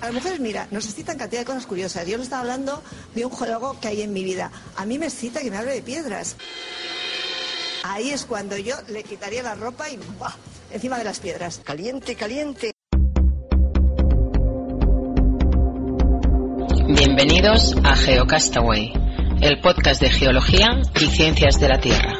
A las mujeres, mira, nos excitan cantidad de cosas curiosas. Yo le estaba hablando de un juego que hay en mi vida. A mí me excita que me hable de piedras. Ahí es cuando yo le quitaría la ropa y ¡buah! encima de las piedras. Caliente, caliente. Bienvenidos a GeoCastaway, el podcast de geología y ciencias de la Tierra.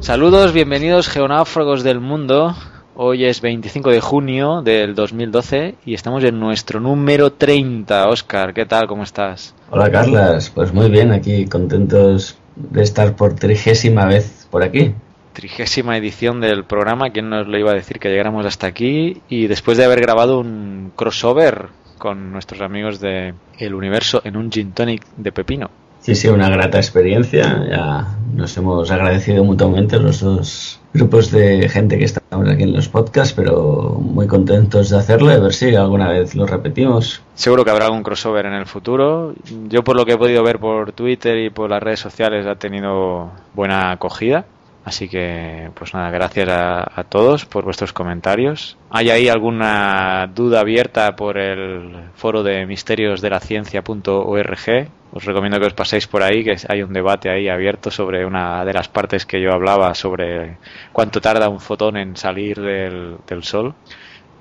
Saludos, bienvenidos geonáufragos del mundo. Hoy es 25 de junio del 2012 y estamos en nuestro número 30. Oscar, ¿qué tal? ¿Cómo estás? Hola Carlas, pues muy bien, aquí contentos de estar por trigésima vez por aquí. Trigésima edición del programa, ¿quién nos lo iba a decir que llegáramos hasta aquí? Y después de haber grabado un crossover con nuestros amigos de El Universo en un gin tonic de pepino. Sí, sí, una grata experiencia. Ya nos hemos agradecido mutuamente los dos grupos de gente que estamos aquí en los podcasts, pero muy contentos de hacerlo y a ver si alguna vez lo repetimos. Seguro que habrá algún crossover en el futuro. Yo por lo que he podido ver por Twitter y por las redes sociales ha tenido buena acogida. Así que, pues nada, gracias a, todos por vuestros comentarios. ¿Hay ahí alguna duda abierta por el foro de misterios de la ciencia.org? Os recomiendo que os paséis por ahí, que hay un debate ahí abierto sobre una de las partes que yo hablaba sobre cuánto tarda un fotón en salir del, del Sol.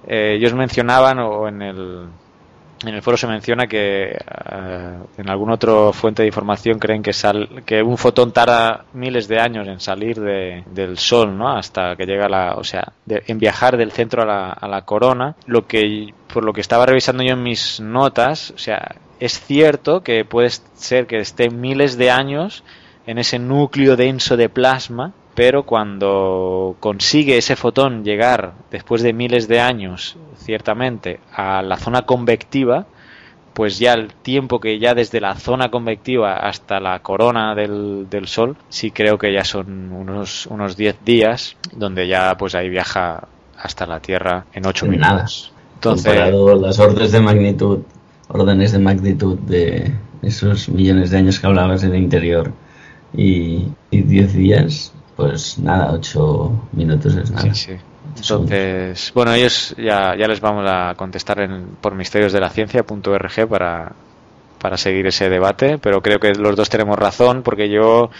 Eh, ellos mencionaban, o en el, en el foro se menciona que uh, en alguna otra fuente de información creen que, sal, que un fotón tarda miles de años en salir de, del Sol, ¿no? Hasta que llega la, o sea, de, en viajar del centro a la, a la corona. Lo que, por lo que estaba revisando yo en mis notas, o sea, es cierto que puede ser que esté miles de años en ese núcleo denso de plasma, pero cuando consigue ese fotón llegar después de miles de años, ciertamente, a la zona convectiva, pues ya el tiempo que ya desde la zona convectiva hasta la corona del, del Sol, sí creo que ya son unos unos 10 días, donde ya pues ahí viaja hasta la Tierra en 8 minutos. Entonces, Comparado las órdenes de magnitud, órdenes de magnitud de esos millones de años que hablabas en el interior y 10 días, pues nada, 8 minutos es nada. Sí, sí. Entonces, bueno, ellos ya, ya les vamos a contestar en, por misterios de la ciencia.org para, para seguir ese debate, pero creo que los dos tenemos razón porque yo,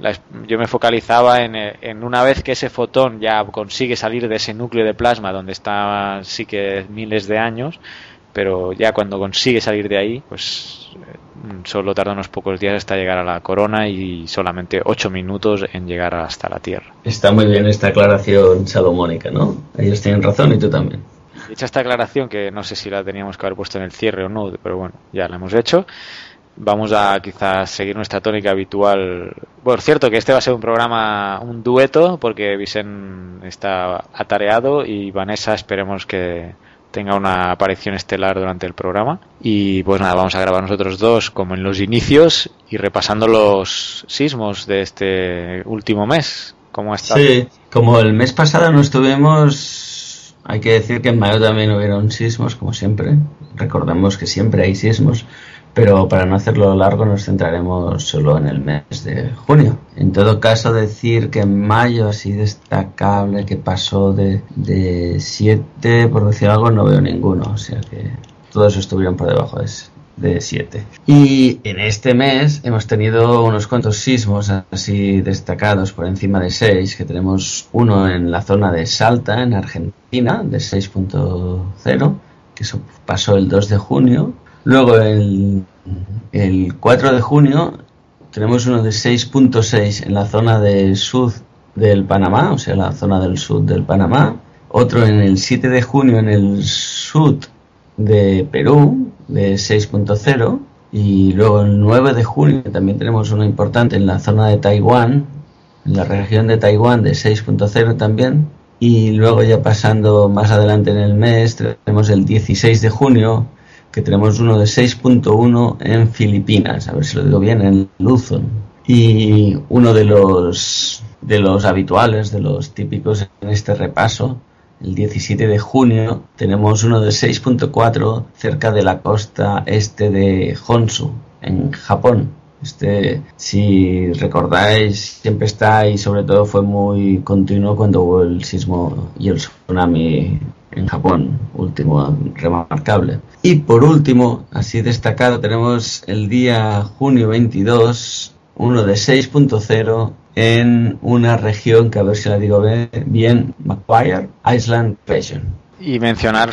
la, yo me focalizaba en, en, una vez que ese fotón ya consigue salir de ese núcleo de plasma donde está sí que miles de años, pero ya cuando consigue salir de ahí, pues solo tarda unos pocos días hasta llegar a la corona y solamente ocho minutos en llegar hasta la Tierra. Está muy bien esta aclaración salomónica, ¿no? Ellos tienen razón y tú también. Hecha esta aclaración, que no sé si la teníamos que haber puesto en el cierre o no, pero bueno, ya la hemos hecho. Vamos a quizás seguir nuestra tónica habitual. Bueno, cierto que este va a ser un programa, un dueto, porque Vicen está atareado y Vanessa esperemos que tenga una aparición estelar durante el programa. Y pues nada, vamos a grabar nosotros dos como en los inicios y repasando los sismos de este último mes. ¿Cómo ha estado? Sí, como el mes pasado no estuvimos, hay que decir que en mayo también hubieron sismos, como siempre. Recordemos que siempre hay sismos, pero para no hacerlo largo nos centraremos solo en el mes de junio. En todo caso, decir que en mayo así destacable que pasó de 7, por decir algo, no veo ninguno. O sea que todos estuvieron por debajo de 7. Y en este mes hemos tenido unos cuantos sismos así destacados por encima de 6, que tenemos uno en la zona de Salta, en Argentina, de 6.0, que eso pasó el 2 de junio. Luego el, el 4 de junio tenemos uno de 6.6 en la zona del sur del Panamá, o sea, la zona del sur del Panamá. Otro en el 7 de junio en el sur de Perú, de 6.0. Y luego el 9 de junio también tenemos uno importante en la zona de Taiwán, en la región de Taiwán de 6.0 también. Y luego ya pasando más adelante en el mes tenemos el 16 de junio que tenemos uno de 6.1 en Filipinas, a ver si lo digo bien, en Luzon. Y uno de los, de los habituales, de los típicos en este repaso, el 17 de junio, tenemos uno de 6.4 cerca de la costa este de Honshu, en Japón. Este, si recordáis, siempre está y sobre todo fue muy continuo cuando hubo el sismo y el tsunami en Japón, último remarcable. Y por último, así destacado, tenemos el día junio 22, uno de 6.0 en una región que a ver si la digo bien, Macquarie Island Region. Y mencionar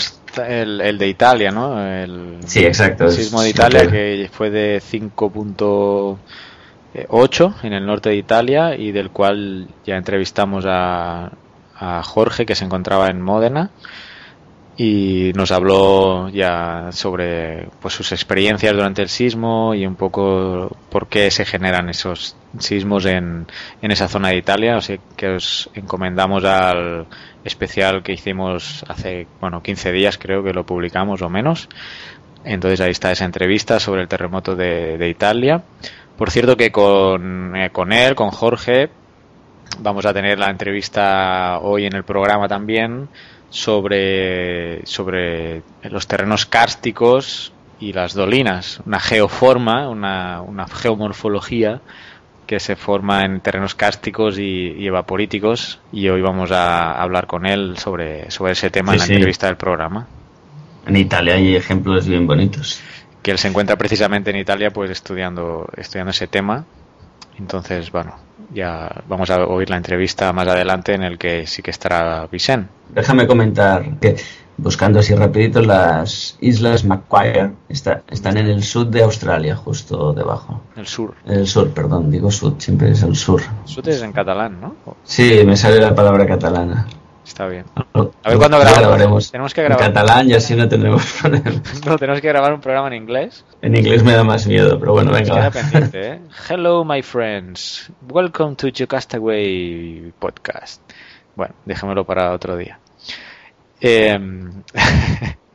el, de Italia, ¿no? El, sí, exacto. El sismo de Italia que fue de 5.8 en el norte de Italia y del cual ya entrevistamos a, a Jorge que se encontraba en Módena y nos habló ya sobre pues, sus experiencias durante el sismo y un poco por qué se generan esos sismos en, en esa zona de Italia. O sea que os encomendamos al especial que hicimos hace bueno 15 días creo que lo publicamos o menos. Entonces ahí está esa entrevista sobre el terremoto de, de Italia. Por cierto que con, eh, con él, con Jorge, vamos a tener la entrevista hoy en el programa también sobre, sobre los terrenos cársticos y las dolinas, una geoforma, una, una geomorfología que se forma en terrenos cársticos y, evaporíticos y hoy vamos a hablar con él sobre, sobre ese tema en la entrevista del programa. En Italia hay ejemplos bien bonitos. Que él se encuentra precisamente en Italia pues estudiando, estudiando ese tema. Entonces, bueno, ya vamos a oír la entrevista más adelante en el que sí que estará Vicente. Déjame comentar que buscando así rapidito las islas Macquarie están en el sur de Australia, justo debajo. El sur. El sur, perdón, digo sur, siempre es el sur. Sur es en catalán, ¿no? Sí, me sale la palabra catalana. Está bien. A ver cuándo grabamos. Tenemos que grabar. En catalán y así no tendremos problemas. No, tenemos que grabar un programa en inglés. En inglés me da más miedo, pero bueno, venga. pendiente, ¿eh? Hello, my friends. Welcome to Castaway Podcast. Bueno, déjamelo para otro día. Eh,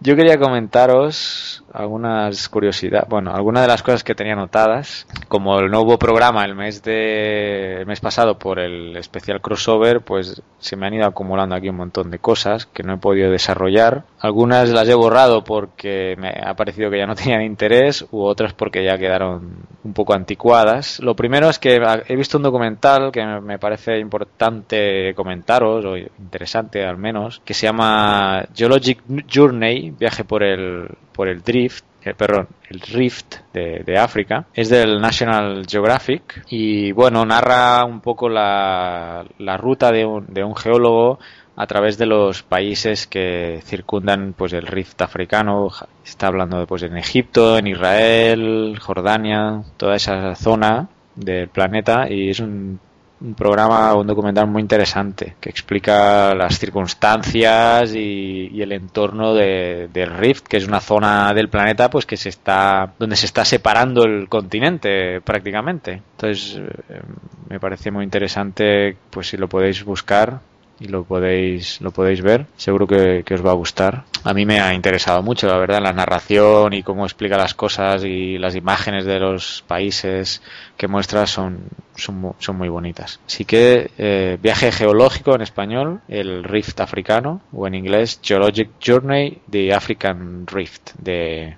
yo quería comentaros algunas curiosidades, bueno, algunas de las cosas que tenía notadas, como el nuevo programa el mes de el mes pasado por el especial crossover, pues se me han ido acumulando aquí un montón de cosas que no he podido desarrollar. Algunas las he borrado porque me ha parecido que ya no tenían interés u otras porque ya quedaron un poco anticuadas. Lo primero es que he visto un documental que me parece importante comentaros o interesante al menos, que se llama Geologic Journey, viaje por el por el drift, eh, perdón, el Rift de, África. Es del National Geographic y bueno, narra un poco la, la ruta de un, de un geólogo a través de los países que circundan pues el rift africano está hablando de, pues en Egipto en Israel Jordania toda esa zona del planeta y es un un programa, un documental muy interesante que explica las circunstancias y, el entorno de, del Rift, que es una zona del planeta pues que se está donde se está separando el continente prácticamente. Entonces eh, me parece muy interesante, pues si lo podéis buscar y lo podéis lo podéis ver seguro que, os va a gustar a mí me ha interesado mucho la verdad la narración y cómo explica las cosas y las imágenes de los países que muestra son son, son muy bonitas. Así que eh, viaje geológico en español el Rift africano o en inglés Geologic Journey the African Rift de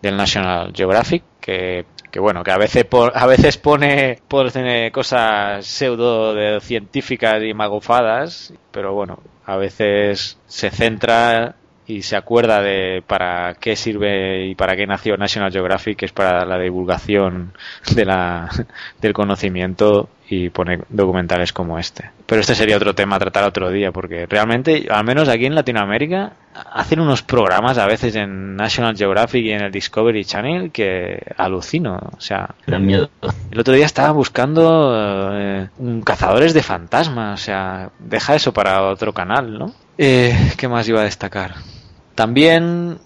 del National Geographic que que bueno, que a veces a veces pone, pone cosas pseudo científicas y magofadas, pero bueno, a veces se centra y se acuerda de para qué sirve y para qué nació National Geographic, que es para la divulgación de la, del conocimiento y pone documentales como este. Pero este sería otro tema a tratar otro día, porque realmente, al menos aquí en Latinoamérica, hacen unos programas a veces en National Geographic y en el Discovery Channel que alucino. O sea, el otro día estaba buscando eh, un cazadores de fantasmas. O sea, deja eso para otro canal, ¿no? Eh, ¿Qué más iba a destacar? También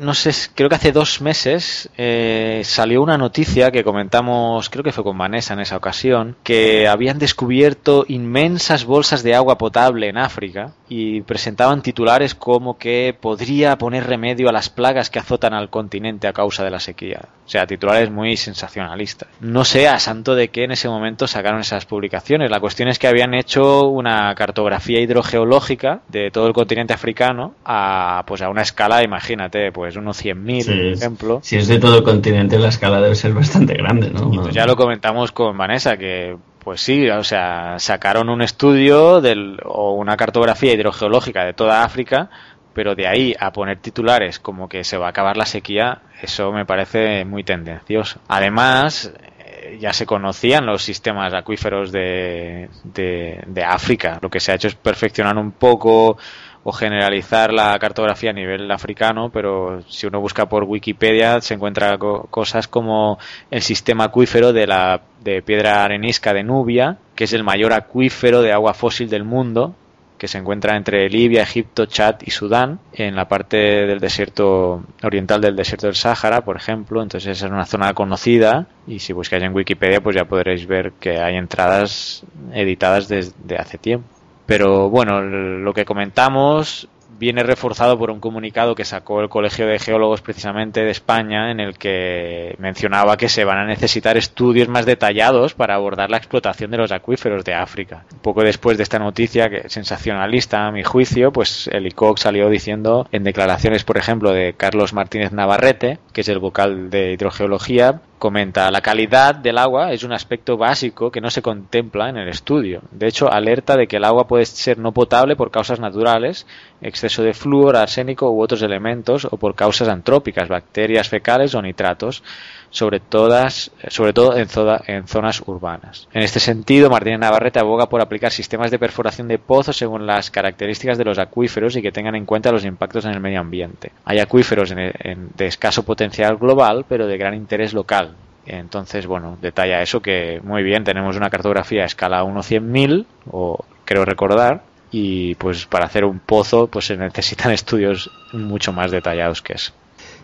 no sé, creo que hace dos meses eh, salió una noticia que comentamos, creo que fue con Vanessa en esa ocasión, que habían descubierto inmensas bolsas de agua potable en África y presentaban titulares como que podría poner remedio a las plagas que azotan al continente a causa de la sequía. O sea, titulares muy sensacionalistas. No sé a santo de qué en ese momento sacaron esas publicaciones. La cuestión es que habían hecho una cartografía hidrogeológica de todo el continente africano a pues a una escala, imagínate, pues pues unos 100.000, por ejemplo. Si es de todo el continente, la escala debe ser bastante grande, ¿no? pues ya lo comentamos con Vanessa, que pues sí, o sea, sacaron un estudio del, o una cartografía hidrogeológica de toda África, pero de ahí a poner titulares como que se va a acabar la sequía, eso me parece muy tendencioso. Además, eh, ya se conocían los sistemas acuíferos de, de, de África. Lo que se ha hecho es perfeccionar un poco o generalizar la cartografía a nivel africano, pero si uno busca por Wikipedia se encuentra cosas como el sistema acuífero de la de piedra arenisca de Nubia, que es el mayor acuífero de agua fósil del mundo, que se encuentra entre Libia, Egipto, Chad y Sudán, en la parte del desierto oriental del desierto del Sáhara, por ejemplo. Entonces esa es una zona conocida y si buscáis en Wikipedia pues ya podréis ver que hay entradas editadas desde hace tiempo. Pero bueno, lo que comentamos viene reforzado por un comunicado que sacó el Colegio de Geólogos precisamente de España en el que mencionaba que se van a necesitar estudios más detallados para abordar la explotación de los acuíferos de África. Poco después de esta noticia, que sensacionalista a mi juicio, pues el ICOC salió diciendo en declaraciones, por ejemplo, de Carlos Martínez Navarrete, que es el vocal de hidrogeología, comenta, la calidad del agua es un aspecto básico que no se contempla en el estudio. De hecho, alerta de que el agua puede ser no potable por causas naturales, exceso de flúor, arsénico u otros elementos, o por causas antrópicas, bacterias fecales o nitratos sobre, todas, sobre todo en, en zonas urbanas. En este sentido, Martínez Navarrete aboga por aplicar sistemas de perforación de pozos según las características de los acuíferos y que tengan en cuenta los impactos en el medio ambiente. Hay acuíferos de escaso potencial global, pero de gran interés local. Entonces, bueno, detalla eso que muy bien, tenemos una cartografía a escala 1-100.000, o creo recordar, y pues para hacer un pozo pues se necesitan estudios mucho más detallados que eso.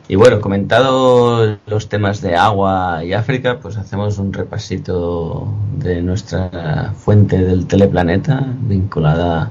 Y bueno, comentado los temas de agua y África, pues hacemos un repasito de nuestra fuente del teleplaneta vinculada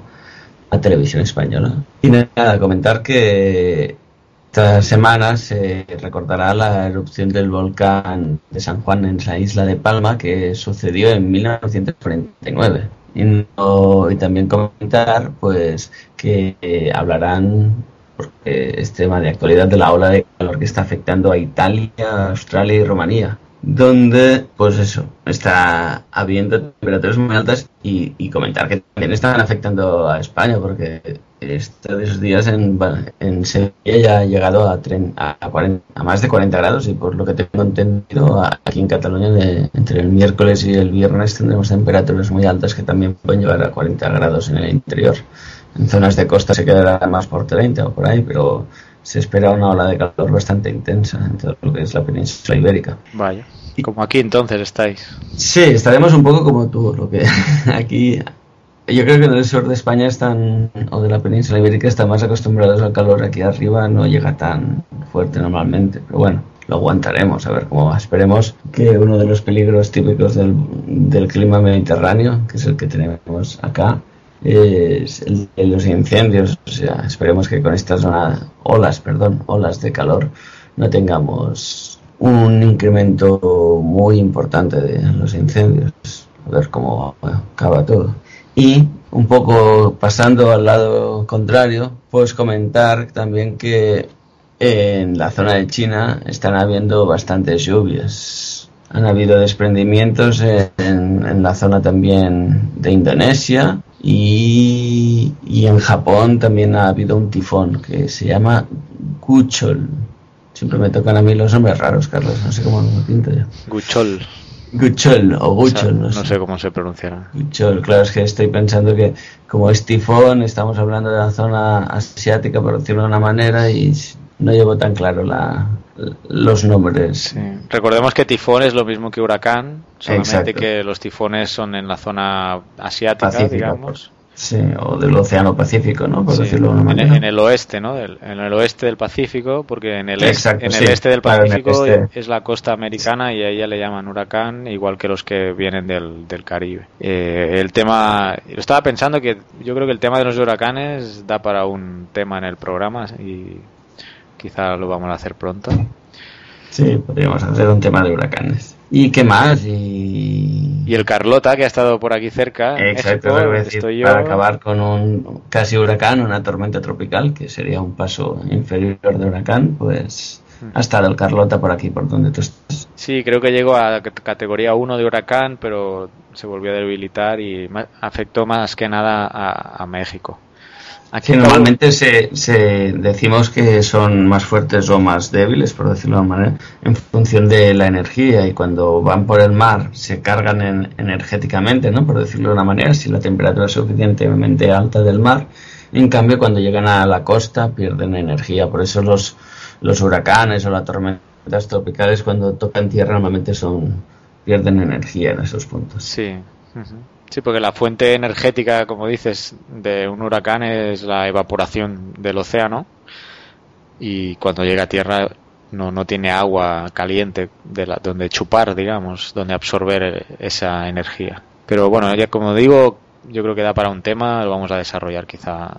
a televisión española. Y nada, comentar que esta semana se recordará la erupción del volcán de San Juan en la isla de Palma que sucedió en 1949. Y, y también comentar pues que hablarán porque es tema de actualidad de la ola de calor que está afectando a Italia, Australia y Rumanía, donde, pues eso, está habiendo temperaturas muy altas y, comentar que también están afectando a España, porque estos días en, en Sevilla ya ha llegado a, a, más de 40 grados y por lo que tengo entendido, aquí en Cataluña entre el miércoles y el viernes tendremos temperaturas muy altas que también pueden llegar a 40 grados en el interior. En zonas de costa se quedará más por 30 o por ahí, pero se espera una ola de calor bastante intensa en todo lo que es la península ibérica. Vaya. Y como aquí entonces estáis. Sí, estaremos un poco como tú, lo que aquí yo creo que en el sur de España están o de la península ibérica están más acostumbrados al calor, aquí arriba no llega tan fuerte normalmente, pero bueno, lo aguantaremos a ver cómo va. Esperemos que uno de los peligros típicos del, del clima mediterráneo, que es el que tenemos acá, de los incendios. O sea, esperemos que con estas olas, perdón, olas de calor no tengamos un incremento muy importante de los incendios. A ver cómo acaba todo. Y un poco pasando al lado contrario, pues comentar también que en la zona de China están habiendo bastantes lluvias. Han habido desprendimientos en, en la zona también de Indonesia y, en Japón también ha habido un tifón que se llama Guchol. Siempre me tocan a mí los nombres raros, Carlos. No sé cómo me pinto yo. Guchol. Guchol o Guchol, no, sé. cómo se pronunciará. Guchol, claro, es que estoy pensando que como es tifón, estamos hablando de la zona asiática, por decirlo de una manera, y no llevo tan claro la, los nombres. Recordemos que tifón es lo mismo que huracán, solamente que los tifones son en la zona asiática, digamos. Sí, o del Océano Pacífico, ¿no? Por decirlo de una manera. En, el oeste, ¿no? en el oeste del Pacífico, porque en el, en el este del Pacífico este. es la costa americana y a ella le llaman huracán, igual que los que vienen del, del Caribe. Eh, el tema, lo estaba pensando que yo creo que el tema de los huracanes da para un tema en el programa y quizá lo vamos a hacer pronto. Sí, podríamos hacer un tema de huracanes. ¿Y qué más? Y Y el Carlota, que ha estado por aquí cerca. Exacto, para acabar con un casi huracán, una tormenta tropical, que sería un paso inferior de huracán, pues hmm. ha estado el Carlota por aquí, por donde tú estás. Sí, creo que llegó a categoría 1 de huracán, pero se volvió a debilitar y afectó más que nada a México. Aquí normalmente se, se, decimos que son más fuertes o más débiles, por decirlo de una manera, en función de la energía y cuando van por el mar se cargan energéticamente, ¿no? Por decirlo de una manera, si la temperatura es suficientemente alta del mar. En cambio, cuando llegan a la costa pierden energía. Por eso los, los huracanes o las tormentas tropicales cuando tocan tierra normalmente son pierden energía en esos puntos. Sí. Sí, porque la fuente energética, como dices, de un huracán es la evaporación del océano y cuando llega a tierra no, no tiene agua caliente de la, donde chupar, digamos, donde absorber esa energía. Pero bueno, ya como digo, yo creo que da para un tema, lo vamos a desarrollar quizá,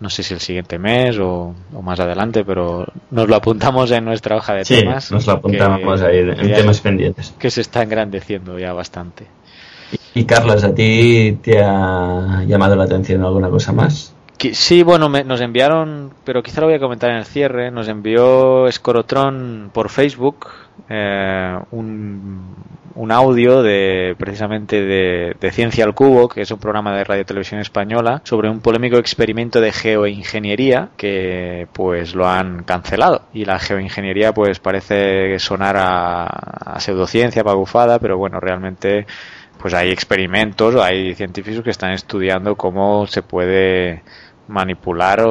no sé si el siguiente mes o, más adelante, pero nos lo apuntamos en nuestra hoja de sí, temas. Nos lo apuntamos ahí en temas pendientes. Que se está engrandeciendo ya bastante. Y Carlos, ¿a ti te ha llamado la atención alguna cosa más? Sí, bueno, nos enviaron, pero quizá lo voy a comentar en el cierre, nos envió Escorotron por Facebook eh, un, un, audio de precisamente de, de, Ciencia al Cubo, que es un programa de radio televisión española, sobre un polémico experimento de geoingeniería que pues lo han cancelado. Y la geoingeniería pues parece sonar a, a pseudociencia, pagufada, pero bueno, realmente pues hay experimentos, hay científicos que están estudiando cómo se puede manipular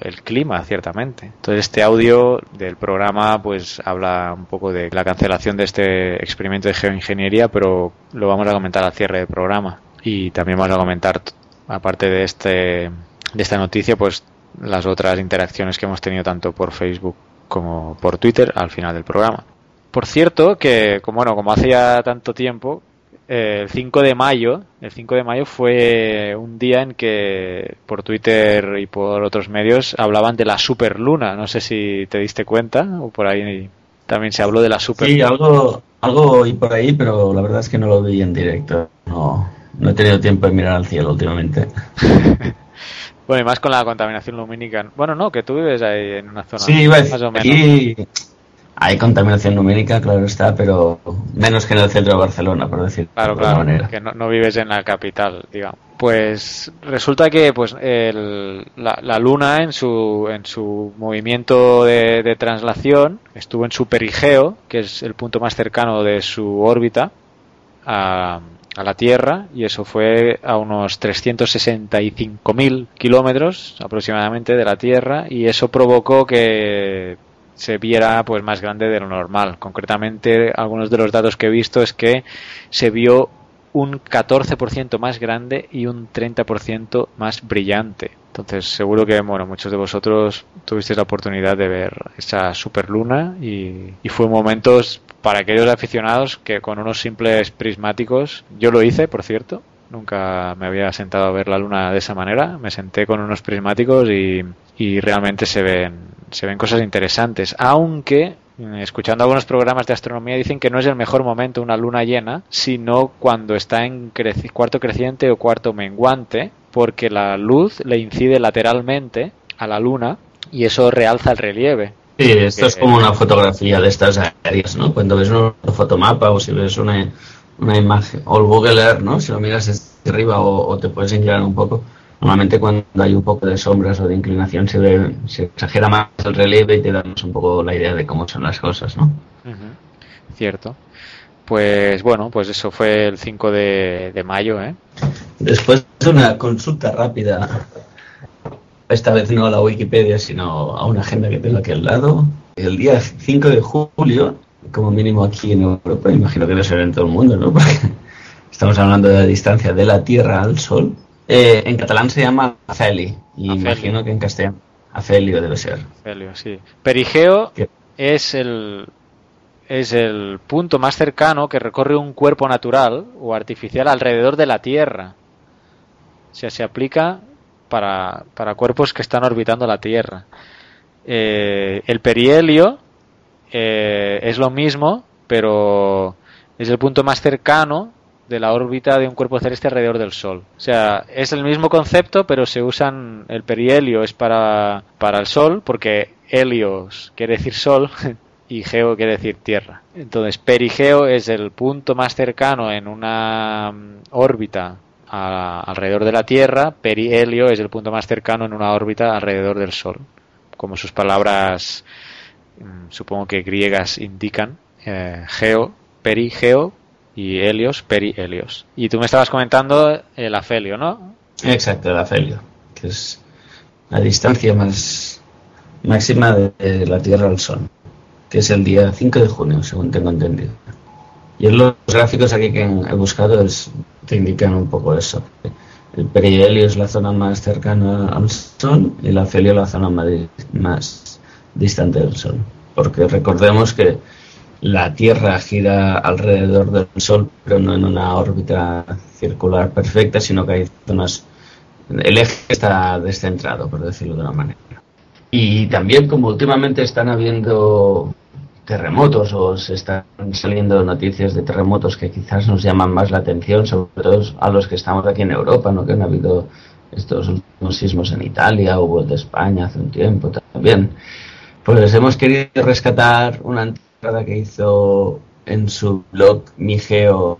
el clima, ciertamente. Entonces este audio del programa pues habla un poco de la cancelación de este experimento de geoingeniería, pero lo vamos a comentar al cierre del programa. Y también vamos a comentar, aparte de este de esta noticia, pues las otras interacciones que hemos tenido tanto por Facebook como por Twitter al final del programa. Por cierto, que como bueno, como hace ya tanto tiempo, el 5 de mayo, el 5 de mayo fue un día en que por Twitter y por otros medios hablaban de la superluna. No sé si te diste cuenta o por ahí también se habló de la superluna. Sí, algo, algo oí por ahí, pero la verdad es que no lo vi en directo. No, no he tenido tiempo de mirar al cielo últimamente. bueno, y más con la contaminación lumínica. Bueno, no, que tú vives ahí en una zona sí, más o menos. Hay contaminación numérica, claro está, pero menos que en el centro de Barcelona, por decir claro, de claro, manera. que no, vives en la capital, digamos. Pues resulta que pues la, Luna en su en su movimiento de, traslación estuvo en su perigeo, que es el punto más cercano de su órbita a, a la Tierra, y eso fue a unos 365.000 kilómetros aproximadamente de la Tierra, y eso provocó que se viera pues más grande de lo normal. Concretamente, algunos de los datos que he visto es que se vio un 14% más grande y un 30% más brillante. Entonces, seguro que bueno, muchos de vosotros tuvisteis la oportunidad de ver esa superluna y, y fue momentos para aquellos aficionados que con unos simples prismáticos, yo lo hice, por cierto, nunca me había sentado a ver la luna de esa manera, me senté con unos prismáticos y, y realmente se ven se ven cosas interesantes, aunque escuchando algunos programas de astronomía dicen que no es el mejor momento una luna llena, sino cuando está en cuarto creciente o cuarto menguante, porque la luz le incide lateralmente a la luna y eso realza el relieve. Sí, esto es como una fotografía de estas aéreas, ¿no? Cuando ves un fotomapa o si ves una, una imagen, o el Google Earth, ¿no? Si lo miras desde arriba o, o te puedes inclinar un poco, Normalmente cuando hay un poco de sombras o de inclinación se, ve, se exagera más el relieve y te damos un poco la idea de cómo son las cosas, ¿no? Cierto. Pues bueno, pues eso fue el 5 de, mayo, ¿eh? Después de una consulta rápida, esta vez no a la Wikipedia, sino a una agenda que tengo aquí al lado, el día 5 de julio, como mínimo aquí en Europa, imagino que debe ser en todo el mundo, ¿no? Porque estamos hablando de la distancia de la Tierra al Sol, eh, en catalán se llama Afeli, y imagino que en castellano Afelio debe ser. Afelio, sí. Perigeo es el es el punto más cercano que recorre un cuerpo natural o artificial alrededor de la Tierra. O sea, se aplica para, para cuerpos que están orbitando la Tierra. Eh, el perihelio eh, es lo mismo, pero es el punto más cercano de la órbita de un cuerpo celeste alrededor del Sol. O sea, es el mismo concepto, pero se usan el perihelio es para, para el Sol, porque helios quiere decir Sol y geo quiere decir Tierra. Entonces, perigeo es el punto más cercano en una mm, órbita alrededor de la Tierra, perihelio es el punto más cercano en una órbita alrededor del Sol. Como sus palabras, supongo que griegas indican, eh, geo, perigeo y helios, perihelios. Y tú me estabas comentando el afelio, ¿no? Exacto, el afelio, que es la distancia más máxima de la Tierra al Sol, que es el día 5 de junio, según tengo entendido. Y en los gráficos aquí que he buscado te indican un poco eso. El perihelio es la zona más cercana al Sol y el afelio la zona más distante del Sol. Porque recordemos que la Tierra gira alrededor del Sol, pero no en una órbita circular perfecta, sino que hay zonas. El eje está descentrado, por decirlo de una manera. Y también, como últimamente están habiendo terremotos o se están saliendo noticias de terremotos que quizás nos llaman más la atención, sobre todo a los que estamos aquí en Europa, ¿no? que han habido estos últimos sismos en Italia, hubo el de España hace un tiempo también. Pues hemos querido rescatar una que hizo en su blog Migeo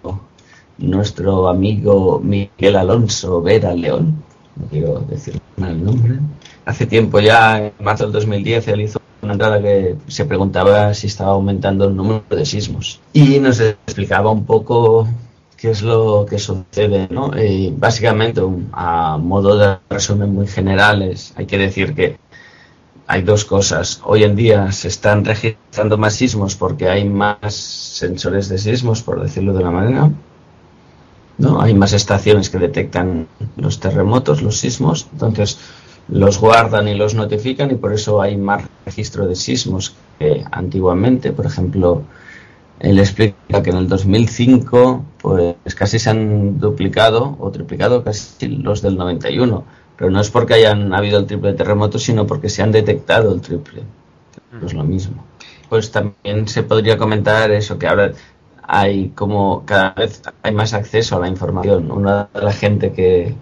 nuestro amigo Miguel Alonso Vera León, no quiero decir el nombre. Hace tiempo ya, en marzo del 2010, él hizo una entrada que se preguntaba si estaba aumentando el número de sismos y nos explicaba un poco qué es lo que sucede, ¿no? Y básicamente, a modo de resumen muy generales, hay que decir que hay dos cosas. Hoy en día se están registrando más sismos porque hay más sensores de sismos, por decirlo de una manera. ¿no? Hay más estaciones que detectan los terremotos, los sismos, entonces los guardan y los notifican y por eso hay más registro de sismos que antiguamente. Por ejemplo, él explica que en el 2005 pues casi se han duplicado o triplicado casi los del 91 pero no es porque hayan habido el triple terremoto, sino porque se han detectado el triple. No es lo mismo. Pues también se podría comentar eso, que ahora hay como cada vez hay más acceso a la información. Una de la gente que,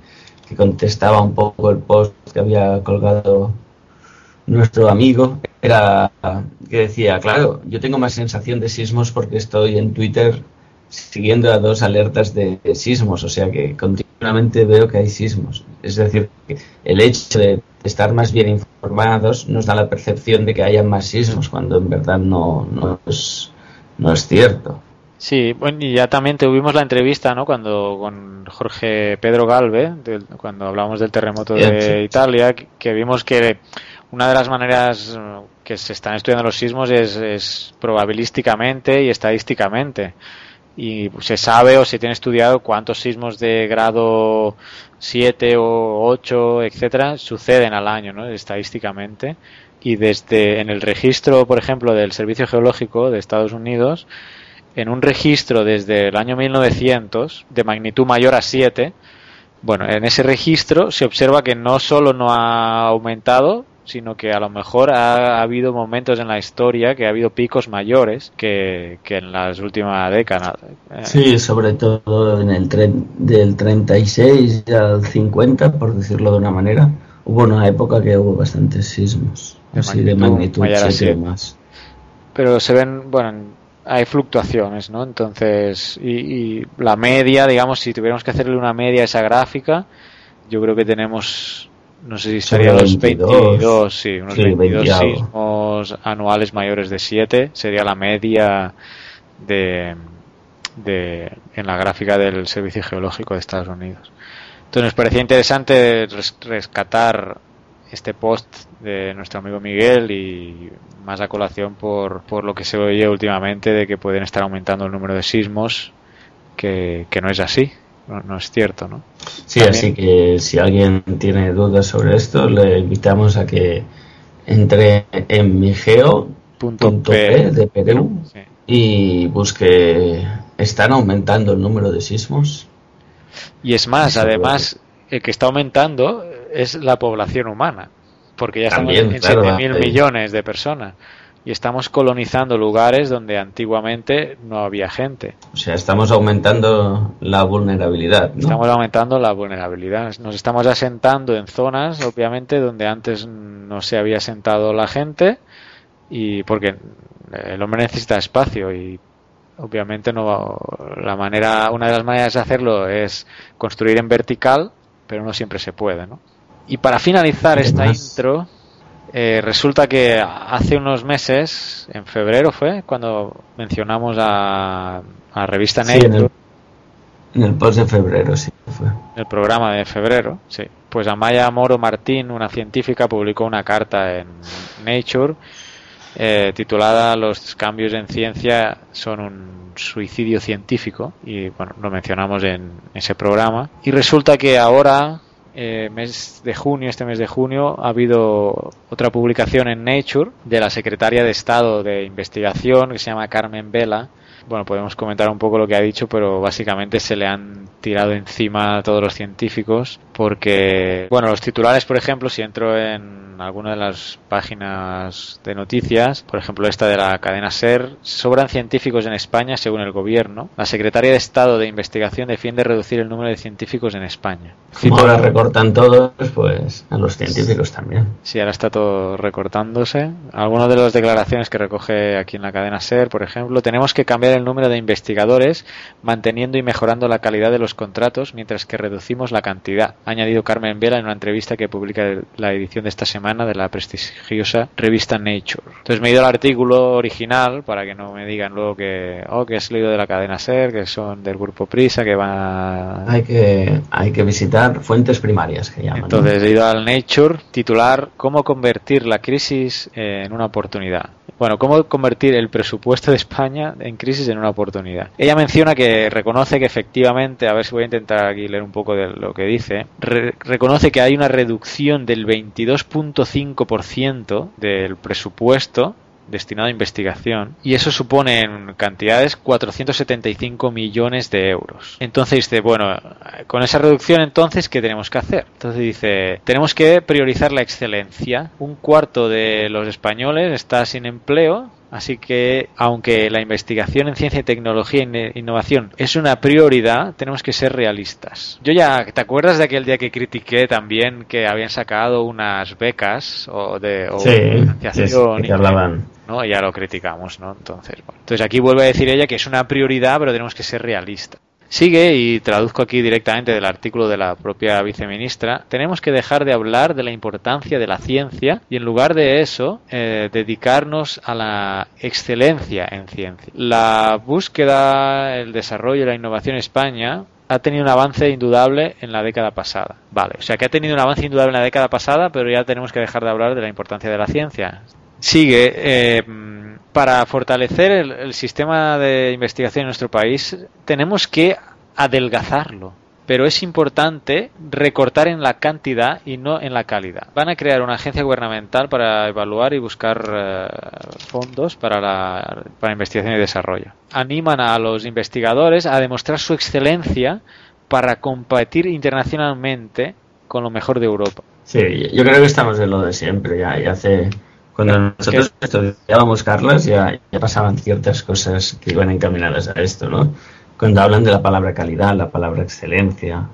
que contestaba un poco el post que había colgado nuestro amigo era que decía, claro, yo tengo más sensación de sismos porque estoy en Twitter siguiendo a dos alertas de, sismos, o sea que continuamente veo que hay sismos. Es decir, que el hecho de estar más bien informados nos da la percepción de que haya más sismos, cuando en verdad no, no, es, no es cierto. Sí, bueno, y ya también tuvimos la entrevista, ¿no? Cuando con Jorge Pedro Galve, cuando hablamos del terremoto de Italia, que vimos que una de las maneras que se están estudiando los sismos es, es probabilísticamente y estadísticamente y se sabe o se tiene estudiado cuántos sismos de grado 7 o 8, etcétera, suceden al año, ¿no? estadísticamente. Y desde en el registro, por ejemplo, del Servicio Geológico de Estados Unidos, en un registro desde el año 1900 de magnitud mayor a 7, bueno, en ese registro se observa que no solo no ha aumentado, sino que a lo mejor ha, habido momentos en la historia que ha habido picos mayores que, en las últimas décadas. Sí, sobre todo en el tren del 36 al 50, por decirlo de una manera, hubo una época que hubo bastantes sismos, de así de magnitud más. Pero se ven, bueno, hay fluctuaciones, ¿no? Entonces, y, y la media, digamos, si tuviéramos que hacerle una media a esa gráfica, yo creo que tenemos no sé si estaría los 22, sí, unos 22 sismos anuales mayores de 7 sería la media de, de, en la gráfica del Servicio Geológico de Estados Unidos. Entonces nos parecía interesante rescatar este post de nuestro amigo Miguel y más a colación por, por lo que se oye últimamente de que pueden estar aumentando el número de sismos, que, que no es así, no, es cierto, ¿no? Sí, así que si alguien tiene dudas sobre esto, le invitamos a que entre en migeo.p de Perú y busque están aumentando el número de sismos. Y es más, además, el que está aumentando es la población humana, porque ya estamos en 7.000 millones de personas. Y estamos colonizando lugares donde antiguamente no había gente. O sea, estamos aumentando la vulnerabilidad. Estamos aumentando la vulnerabilidad. Nos estamos asentando en zonas, obviamente, donde antes no se había asentado la gente y porque el hombre necesita espacio y obviamente no la manera una de las maneras de hacerlo es construir en vertical pero no siempre se puede ¿no? y para finalizar esta intro eh, resulta que hace unos meses en febrero fue cuando mencionamos a, la revista Nature en, el, post de febrero sí fue. El programa de febrero sí. Pues Amaya Moro Martín una científica publicó una carta en Nature eh, titulada Los cambios en ciencia son un suicidio científico y bueno, lo mencionamos en ese programa. Y resulta que ahora eh, mes de junio, este mes de junio, ha habido otra publicación en Nature de la secretaria de Estado de Investigación que se llama Carmen Vela. Bueno, podemos comentar un poco lo que ha dicho, pero básicamente se le han tirado encima a todos los científicos porque, bueno, los titulares, por ejemplo, si entro en alguna de las páginas de noticias, por ejemplo esta de la cadena SER, sobran científicos en España según el gobierno. La Secretaria de Estado de Investigación defiende reducir el número de científicos en España. Como ahora recortan todos, pues a los científicos también. Sí, ahora está todo recortándose. Algunas de las declaraciones que recoge aquí en la cadena SER, por ejemplo, tenemos que cambiar el número de investigadores manteniendo y mejorando la calidad de los contratos mientras que reducimos la cantidad, ha añadido Carmen Vela en una entrevista que publica la edición de esta semana de la prestigiosa revista Nature. Entonces me he ido al artículo original para que no me digan luego que, oh, que has leído de la cadena SER, que son del grupo Prisa, que van a... Hay que, hay que visitar fuentes primarias, que llaman. Entonces he ido al Nature, titular ¿Cómo convertir la crisis en una oportunidad? Bueno, ¿cómo convertir el presupuesto de España en crisis en una oportunidad? Ella menciona que reconoce que efectivamente, a ver si voy a intentar aquí leer un poco de lo que dice, reconoce que hay una reducción del 22.5% del presupuesto destinado a investigación y eso supone en cantidades 475 millones de euros. Entonces dice, bueno, con esa reducción entonces, ¿qué tenemos que hacer? Entonces dice, tenemos que priorizar la excelencia. Un cuarto de los españoles está sin empleo Así que, aunque la investigación en ciencia y tecnología e innovación es una prioridad, tenemos que ser realistas. Yo ya, ¿te acuerdas de aquel día que critiqué también que habían sacado unas becas o de financiación? que hablaban. ¿No? Ya lo criticamos, ¿no? Entonces, bueno. Entonces aquí vuelve a decir ella que es una prioridad, pero tenemos que ser realistas. Sigue, y traduzco aquí directamente del artículo de la propia viceministra, tenemos que dejar de hablar de la importancia de la ciencia y en lugar de eso eh, dedicarnos a la excelencia en ciencia. La búsqueda, el desarrollo y la innovación en España ha tenido un avance indudable en la década pasada. Vale, o sea que ha tenido un avance indudable en la década pasada, pero ya tenemos que dejar de hablar de la importancia de la ciencia. Sigue, eh, para fortalecer el, sistema de investigación en nuestro país tenemos que adelgazarlo. Pero es importante recortar en la cantidad y no en la calidad. Van a crear una agencia gubernamental para evaluar y buscar eh, fondos para la para investigación y desarrollo. Animan a los investigadores a demostrar su excelencia para competir internacionalmente con lo mejor de Europa. Sí, yo creo que estamos en lo de siempre. Ya, ya hace cuando nosotros estudiábamos Carlos ya, ya pasaban ciertas cosas que iban encaminadas a esto, ¿no? Cuando hablan de la palabra calidad, la palabra excelencia,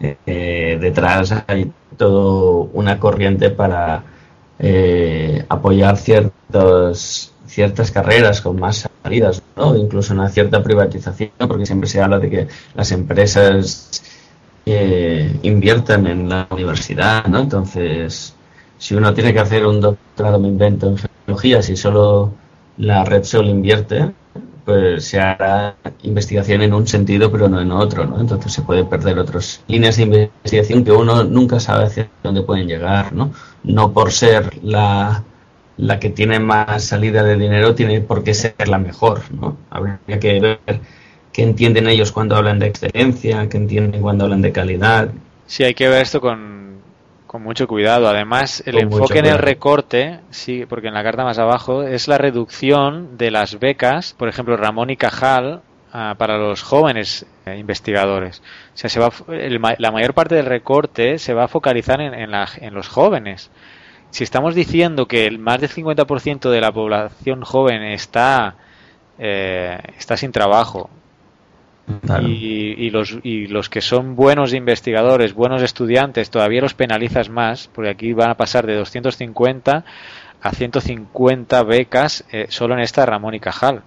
eh, detrás hay todo una corriente para eh, apoyar ciertos, ciertas carreras con más salidas, ¿no? incluso una cierta privatización, porque siempre se habla de que las empresas eh, invierten en la universidad, ¿no? Entonces, si uno tiene que hacer un doctorado, me invento, en geología, si solo la red Sol invierte, pues se hará investigación en un sentido pero no en otro, ¿no? Entonces se puede perder otras líneas de investigación que uno nunca sabe hacia dónde pueden llegar, ¿no? No por ser la, la que tiene más salida de dinero tiene por qué ser la mejor, ¿no? Habría que ver qué entienden ellos cuando hablan de excelencia, qué entienden cuando hablan de calidad. Sí, hay que ver esto con con mucho cuidado. Además, el enfoque en el recorte, sí, porque en la carta más abajo, es la reducción de las becas, por ejemplo, Ramón y Cajal, ah, para los jóvenes eh, investigadores. O sea, se va, la mayor parte del recorte se va a focalizar en, en, la, en los jóvenes. si estamos diciendo que el más del 50% de la población joven está, eh, está sin trabajo y, los, y los que son buenos investigadores, buenos estudiantes, todavía los penalizas más, porque aquí van a pasar de 250 a 150 becas eh, solo en esta Ramón y Cajal.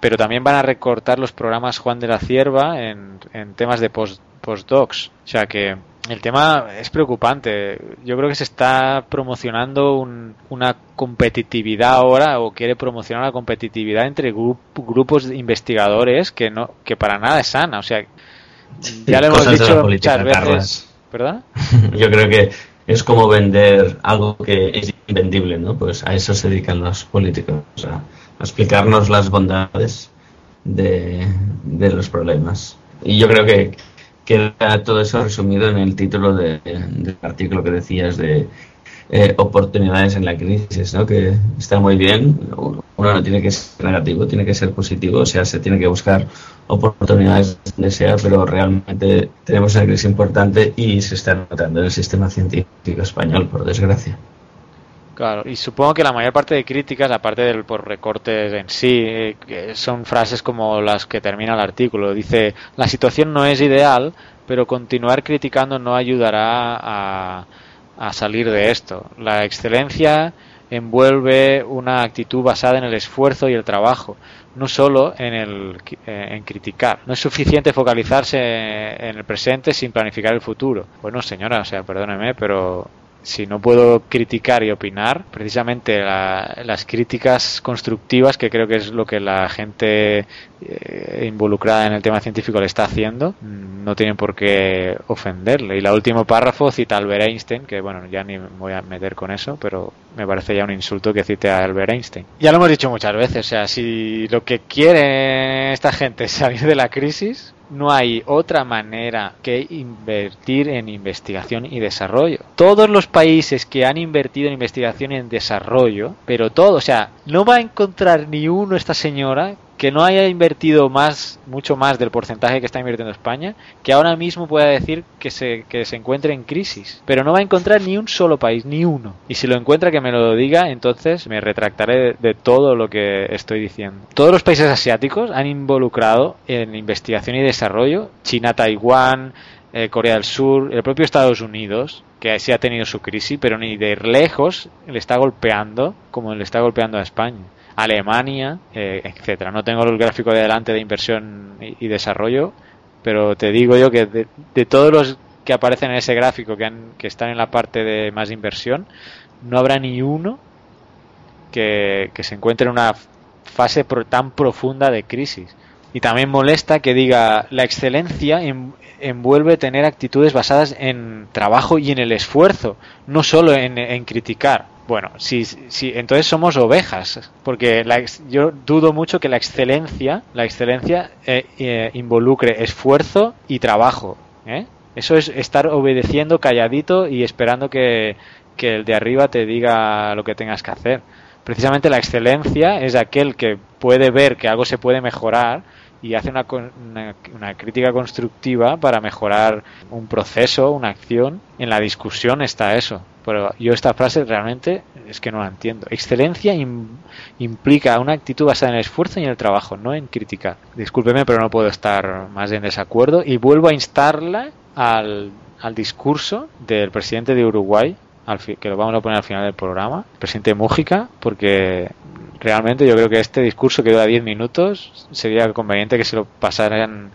Pero también van a recortar los programas Juan de la Cierva en, en temas de post, postdocs. O sea que el tema es preocupante. Yo creo que se está promocionando una competitividad ahora o quiere promocionar la competitividad entre grupos de investigadores que no que para nada es sana. O sea, ya lo hemos dicho muchas veces. ¿Verdad? Yo creo que es como vender algo que es invendible, ¿no? Pues a eso se dedican los políticos, a, explicarnos las bondades de, de los problemas. Y yo creo que queda todo eso resumido en el título del artículo que decías de eh, oportunidades en la crisis, ¿no? que está muy bien. Uno no tiene que ser negativo, tiene que ser positivo, o sea, se tiene que buscar oportunidades donde sea, pero realmente tenemos una crisis importante y se está notando en el sistema científico español, por desgracia. Claro, y supongo que la mayor parte de críticas, aparte del por recortes en sí, eh, son frases como las que termina el artículo. Dice, la situación no es ideal, pero continuar criticando no ayudará a, a salir de esto. La excelencia envuelve una actitud basada en el esfuerzo y el trabajo, no solo en, el, eh, en criticar. No es suficiente focalizarse en el presente sin planificar el futuro. Bueno, señora, o sea, perdóneme, pero si no puedo criticar y opinar, precisamente las críticas constructivas, que creo que es lo que la gente eh, involucrada en el tema científico le está haciendo, no tienen por qué ofenderle. Y el último párrafo cita a Albert Einstein, que bueno, ya ni me voy a meter con eso, pero me parece ya un insulto que cite a Albert Einstein. Ya lo hemos dicho muchas veces, o sea, si lo que quiere esta gente es salir de la crisis, no hay otra manera que invertir en investigación y desarrollo. Todos los países que han invertido en investigación y en desarrollo, pero todo, o sea, no va a encontrar ni uno esta señora que no haya invertido más, mucho más del porcentaje que está invirtiendo España, que ahora mismo pueda decir que se, que se encuentre en crisis. Pero no va a encontrar ni un solo país, ni uno. Y si lo encuentra, que me lo diga, entonces me retractaré de, todo lo que estoy diciendo. Todos los países asiáticos han involucrado en investigación y desarrollo, China, Taiwán, eh, Corea del Sur, el propio Estados Unidos, que sí ha tenido su crisis, pero ni de lejos le está golpeando como le está golpeando a España. Alemania, eh, etcétera. No tengo el gráfico de adelante de inversión y, desarrollo, pero te digo yo que de, todos los que aparecen en ese gráfico que, que están en la parte de más inversión, no habrá ni uno que, se encuentre en una fase tan profunda de crisis. Y también molesta que diga la excelencia envuelve tener actitudes basadas en trabajo y en el esfuerzo, no solo en criticar. Bueno, si, si, entonces somos ovejas, porque la, yo dudo mucho que la excelencia, la excelencia eh, eh, involucre esfuerzo y trabajo. ¿eh? Eso es estar obedeciendo calladito y esperando que, que el de arriba te diga lo que tengas que hacer. Precisamente la excelencia es aquel que puede ver que algo se puede mejorar y hace una, una, crítica constructiva para mejorar un proceso, una acción. En la discusión está eso. Pero yo esta frase realmente es que no la entiendo. Excelencia implica una actitud basada en el esfuerzo y en el trabajo, no en criticar. Discúlpeme, pero no puedo estar más en desacuerdo. Y vuelvo a instarla al discurso del presidente de Uruguay, que lo vamos a poner al final del programa, el presidente Mújica, porque realmente yo creo que este discurso que dura 10 minutos sería conveniente que se lo pasaran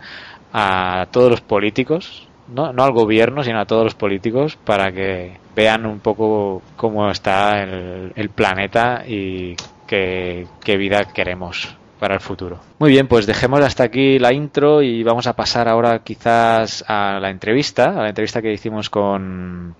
a todos los políticos, no, no al gobierno, sino a todos los políticos para que vean un poco cómo está el, planeta y qué, qué vida queremos para el futuro. Muy bien, pues dejemos hasta aquí la intro y vamos a pasar ahora quizás a la entrevista, a la entrevista que hicimos con,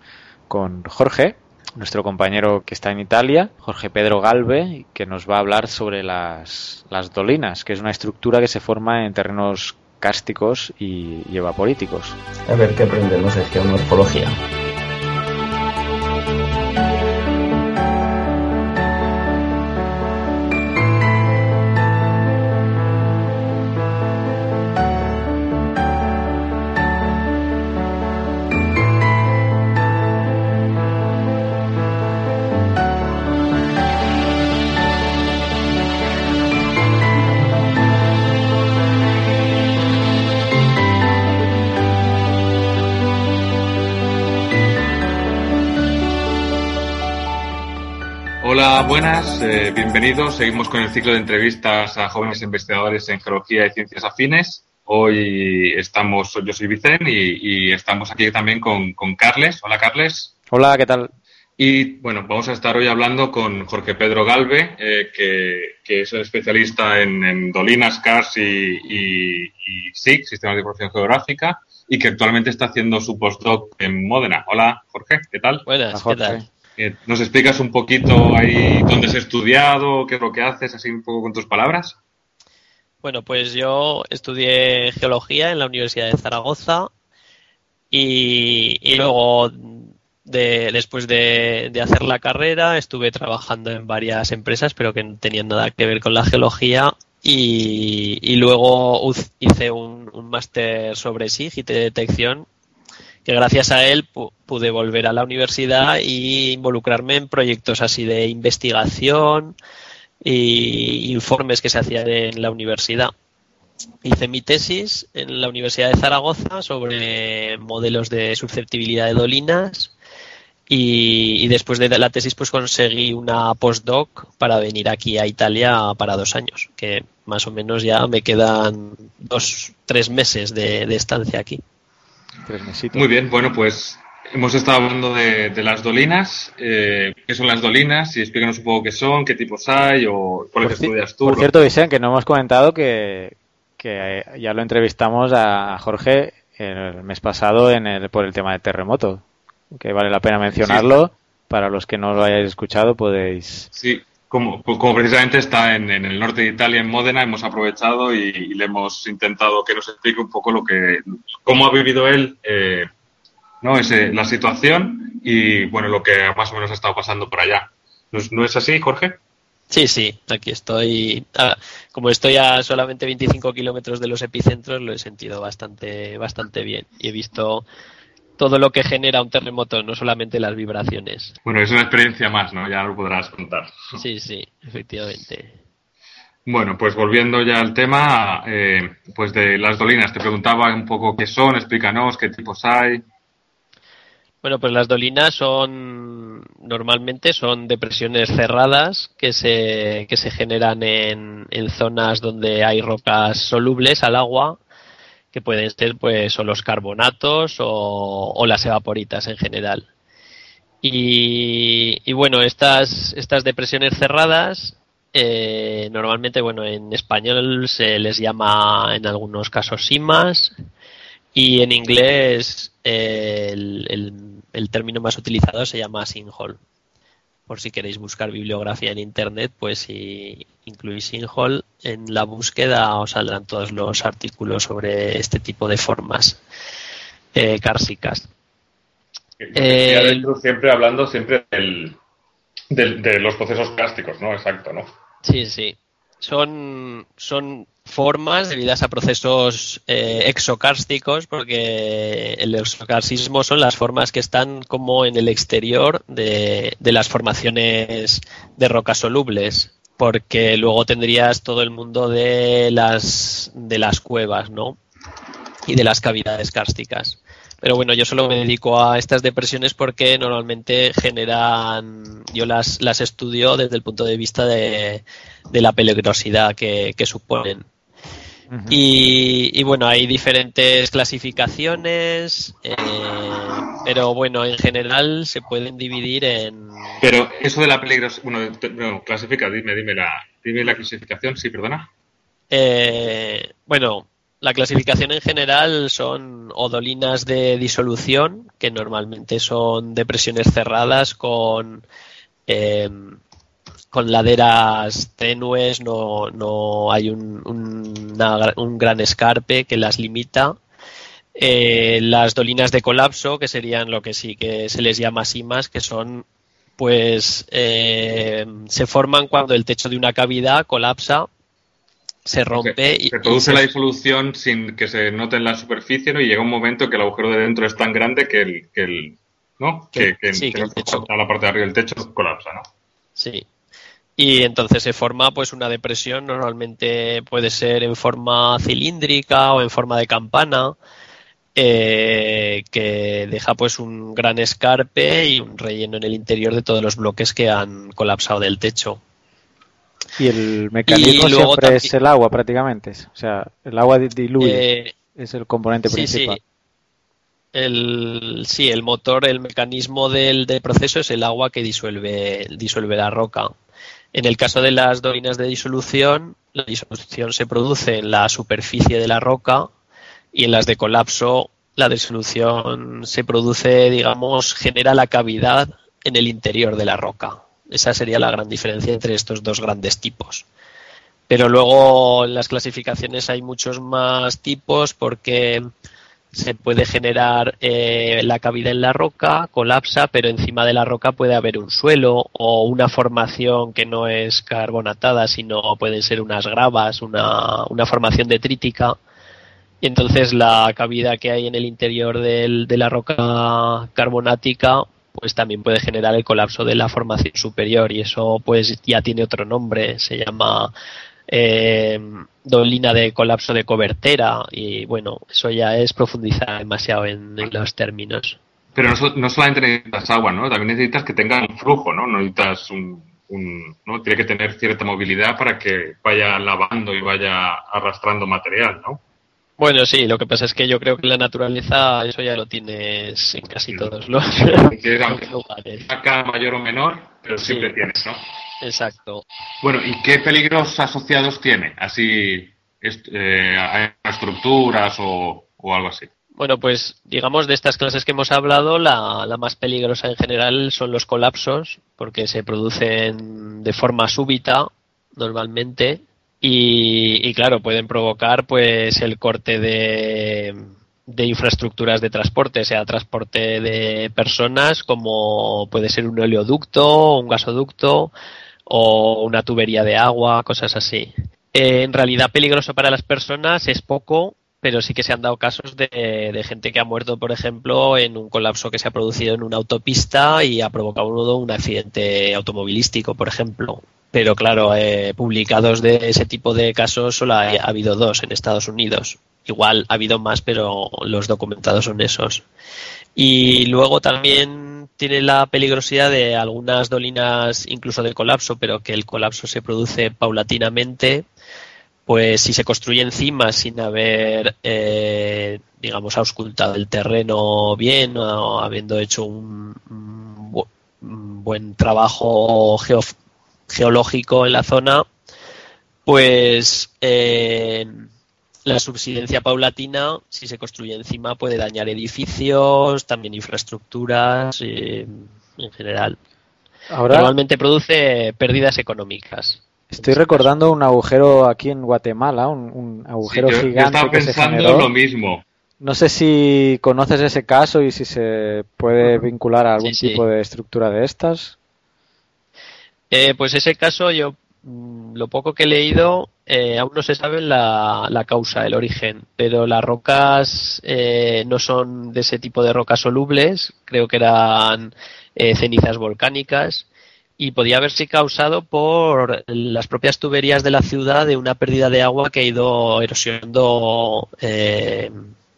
con Jorge, nuestro compañero que está en Italia, Jorge Pedro Galve, que nos va a hablar sobre las, las dolinas, que es una estructura que se forma en terrenos cársticos y, y evapolíticos. A ver qué aprendemos de geomorfología. Hola, buenas, eh, bienvenidos. Seguimos con el ciclo de entrevistas a jóvenes investigadores en geología y ciencias afines. Hoy estamos, yo soy Vicente y, estamos aquí también con, con Carles. Hola, Carles. Hola, ¿qué tal? Y bueno, vamos a estar hoy hablando con Jorge Pedro Galve, eh, que, es un especialista en, dolinas, CARS y, y, y, SIG, Sistemas de Información Geográfica, y que actualmente está haciendo su postdoc en Módena. Hola, Jorge, ¿qué tal? Buenas, ¿qué tal? Eh, ¿Nos explicas un poquito ahí dónde has estudiado, qué es lo que haces, así un poco con tus palabras? Bueno, pues yo estudié geología en la Universidad de Zaragoza y, luego de, después de, hacer la carrera estuve trabajando en varias empresas pero que no tenían nada que ver con la geología y, luego hice un, máster sobre SIG y detección que gracias a él pude volver a la universidad y involucrarme en proyectos así de investigación e informes que se hacían en la universidad. Hice mi tesis en la Universidad de Zaragoza sobre modelos de susceptibilidad de dolinas y, después de la tesis pues conseguí una postdoc para venir aquí a Italia para dos años, que más o menos ya me quedan dos, tres meses de estancia aquí. Muy bien, bueno, pues hemos estado hablando de, las dolinas. Eh, ¿Qué son las dolinas? Y explícanos un poco qué son, qué tipos hay o cuáles estudias tú. Por cierto, Vicente, que no hemos comentado que, que ya lo entrevistamos a Jorge el mes pasado en el, por el tema de terremoto, que vale la pena mencionarlo. Para los que no lo hayáis escuchado, podéis. Sí, como, como, precisamente está en, el norte de Italia, en Módena, hemos aprovechado y, le hemos intentado que nos explique un poco lo que, cómo ha vivido él, eh, ¿no? Ese, la situación y, bueno, lo que más o menos ha estado pasando por allá. ¿No, es así, Jorge? Sí, sí, aquí estoy. Ah, como estoy a solamente 25 kilómetros de los epicentros, lo he sentido bastante, bastante bien y he visto todo lo que genera un terremoto, no solamente las vibraciones. Bueno, es una experiencia más, ¿no? Ya lo podrás contar. Sí, sí, efectivamente. Bueno, pues volviendo ya al tema, eh, pues de las dolinas, te preguntaba un poco qué son, explícanos qué tipos hay. Bueno, pues las dolinas son normalmente son depresiones cerradas que se, que se generan en, en zonas donde hay rocas solubles al agua que pueden ser pues o los carbonatos o, las evaporitas en general. Y, bueno, estas, estas depresiones cerradas eh, normalmente, bueno, en español se les llama en algunos casos simas y en inglés eh, el, el, término más utilizado se llama sinkhole por si queréis buscar bibliografía en internet, pues si incluís Sinhol en la búsqueda os saldrán todos los artículos sobre este tipo de formas eh, cársicas. Eh, siempre hablando siempre del, de los procesos cársticos, ¿no? Exacto, ¿no? Sí, sí. Son, son formas debidas a procesos eh, exocársticos, porque el exocarsismo son las formas que están como en el exterior de, de las formaciones de rocas solubles, porque luego tendrías todo el mundo de las, de las cuevas, ¿no? Y de las cavidades kársticas. Pero bueno, yo solo me dedico a estas depresiones porque normalmente generan, yo las, las estudio desde el punto de vista de, de la peligrosidad que, que suponen y, bueno, hay diferentes clasificaciones, eh, pero bueno, en general se pueden dividir en... Pero eso de la peligrosidad, bueno, clasifica, dime, dime la, dime la clasificación, sí, perdona. Eh, bueno, la clasificación en general son odolinas de disolución, que normalmente son depresiones cerradas con eh, con laderas tenues, no, no hay un, un, gran escarpe que las limita. Eh, las dolinas de colapso, que serían lo que sí que se les llama simas, que son, pues, eh, se forman cuando el techo de una cavidad colapsa, se rompe y. Se produce la disolución sin que se note en la superficie, ¿no? Y llega un momento que el agujero de dentro es tan grande que el. Que el ¿No? Que, que, la parte de arriba del techo colapsa, ¿no? Sí, y entonces se forma pues una depresión normalmente puede ser en forma cilíndrica o en forma de campana eh, que deja pues un gran escarpe y un relleno en el interior de todos los bloques que han colapsado del techo. Y el mecanismo siempre es el agua prácticamente, o sea, el agua diluye, eh, es el componente principal. Sí. El, sí, el motor, el mecanismo del, del, proceso es el agua que disuelve, disuelve la roca. En el caso de las dolinas de disolución, la disolución se produce en la superficie de la roca y en las de colapso la disolución se produce, digamos, genera la cavidad en el interior de la roca. Esa sería la gran diferencia entre estos dos grandes tipos. Pero luego en las clasificaciones hay muchos más tipos porque se puede generar eh, la cavidad en la roca, colapsa, pero encima de la roca puede haber un suelo o una formación que no es carbonatada, sino pueden ser unas gravas, una, una formación detrítica. Y entonces la cavidad que hay en el interior del, de la roca carbonática pues también puede generar el colapso de la formación superior y eso pues ya tiene otro nombre, se llama eh, dolina de colapso de cobertera y bueno, eso ya es profundizar demasiado en, los términos. Pero no, solamente necesitas agua, ¿no? También necesitas que tenga un flujo, ¿no? No necesitas un, un, ¿no? Tiene que tener cierta movilidad para que vaya lavando y vaya arrastrando material, ¿no? Bueno, sí, lo que pasa es que yo creo que la naturaleza eso ya lo tienes en casi todos los, lugares. Acá mayor o menor, pero siempre tienes, ¿no? Exacto. Bueno, ¿y qué peligros asociados tiene? Así, eh, estructuras o, algo así. Bueno, pues digamos de estas clases que hemos hablado, la, la, más peligrosa en general son los colapsos, porque se producen de forma súbita normalmente y, claro, pueden provocar pues el corte de, de infraestructuras de transporte, sea transporte de personas como puede ser un oleoducto, un gasoducto o una tubería de agua, cosas así. en realidad peligroso para las personas es poco, pero sí que se han dado casos de, de, gente que ha muerto, por ejemplo, en un colapso que se ha producido en una autopista y ha provocado un accidente automovilístico, por ejemplo pero claro, eh, publicados de ese tipo de casos solo ha, habido dos en Estados Unidos. Igual ha habido más, pero los documentados son esos. Y luego también tiene la peligrosidad de algunas dolinas, incluso de colapso, pero que el colapso se produce paulatinamente. Pues si se construye encima sin haber, eh, digamos, auscultado el terreno bien o habiendo hecho un, buen trabajo geológico en la zona, pues eh, la subsidencia paulatina, si se construye encima, puede dañar edificios, también infraestructuras eh, en general. Ahora, Normalmente produce pérdidas económicas. Estoy recordando un agujero aquí en Guatemala, un, agujero gigante. Yo pensando lo mismo. No sé si conoces ese caso y si se puede vincular a algún tipo de estructura de estas. Eh, pues ese caso yo mm, lo poco que he leído eh, aún no se sabe la, causa, el origen, pero las rocas eh, no son de ese tipo de rocas solubles, creo que eran cenizas volcánicas y podía haberse causado por las propias tuberías de la ciudad de una pérdida de agua que ha ido erosionando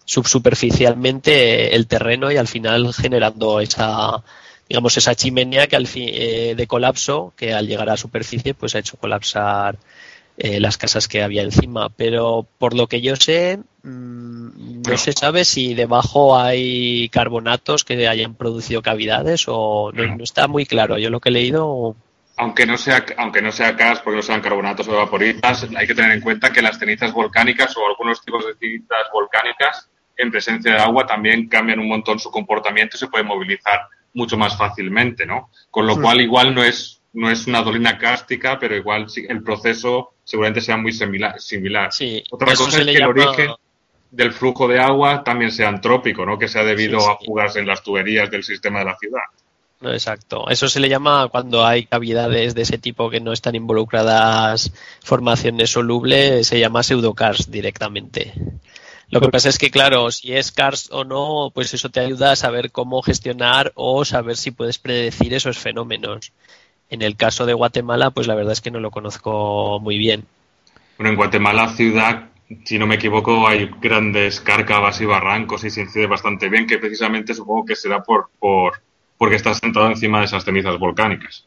subsuperficialmente el terreno y al final generando esa digamos, esa chimenea que al fin, eh, de colapso, que al llegar a superficie, pues ha hecho colapsar eh, las casas que había encima. Pero por lo que yo sé, mm, no se sabe si debajo hay carbonatos que hayan producido cavidades o no, está muy claro. Yo lo que he leído. Aunque no sea, aunque no sea gas, porque no sean carbonatos o vaporistas, hay que tener en cuenta que las cenizas volcánicas o algunos tipos de cenizas volcánicas en presencia de agua también cambian un montón su comportamiento y se pueden movilizar mucho más fácilmente, ¿no? Con lo cual igual no es no es una dolina cástica, pero igual el proceso seguramente sea muy similar. similar. Sí, Otra cosa es que el origen del flujo de agua también sea antrópico, ¿no? Que sea debido a fugas en las tuberías del sistema de la ciudad. No, exacto. Eso se le llama cuando hay cavidades de ese tipo que no están involucradas formaciones solubles, se llama pseudocars directamente. Lo que pasa es que, claro, si es CARS o no, pues eso te ayuda a saber cómo gestionar o saber si puedes predecir esos fenómenos. En el caso de Guatemala, pues la verdad es que no lo conozco muy bien. Bueno, en Guatemala ciudad si no me equivoco, hay grandes cárcavas y barrancos y se incide bastante bien, que precisamente supongo que será por, por porque estás sentado encima de esas cenizas volcánicas.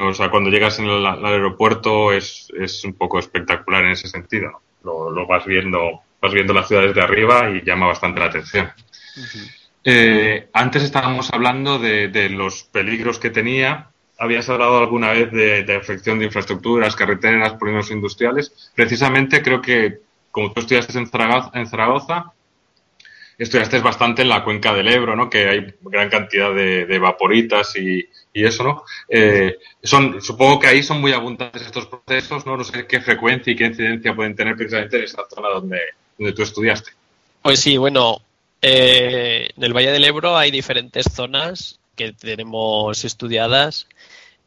O sea, cuando llegas en el, al aeropuerto es, es, un poco espectacular en ese sentido. Lo, lo, vas viendo, vas viendo las ciudades de arriba y llama bastante la atención. eh, antes estábamos hablando de, de, los peligros que tenía. Habías hablado alguna vez de, de afección de infraestructuras, carreteras, polígonos industriales. Precisamente creo que, como tú estudiaste en Zaragoza, en Zaragoza estudiaste bastante en la cuenca del Ebro, ¿no? Que hay gran cantidad de, de vaporitas y, y, eso, ¿no? Eh, son, supongo que ahí son muy abundantes estos procesos, ¿no? No sé qué frecuencia y qué incidencia pueden tener precisamente en esa zona donde, donde tú estudiaste. Pues sí, bueno, eh, en el Valle del Ebro hay diferentes zonas que tenemos estudiadas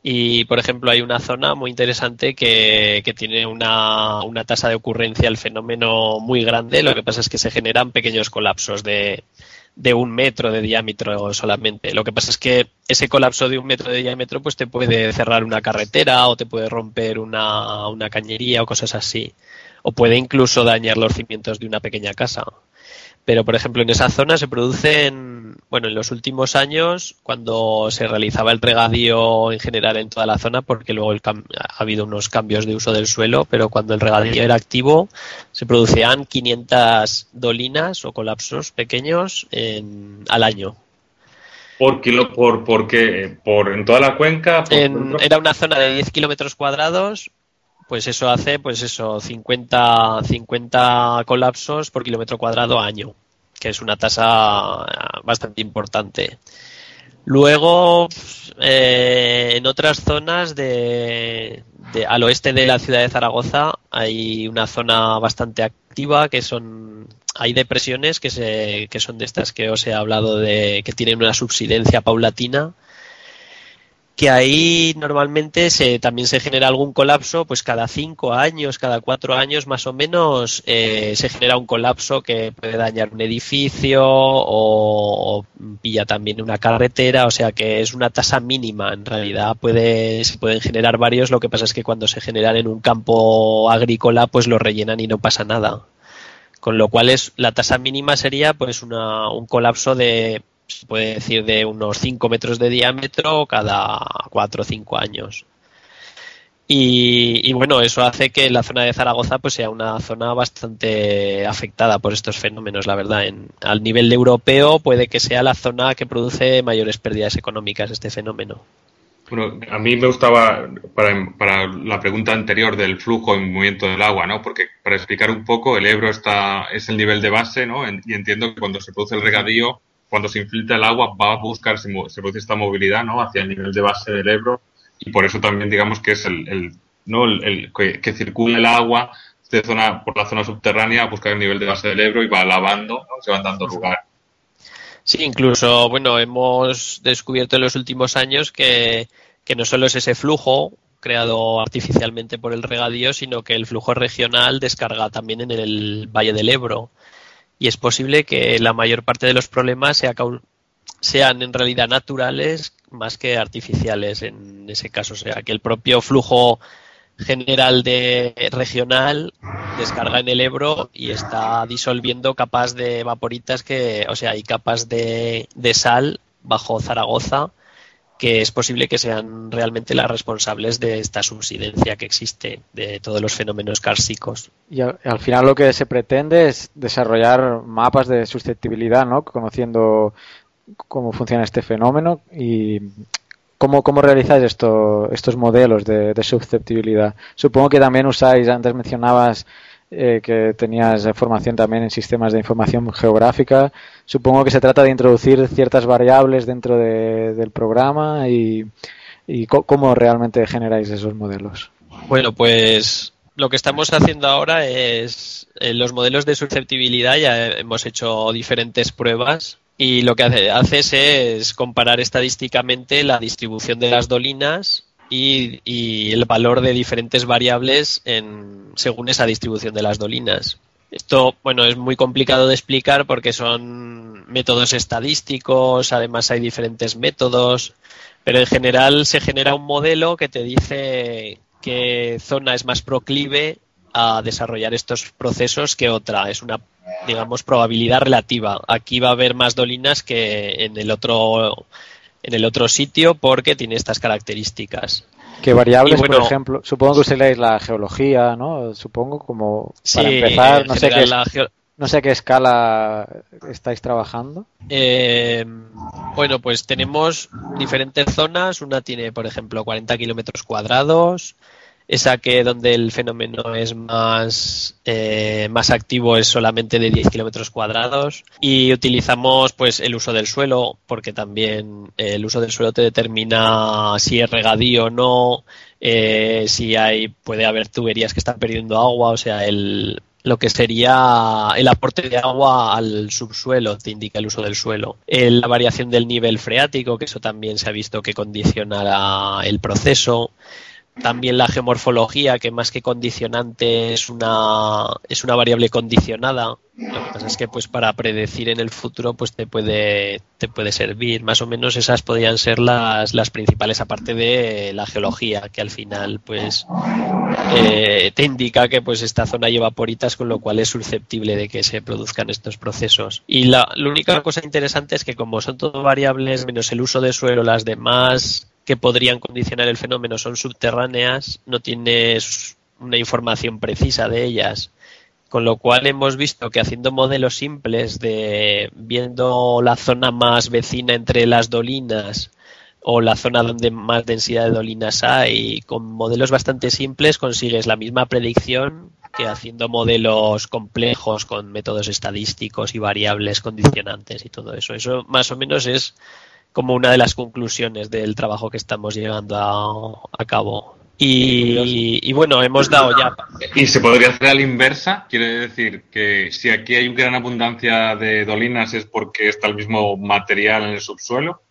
y, por ejemplo, hay una zona muy interesante que, que tiene una, una, tasa de ocurrencia del fenómeno muy grande. Lo que pasa es que se generan pequeños colapsos de, de un metro de diámetro solamente. Lo que pasa es que ese colapso de un metro de diámetro pues te puede cerrar una carretera o te puede romper una, una cañería o cosas así. O puede incluso dañar los cimientos de una pequeña casa. Pero, por ejemplo, en esa zona se producen, bueno, en los últimos años, cuando se realizaba el regadío en general en toda la zona, porque luego ha habido unos cambios de uso del suelo, pero cuando el regadío era activo, se producían 500 dolinas o colapsos pequeños en, al año. ¿Por kilo, por, por qué? ¿Por, ¿En toda la cuenca? Por en, era una zona de 10 kilómetros cuadrados pues eso hace, pues eso, 50, 50 colapsos por kilómetro cuadrado año, que es una tasa bastante importante. Luego, eh, en otras zonas de, de, al oeste de la ciudad de Zaragoza hay una zona bastante activa que son hay depresiones que se que son de estas que os he hablado de que tienen una subsidencia paulatina que ahí normalmente se, también se genera algún colapso, pues cada cinco años, cada cuatro años más o menos eh, se genera un colapso que puede dañar un edificio o, o, pilla también una carretera, o sea que es una tasa mínima, en realidad puede, se pueden generar varios, lo que pasa es que cuando se generan en un campo agrícola pues lo rellenan y no pasa nada. Con lo cual es, la tasa mínima sería pues una, un colapso de se puede decir de unos 5 metros de diámetro cada 4 o 5 años. Y, bueno, eso hace que la zona de Zaragoza pues sea una zona bastante afectada por estos fenómenos, la verdad. En, al nivel europeo puede que sea la zona que produce mayores pérdidas económicas este fenómeno. Bueno, a mí me gustaba, para, para, la pregunta anterior del flujo y movimiento del agua, ¿no? Porque para explicar un poco, el Ebro está, es el nivel de base, ¿no? Y entiendo que cuando se produce el regadío, cuando se infiltra el agua va a buscar, se, se produce esta movilidad ¿no? hacia el nivel de base del Ebro y por eso también digamos que es el, ¿no? el, el que, que, circula el agua de zona, por la zona subterránea a buscar el nivel de base del Ebro y va lavando, ¿no? se van dando lugar. Sí, incluso, bueno, hemos descubierto en los últimos años que, que no solo es ese flujo creado artificialmente por el regadío, sino que el flujo regional descarga también en el Valle del Ebro y es posible que la mayor parte de los problemas sea, sean en realidad naturales más que artificiales en ese caso. O sea, que el propio flujo general de regional descarga en el Ebro y está disolviendo capas de vaporitas que, o sea, hay capas de sal bajo Zaragoza que es posible que sean realmente las responsables de esta subsidencia que existe de todos los fenómenos cársicos. Y al, al, final lo que se pretende es desarrollar mapas de susceptibilidad, ¿no? Conociendo cómo funciona este fenómeno y cómo, cómo realizáis esto, estos modelos de, de susceptibilidad. Supongo que también usáis, antes mencionabas eh, que tenías formación también en sistemas de información geográfica. Supongo que se trata de introducir ciertas variables dentro de, del programa y, y cómo realmente generáis esos modelos. Bueno, pues lo que estamos haciendo ahora es en los modelos de susceptibilidad ya hemos hecho diferentes pruebas y lo que hace, haces es comparar estadísticamente la distribución de las dolinas y, el valor de diferentes variables en, según esa distribución de las dolinas. Esto, bueno, es muy complicado de explicar porque son métodos estadísticos, además hay diferentes métodos, pero en general se genera un modelo que te dice qué zona es más proclive a desarrollar estos procesos que otra. Es una, digamos, probabilidad relativa. Aquí va a haber más dolinas que en el otro en el otro sitio porque tiene estas características. ¿Qué variables, por ejemplo? Supongo que usáis la geología, ¿no? Supongo como para empezar, no sé qué no sé qué escala estáis trabajando. Eh, bueno, pues tenemos diferentes zonas. Una tiene, por ejemplo, 40 kilómetros cuadrados. Esa que donde el fenómeno es más, eh, más activo es solamente de 10 kilómetros cuadrados. Y utilizamos pues el uso del suelo, porque también el uso del suelo te determina si es regadío o no, eh, si hay, puede haber tuberías que están perdiendo agua, o sea, el, lo que sería el aporte de agua al subsuelo, te indica el uso del suelo. la variación del nivel freático, que eso también se ha visto que condiciona el proceso. También la geomorfología, que más que condicionante es una, es una variable condicionada. Lo que pasa es que pues para predecir en el futuro pues te puede, te puede servir. Más o menos esas podrían ser las, las principales, aparte de la geología, que al final pues eh, te indica que pues esta zona lleva poritas, con lo cual es susceptible de que se produzcan estos procesos. Y la, la única cosa interesante es que como son todo variables, menos el uso de suelo, las demás que podrían condicionar el fenómeno son subterráneas, no tienes una información precisa de ellas. Con lo cual hemos visto que haciendo modelos simples de viendo la zona más vecina entre las dolinas o la zona donde más densidad de dolinas hay, con modelos bastante simples consigues la misma predicción que haciendo modelos complejos con métodos estadísticos y variables condicionantes y todo eso. Eso más o menos es como una de las conclusiones del trabajo que estamos llegando a, cabo. Y, bueno, hemos dado ya. ¿Y se podría hacer a la inversa? Quiere decir que si aquí hay una gran abundancia de dolinas es porque está el mismo material en el subsuelo.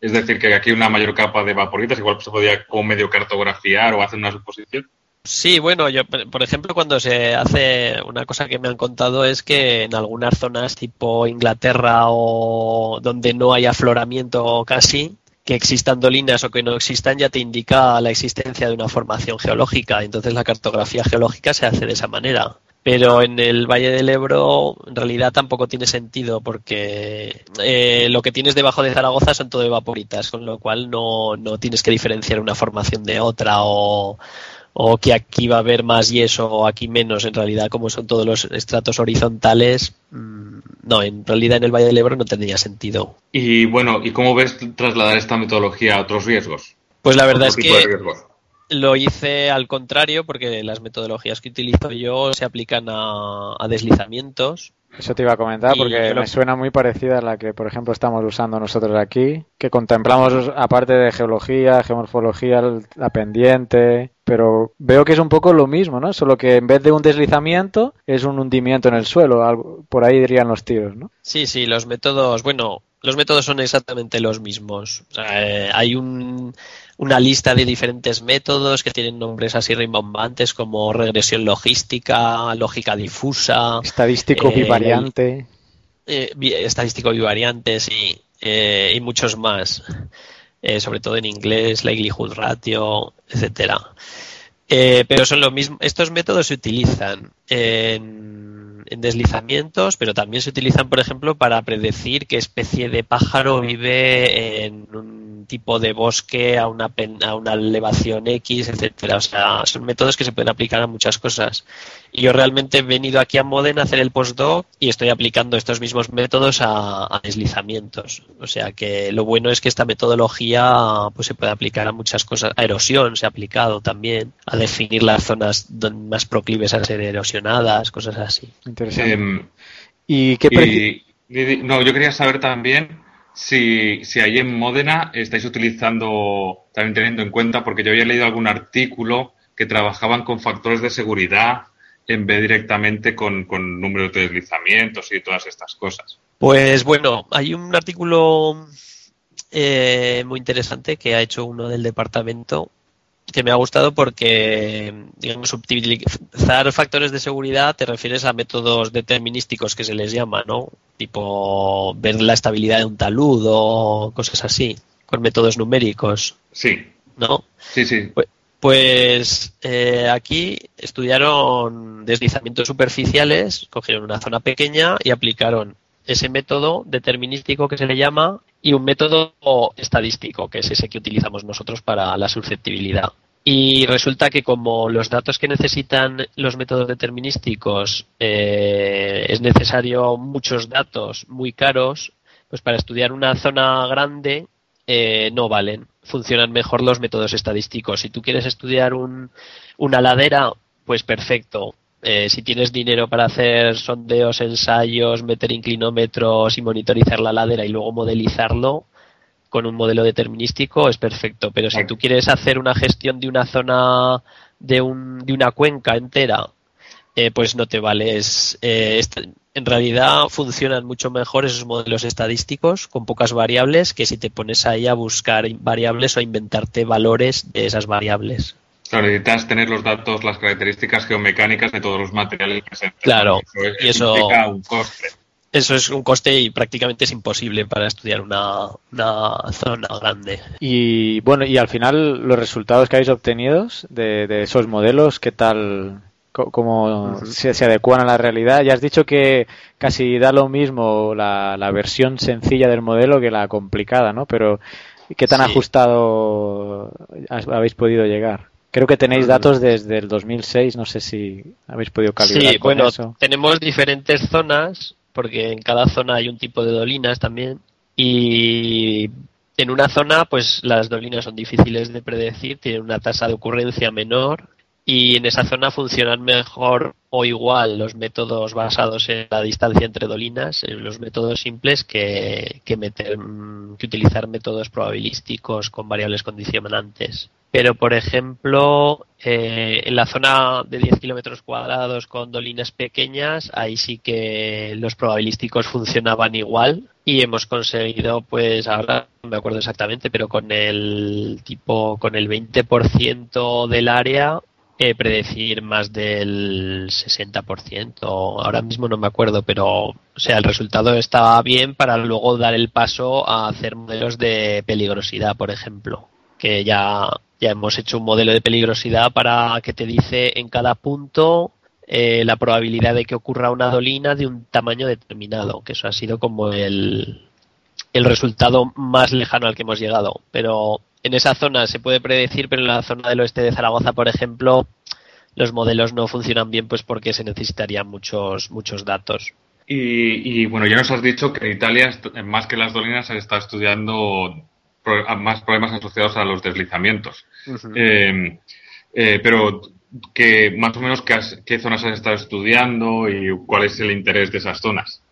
Es decir, que aquí hay una mayor capa de vaporitas, igual se podría como medio cartografiar o hacer una suposición. Sí, bueno, yo, por ejemplo, cuando se hace una cosa que me han contado es que en algunas zonas tipo Inglaterra o donde no hay afloramiento casi, que existan dolinas o que no existan ya te indica la existencia de una formación geológica. Entonces la cartografía geológica se hace de esa manera. Pero en el Valle del Ebro en realidad tampoco tiene sentido porque eh, lo que tienes debajo de Zaragoza son todo evaporitas, con lo cual no, no tienes que diferenciar una formación de otra o o que aquí va a haber más yeso o aquí menos, en realidad como son todos los estratos horizontales, mm, no, en realidad en el Valle del Ebro no tendría sentido. Y bueno, ¿y cómo ves trasladar esta metodología a otros riesgos? Pues la verdad es que lo hice al contrario porque las metodologías que utilizo yo se aplican a, deslizamientos. Eso te iba a comentar porque me suena muy parecida a la que, por ejemplo, estamos usando nosotros aquí, que contemplamos, aparte de geología, geomorfología, la pendiente, pero veo que es un poco lo mismo, ¿no? Solo que en vez de un deslizamiento es un hundimiento en el suelo, algo, por ahí dirían los tiros, ¿no? Sí, sí, los métodos, bueno, los métodos son exactamente los mismos. Eh, hay un, una lista de diferentes métodos que tienen nombres así rimbombantes como regresión logística, lógica difusa, estadístico eh, bivariante, eh, estadístico bivariante, sí, y muchos más. Eh, sobre todo en inglés, likelihood ratio, etcétera. Eh, pero son lo mismo. Estos métodos se utilizan en, en, deslizamientos, pero también se utilizan, por ejemplo, para predecir qué especie de pájaro vive en un tipo de bosque a una, a una elevación X, etcétera. O sea, son métodos que se pueden aplicar a muchas cosas. Y yo realmente he venido aquí a Modena a hacer el postdoc y estoy aplicando estos mismos métodos a, deslizamientos. O sea que lo bueno es que esta metodología pues se puede aplicar a muchas cosas. A erosión se ha aplicado también, a definir las zonas más proclives a ser erosionadas, cosas así. Interesante. Em, ¿Y qué no, yo quería saber también si, si ahí en Módena estáis utilizando, también teniendo en cuenta, porque yo había leído algún artículo que trabajaban con factores de seguridad en vez directamente con, con números de deslizamientos y todas estas cosas. Pues bueno, hay un artículo eh, muy interesante que ha hecho uno del departamento que me ha gustado porque, digamos, utilizar factores de seguridad te refieres a métodos determinísticos que se les llama, ¿no? Tipo ver la estabilidad de un talud o cosas así, con métodos numéricos. Sí. ¿No? Sí, sí. Pues, Pues eh, aquí estudiaron deslizamientos superficiales, cogieron una zona pequeña y aplicaron ese método determinístico que se le llama y un método estadístico, que es ese que utilizamos nosotros para la susceptibilidad. Y resulta que como los datos que necesitan los métodos determinísticos eh, es necesario muchos datos muy caros, pues para estudiar una zona grande eh, no valen. Funcionan mejor los métodos estadísticos. Si tú quieres estudiar un, una ladera, pues perfecto. Eh, si tienes dinero para hacer sondeos, ensayos, meter inclinómetros y monitorizar la ladera y luego modelizarlo, con un modelo determinístico es perfecto, pero si tú quieres hacer una gestión de una zona, de, un, de una cuenca entera, eh, pues no te vale. Eh, en realidad funcionan mucho mejor esos modelos estadísticos con pocas variables que si te pones ahí a buscar variables o a inventarte valores de esas variables. Claro, necesitas tener los datos, las características geomecánicas de todos los materiales que se Claro, y eso implica un coste eso es un coste y prácticamente es imposible para estudiar una, zona grande. Y bueno, y al final los resultados que habéis obtenido de, esos modelos, ¿qué tal? ¿Cómo se, adecuan a la realidad? Ya has dicho que casi da lo mismo la, versión sencilla del modelo que la complicada, ¿no? Pero ¿qué tan ajustado habéis podido llegar? Creo que tenéis mm. datos desde el 2006, no sé si habéis podido calibrar. Sí, bueno, tenemos diferentes zonas porque en cada zona hay un tipo de dolinas también. Y en una zona, pues las dolinas son difíciles de predecir, tienen una tasa de ocurrencia menor y en esa zona funcionan mejor o igual los métodos basados en la distancia entre dolinas, los métodos simples, que, que, meter, que utilizar métodos probabilísticos con variables condicionantes. Pero, por ejemplo, eh, en la zona de 10 kilómetros cuadrados con dolinas pequeñas, ahí sí que los probabilísticos funcionaban igual y hemos conseguido, pues ahora no me acuerdo exactamente, pero con el tipo, con el 20% del área, eh, predecir más del 60%. Ahora mismo no me acuerdo, pero o sea, el resultado estaba bien para luego dar el paso a hacer modelos de peligrosidad, por ejemplo, que ya ya hemos hecho un modelo de peligrosidad para que te dice en cada punto eh, la probabilidad de que ocurra una dolina de un tamaño determinado, que eso ha sido como el, el resultado más lejano al que hemos llegado. Pero en esa zona se puede predecir, pero en la zona del oeste de Zaragoza, por ejemplo, los modelos no funcionan bien pues porque se necesitarían muchos, muchos datos. Y, y bueno, ya nos has dicho que Italia, más que las dolinas, se está estudiando más problemas asociados a los deslizamientos. Eh, eh, pero que más o menos qué, zonas has estado estudiando y cuál es el interés de esas zonas.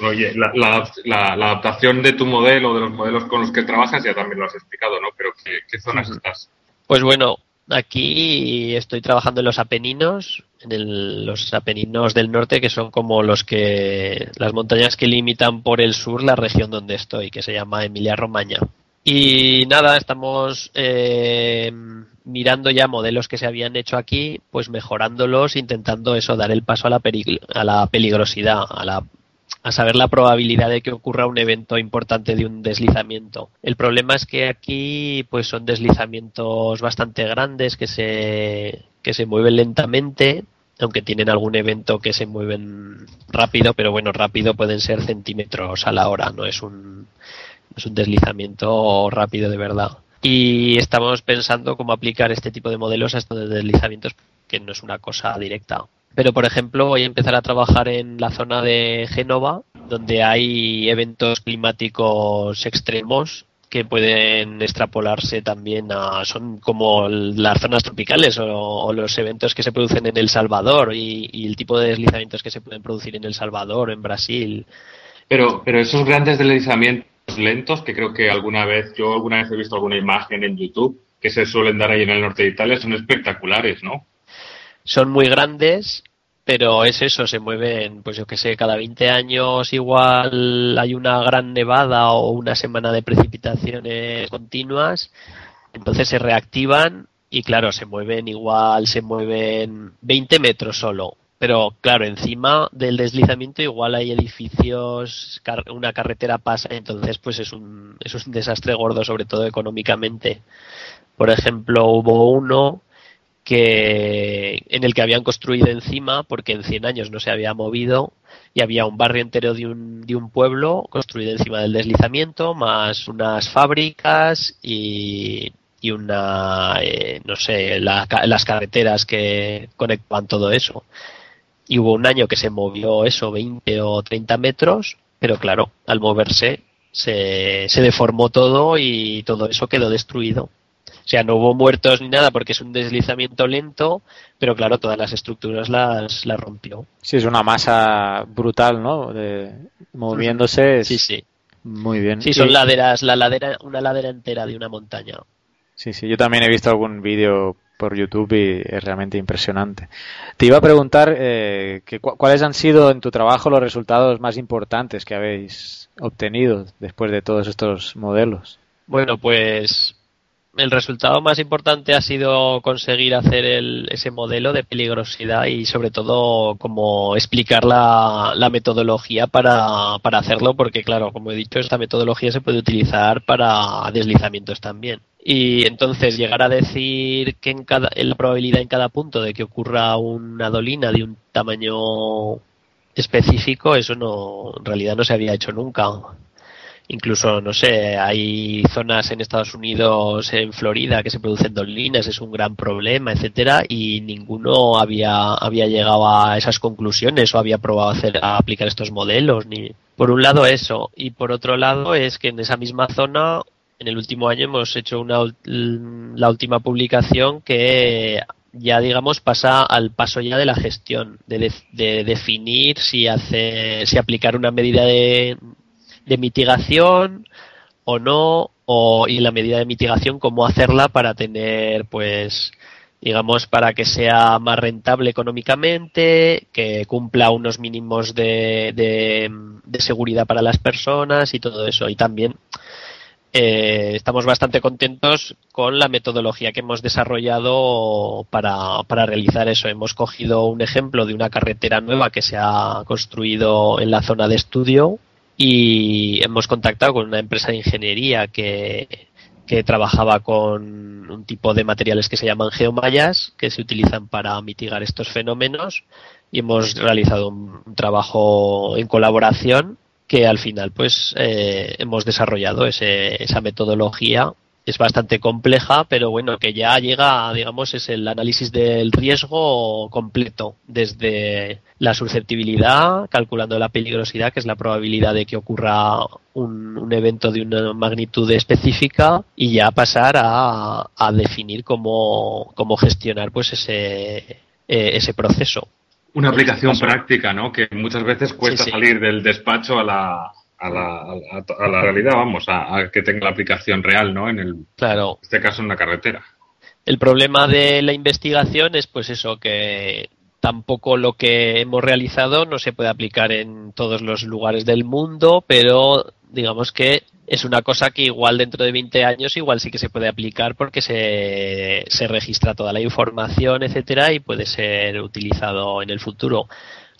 Oye, la, adaptación de tu modelo, de los modelos con los que trabajas, ya también lo has explicado, ¿no? Pero ¿qué, zonas estás? Pues bueno, aquí estoy trabajando en los Apeninos, en los Apeninos del norte, que son como los que las montañas que limitan por el sur la región donde estoy, que se llama Emilia Romagna. Y nada, estamos eh, mirando ya modelos que se habían hecho aquí, pues mejorándolos, intentando eso, dar el paso a la, a la peligrosidad, a, la, a saber la probabilidad de que ocurra un evento importante de un deslizamiento. El problema es que aquí pues son deslizamientos bastante grandes que se, que se mueven lentamente, aunque tienen algún evento que se mueven rápido, pero bueno, rápido pueden ser centímetros a la hora, no es un es un deslizamiento rápido de verdad. Y estamos pensando cómo aplicar este tipo de modelos a estos deslizamientos, que no es una cosa directa. Pero, por ejemplo, voy a empezar a trabajar en la zona de Génova, donde hay eventos climáticos extremos que pueden extrapolarse también a son como las zonas tropicales o, los eventos que se producen en El Salvador y, y, el tipo de deslizamientos que se pueden producir en El Salvador, en Brasil. Pero, pero esos grandes deslizamientos lentos que creo que alguna vez, yo alguna vez he visto alguna imagen en YouTube que se suelen dar ahí en el norte de Italia, son espectaculares, ¿no? Son muy grandes, pero es eso, se mueven, pues yo que sé, cada 20 años igual hay una gran nevada o una semana de precipitaciones continuas, entonces se reactivan y claro, se mueven igual, se mueven 20 metros solo, pero claro, encima del deslizamiento igual hay edificios, una carretera pasa, entonces pues es un, es un desastre gordo, sobre todo económicamente. Por ejemplo, hubo uno que en el que habían construido encima porque en 100 años no se había movido y había un barrio entero de un, de un pueblo construido encima del deslizamiento más unas fábricas y, y una eh, no sé las carreteras que conectaban todo eso y hubo un año que se movió eso 20 o 30 metros pero claro al moverse se, se deformó todo y todo eso quedó destruido o sea, no hubo muertos ni nada porque es un deslizamiento lento, pero claro, todas las estructuras las, las rompió. Sí, es una masa brutal, ¿no? De, moviéndose. Sí, sí. Muy bien. Sí, son laderas, la ladera, una ladera entera de una montaña. Sí, sí, yo también he visto algún vídeo por YouTube y es realmente impresionante. Te iba a preguntar eh, cuáles han sido en tu trabajo los resultados más importantes que habéis obtenido después de todos estos modelos. Bueno, pues el resultado más importante ha sido conseguir hacer ese modelo de peligrosidad y sobre todo como explicar la, metodología para, hacerlo porque claro, como he dicho, esta metodología se puede utilizar para deslizamientos también. Y entonces llegar a decir que en, cada, la probabilidad en cada punto de que ocurra una dolina de un tamaño específico, eso no, en realidad no se había hecho nunca incluso, no sé, hay zonas en Estados Unidos, en Florida, que se producen dolinas, es un gran problema, etcétera, y ninguno había, había llegado a esas conclusiones o había probado hacer, a aplicar estos modelos. Ni... Por un lado eso, y por otro lado es que en esa misma zona, en el último año hemos hecho una, la última publicación que ya digamos pasa al paso ya de la gestión, de, de definir si hace, si aplicar una medida de, de mitigación o no, o, y la medida de mitigación, cómo hacerla para tener, pues, digamos, para que sea más rentable económicamente, que cumpla unos mínimos de, de, seguridad para las personas y todo eso. Y también eh, estamos bastante contentos con la metodología que hemos desarrollado para, para realizar eso. Hemos cogido un ejemplo de una carretera nueva que se ha construido en la zona de estudio y hemos contactado con una empresa de ingeniería que, que trabajaba con un tipo de materiales que se llaman geomallas, que se utilizan para mitigar estos fenómenos, y hemos realizado un, trabajo en colaboración que al final pues eh, hemos desarrollado ese, esa metodología es bastante compleja, pero bueno, que ya llega, digamos, es el análisis del riesgo completo, desde la susceptibilidad, calculando la peligrosidad, que es la probabilidad de que ocurra un, evento de una magnitud específica, y ya pasar a, definir cómo, cómo gestionar pues ese, eh, ese proceso. Una aplicación práctica, ¿no? Que muchas veces cuesta salir del despacho a la, a la, a, la realidad, vamos, a, que tenga la aplicación real, ¿no? En el, claro. este caso, en una carretera. El problema de la investigación es, pues eso, que tampoco lo que hemos realizado no se puede aplicar en todos los lugares del mundo, pero digamos que es una cosa que igual dentro de 20 años igual sí que se puede aplicar porque se, se registra toda la información, etcétera, y puede ser utilizado en el futuro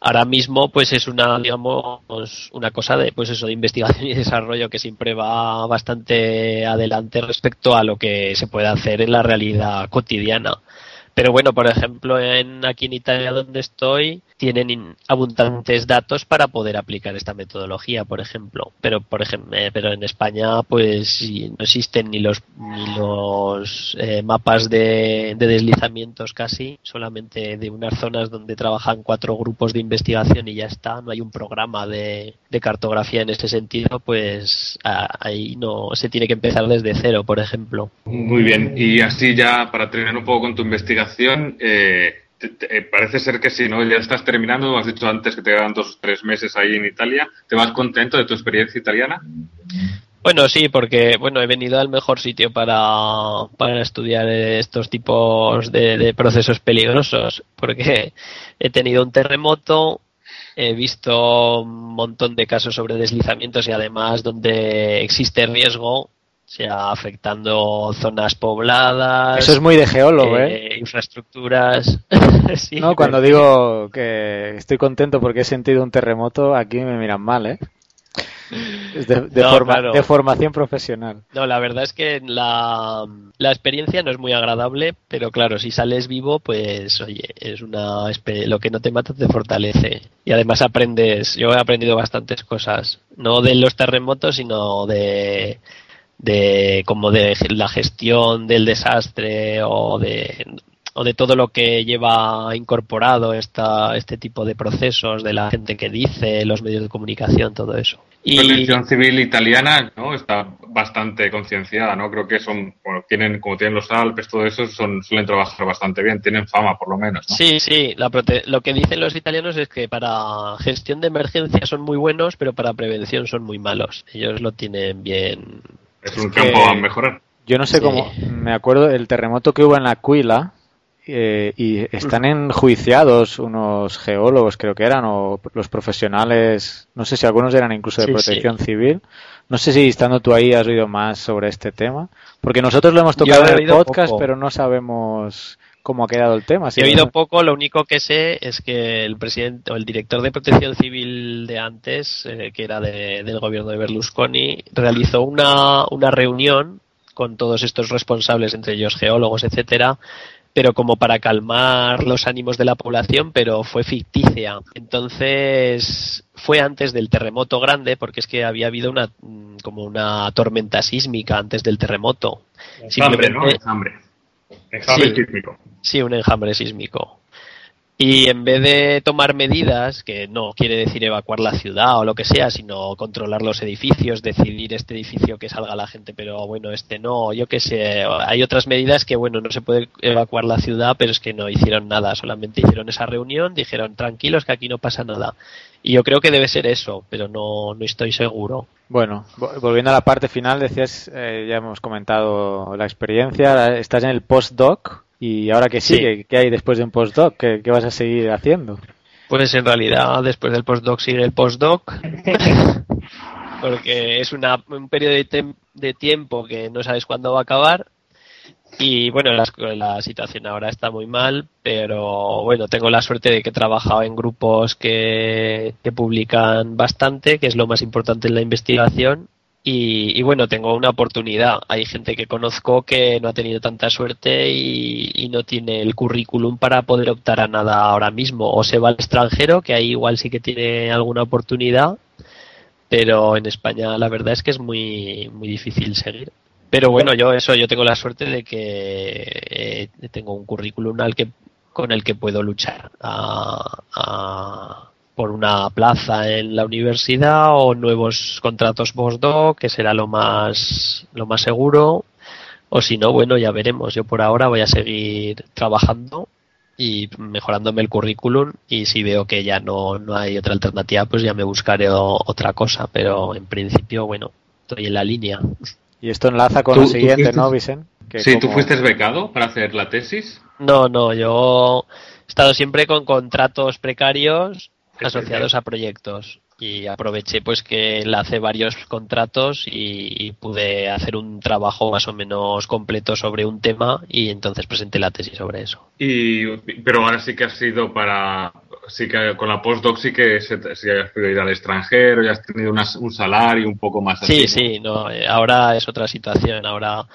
ahora mismo pues es una digamos una cosa de pues eso de investigación y desarrollo que siempre va bastante adelante respecto a lo que se puede hacer en la realidad cotidiana pero bueno, por ejemplo, en, aquí en Italia donde estoy, tienen abundantes datos para poder aplicar esta metodología, por ejemplo. Pero, por ejemplo, eh, pero en España, pues no existen ni los, ni los eh, mapas de, deslizamientos casi, solamente de unas zonas donde trabajan cuatro grupos de investigación y ya está. No hay un programa de, cartografía en ese sentido, pues ahí no se tiene que empezar desde cero, por ejemplo. Muy bien. Y así ya, para terminar un poco con tu investigación, eh, parece ser que si no, ya estás terminando, has dicho antes que te quedan dos o tres meses ahí en Italia. ¿Te vas contento de tu experiencia italiana? Bueno, sí, porque bueno, he venido al mejor sitio para, para estudiar estos tipos de, procesos peligrosos, porque he tenido un terremoto, he visto un montón de casos sobre deslizamientos y además donde existe riesgo sea afectando zonas pobladas. Eso es muy de geólogo, ¿eh? ¿eh? Infraestructuras. no, cuando digo que estoy contento porque he sentido un terremoto, aquí me miran mal, ¿eh? de, de, formación profesional. No, la verdad es que la, la, experiencia no es muy agradable, pero claro, si sales vivo, pues oye, es una lo que no te mata te fortalece. Y además aprendes, yo he aprendido bastantes cosas, no de los terremotos, sino de de como de la gestión del desastre o de o de todo lo que lleva incorporado esta, este tipo de procesos, de la gente que dice, los medios de comunicación, todo eso. Y... La protección civil italiana ¿no? está bastante concienciada, ¿no? Creo que son, tienen, como tienen los Alpes, todo eso, son, suelen trabajar bastante bien, tienen fama por lo menos, ¿no? Sí, sí, la lo que dicen los italianos es que para gestión de emergencia son muy buenos, pero para prevención son muy malos. Ellos lo tienen bien. Es un campo a mejorar. Yo no sé cómo, me acuerdo del terremoto que hubo en la Aquila, eh, y están enjuiciados unos geólogos, creo que eran, o los profesionales, no sé si algunos eran incluso de protección civil. No sé si estando tú ahí has oído más sobre este tema, porque nosotros lo hemos tocado en el podcast, pero no sabemos cómo ha quedado el tema. he oído poco, lo único que sé es que el presidente o el director de protección civil de antes, eh, que era del gobierno de Berlusconi, realizó una, una reunión con todos estos responsables, entre ellos geólogos, etcétera, pero como para calmar los ánimos de la población, pero fue ficticia. Entonces fue antes del terremoto grande, porque es que había habido una mm, como una tormenta sísmica antes del terremoto. Enjambre, ¿no? Enjambre. Enjambre sísmico. Sí, un enjambre sísmico. Y en vez de tomar medidas, que no quiere decir evacuar la ciudad o lo que sea, sino controlar los edificios, decidir este edificio que salga la gente, pero bueno, este no, yo qué sé, hay otras medidas que bueno, no se puede evacuar la ciudad, pero es que no hicieron nada, solamente hicieron esa reunión, dijeron tranquilos que aquí no pasa nada. Y yo creo que debe ser eso, pero no, no estoy seguro. Bueno, volviendo a la parte final, decías, eh, ya hemos comentado la experiencia, estás en el postdoc, ¿Y ahora qué sigue? ¿Qué hay después de un postdoc? ¿Qué, ¿Qué vas a seguir haciendo? Pues en realidad después del postdoc sigue el postdoc. porque es una, un periodo de, de, tiempo que no sabes cuándo va a acabar. Y bueno, la, la, situación ahora está muy mal, pero bueno, tengo la suerte de que he trabajado en grupos que, que publican bastante, que es lo más importante en la investigación, y, bueno, tengo una oportunidad. Hay gente que conozco que no ha tenido tanta suerte y, no tiene el currículum para poder optar a nada ahora mismo. O se va al extranjero, que ahí igual sí que tiene alguna oportunidad, pero en España la verdad es que es muy, muy difícil seguir. Pero bueno, yo eso, yo tengo la suerte de que eh, tengo un currículum al que, con el que puedo luchar a por una plaza en la universidad o nuevos contratos postdoc, que será lo más, lo más seguro. O si no, bueno, ya veremos. Yo por ahora voy a seguir trabajando y mejorándome el currículum y si veo que ya no, no hay otra alternativa, pues ya me buscaré otra cosa. Pero en principio, bueno, estoy en la línea. Y esto enlaza con lo siguiente, ¿no, Vicen? sí, ¿tú fuiste becado para hacer la tesis? No, no, yo he estado siempre con contratos precarios asociados a proyectos y aproveché pues que hace varios contratos y, pude hacer un trabajo más o menos completo sobre un tema y entonces presenté la tesis sobre eso. Y pero ahora sí que has sido para sí que con la postdoc sí que sí has podido ir al extranjero, ya has tenido un salario un poco más. Sí, sí, no, eh, ahora es otra situación, ahora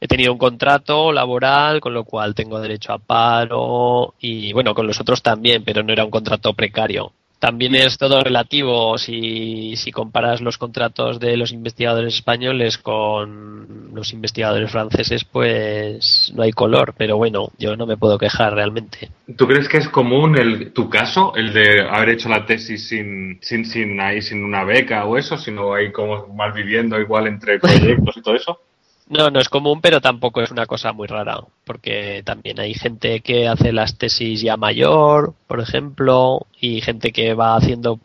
he tenido un contrato laboral, con lo cual tengo derecho a paro y bueno, con los otros también, pero no era un contrato precario. También es todo relativo si, si comparas los contratos de los investigadores españoles con los investigadores franceses, pues no hay color, pero bueno, yo no me puedo quejar realmente. ¿Tú crees que es común el, tu caso, el de haber hecho la tesis sin, sin, sin, ahí, sin una beca o eso, sino ahí como mal viviendo igual entre proyectos y todo eso? No, no es común, pero tampoco es una cosa muy rara, porque también hay gente que hace las tesis ya mayor, por ejemplo, y gente que va haciendo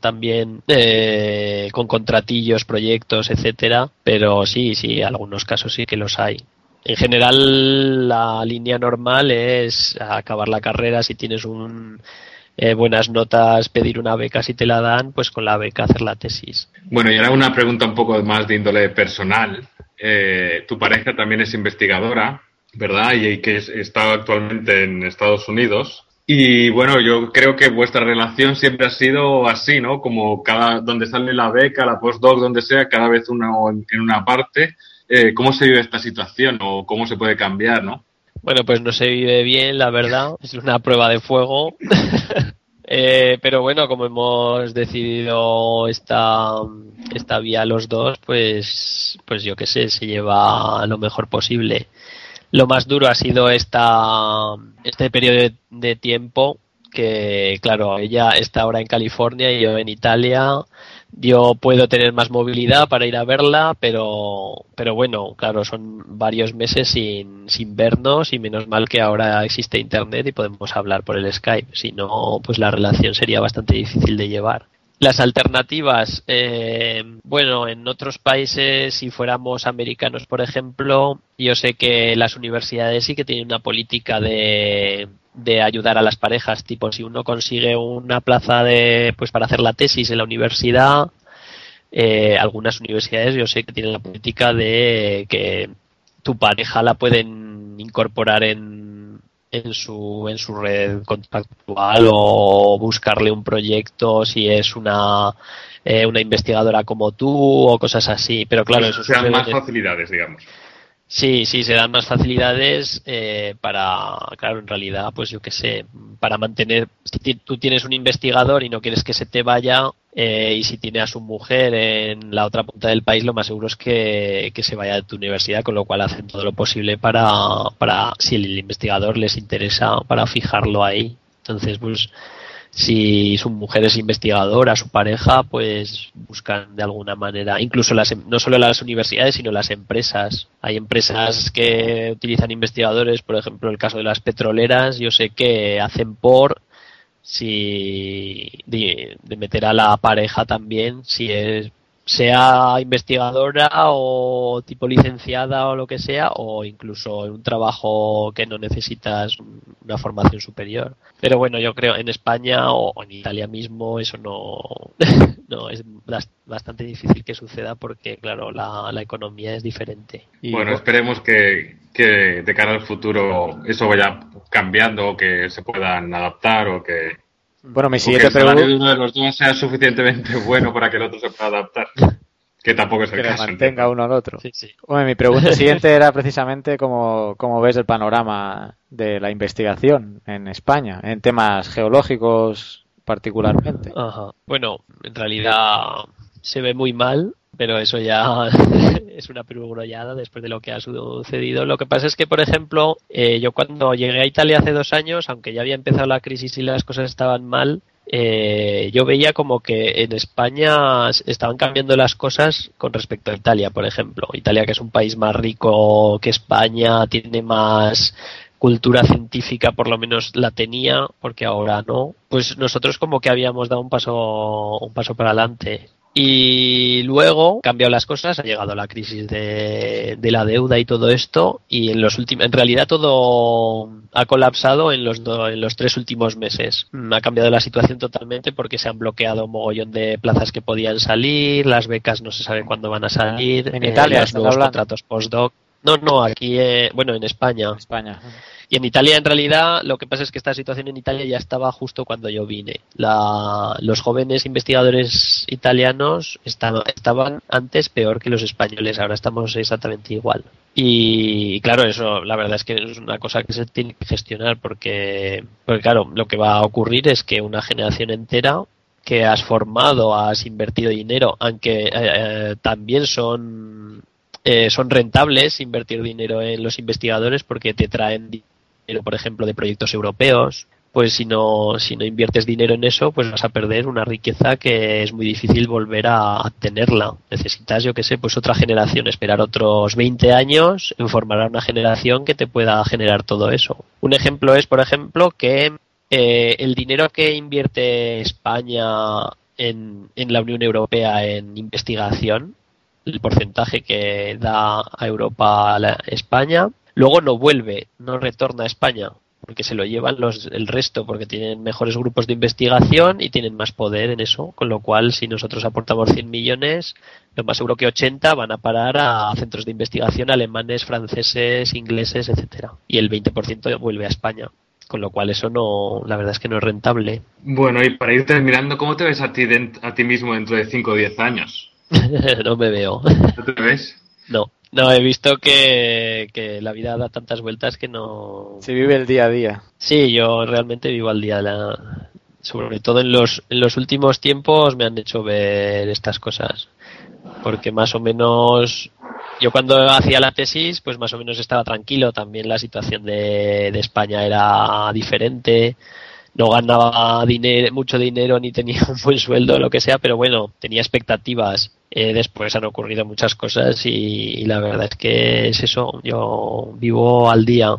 también eh, con contratillos, proyectos, etcétera. Pero sí, sí, algunos casos sí que los hay. En general, la línea normal es acabar la carrera si tienes un eh, buenas notas, pedir una beca si te la dan, pues con la beca hacer la tesis. Bueno, y ahora una pregunta un poco más de índole personal. Eh, tu pareja también es investigadora, ¿verdad? Y, que está actualmente en Estados Unidos. Y bueno, yo creo que vuestra relación siempre ha sido así, ¿no? Como cada, donde sale la beca, la postdoc, donde sea, cada vez uno en una parte. Eh, ¿Cómo se vive esta situación o cómo se puede cambiar, no? Bueno, pues no se vive bien, la verdad. Es una prueba de fuego. Eh, pero bueno, como hemos decidido esta, esta vía los dos, pues, pues yo qué sé, se lleva lo mejor posible. Lo más duro ha sido esta, este periodo de, tiempo que, claro, ella está ahora en California y yo en Italia. Yo puedo tener más movilidad para ir a verla, pero, pero bueno, claro, son varios meses sin, sin vernos y menos mal que ahora existe Internet y podemos hablar por el Skype. Si no, pues la relación sería bastante difícil de llevar. Las alternativas, eh, bueno, en otros países, si fuéramos americanos, por ejemplo, yo sé que las universidades sí que tienen una política de, de ayudar a las parejas, tipo si uno consigue una plaza de, pues para hacer la tesis en la universidad, eh, algunas universidades yo sé que tienen la política de que tu pareja la pueden incorporar en en su, en su red contractual o buscarle un proyecto si es una, eh, una investigadora como tú o cosas así. Pero claro, eso se dan más facilidades, digamos. Sí, sí, se dan más facilidades eh, para, claro, en realidad, pues yo qué sé, para mantener, si tú tienes un investigador y no quieres que se te vaya, eh, y si tiene a su mujer en la otra punta del país, lo más seguro es que, que, se vaya de tu universidad, con lo cual hacen todo lo posible para, para, si el investigador les interesa, para fijarlo ahí. Entonces, pues, si su mujer es investigadora, su pareja, pues buscan de alguna manera, incluso las, em, no solo las universidades, sino las empresas. Hay empresas que utilizan investigadores, por ejemplo, el caso de las petroleras, yo sé que hacen por si de, de meter a la pareja también, si es sea investigadora o tipo licenciada o lo que sea, o incluso en un trabajo que no necesitas una formación superior. Pero bueno, yo creo en España o en Italia mismo eso no, no es bastante difícil que suceda porque, claro, la, la economía es diferente. bueno, esperemos que, que de cara al futuro eso vaya cambiando, o que se puedan adaptar o que bueno, mi siguiente pregunta. Que uno de los dos sea suficientemente bueno para que el otro se pueda adaptar. Que tampoco es el que caso. mantenga uno al otro. Bueno, mi pregunta siguiente era precisamente cómo, cómo ves el panorama de la investigación en España, en temas geológicos particularmente. Ajá. Bueno, en realidad se ve muy mal pero eso ya es una ya después de lo que ha sucedido. Lo que pasa es que, por ejemplo, eh, yo cuando llegué a Italia hace dos años, aunque ya había empezado la crisis y las cosas estaban mal, eh, yo veía como que en España estaban cambiando las cosas con respecto a Italia, por ejemplo. Italia, que es un país más rico que España, tiene más cultura científica, por lo menos la tenía, porque ahora no. Pues nosotros como que habíamos dado un paso, un paso para adelante. Y luego cambiado las cosas, ha llegado la crisis de, de la deuda y todo esto, y en los últimos, en realidad todo ha colapsado en los, en los tres últimos meses. Mm, ha cambiado la situación totalmente porque se han bloqueado un mogollón de plazas que podían salir, las becas no se sabe cuándo van a salir, en Italia, eh, los nuevos contratos postdoc. No, no, aquí, eh, bueno, en España. España. Y en Italia, en realidad, lo que pasa es que esta situación en Italia ya estaba justo cuando yo vine. los jóvenes investigadores italianos estaban, antes peor que los españoles, ahora estamos exactamente igual. Y, claro, eso la verdad es que es una cosa que se tiene que gestionar porque, porque claro, lo que va a ocurrir es que una generación entera que has formado, has invertido dinero, aunque eh, eh, también son eh, son rentables invertir dinero en los investigadores porque te traen por ejemplo, de proyectos europeos, pues si no, si no inviertes dinero en eso, pues vas a perder una riqueza que es muy difícil volver a, tenerla. Necesitas, yo que sé, pues otra generación, esperar otros 20 años en formar una generación que te pueda generar todo eso. Un ejemplo es, por ejemplo, que eh, el dinero que invierte España en, en la Unión Europea en investigación, el porcentaje que da a Europa a España, Luego no vuelve, no retorna a España, porque se lo llevan los, el resto, porque tienen mejores grupos de investigación y tienen más poder en eso, con lo cual si nosotros aportamos 100 millones, lo más seguro que 80 van a parar a centros de investigación alemanes, franceses, ingleses, etcétera, y el 20% vuelve a España. con lo cual eso no, la verdad es que no es rentable. Bueno, y para ir terminando, ¿cómo te ves a ti, a ti mismo dentro de 5 o 10 años? no me veo. ¿No te ves? No, no, he visto que, que, la vida da tantas vueltas que no... Se vive el día a día. Sí, yo realmente vivo al día. La... Sobre todo en los, en los últimos tiempos me han hecho ver estas cosas. Porque más o menos yo cuando hacía la tesis, pues más o menos estaba tranquilo. También la situación de, de España era diferente. No ganaba dinero, mucho dinero ni tenía un buen sueldo, lo que sea, pero bueno, tenía expectativas. Eh, después han ocurrido muchas cosas y, la verdad es que es eso. Yo vivo al día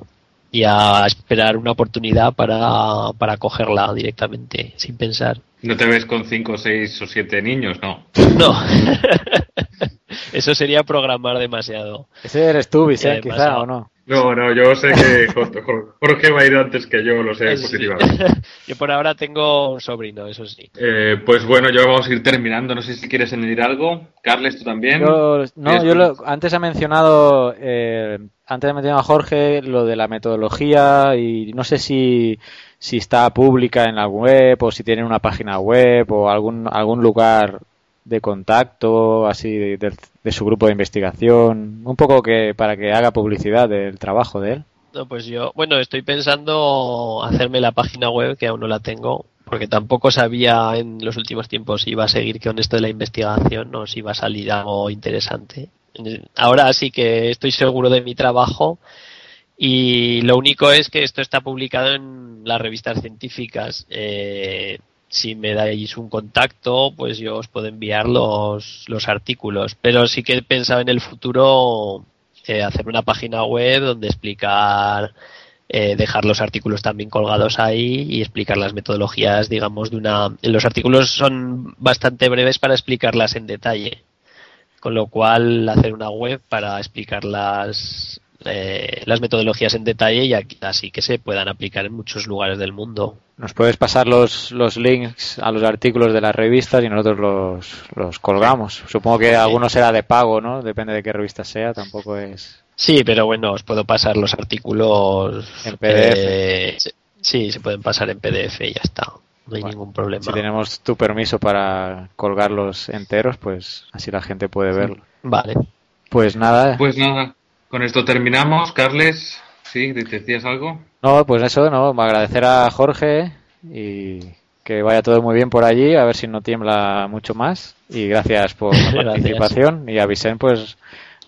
y a esperar una oportunidad para, para cogerla directamente, sin pensar. ¿No te ves con cinco, seis o siete niños? No. No. Eso sería programar demasiado. Ese eres tú, Vicente, quizá, ¿o no? No, no, yo sé que Jorge va a ir antes que yo, lo sé positivamente. yo por ahora tengo un sobrino, eso sí. Eh, pues bueno, yo vamos a ir terminando. No sé si quieres añadir algo. Carles, tú también. no, yo antes ha mencionado, eh, antes ha mencionado a Jorge lo de la metodología y no sé si, si está pública en la web o si tienen una página web o algún, algún lugar de contacto, así de, su grupo de investigación, un poco que para que haga publicidad del trabajo de él. No, pues yo, bueno, estoy pensando hacerme la página web que aún no la tengo, porque tampoco sabía en los últimos tiempos si iba a seguir con esto de la investigación o si iba a salir algo interesante. Ahora sí que estoy seguro de mi trabajo y lo único es que esto está publicado en las revistas científicas. Eh, si me dais un contacto, pues yo os puedo enviar los, los artículos. Pero sí que he pensado en el futuro eh, hacer una página web donde explicar, eh, dejar los artículos también colgados ahí y explicar las metodologías, digamos, de una. Los artículos son bastante breves para explicarlas en detalle. Con lo cual, hacer una web para explicar las, eh, las metodologías en detalle y así que se puedan aplicar en muchos lugares del mundo. Nos puedes pasar los, los links a los artículos de las revistas y nosotros los, los colgamos. Supongo que alguno será de pago, ¿no? Depende de qué revista sea, tampoco es. Sí, pero bueno, os puedo pasar los artículos en PDF. Eh, sí, se pueden pasar en PDF y ya está. No hay ningún problema. Si tenemos tu permiso para colgarlos enteros, pues así la gente puede verlo. Vale. Pues nada. Pues nada. Con esto terminamos. Carles, ¿sí? ¿Decías algo? No, pues eso, no. Agradecer a Jorge y que vaya todo muy bien por allí, a ver si no tiembla mucho más. Y gracias por la participación. Y a Vicente, pues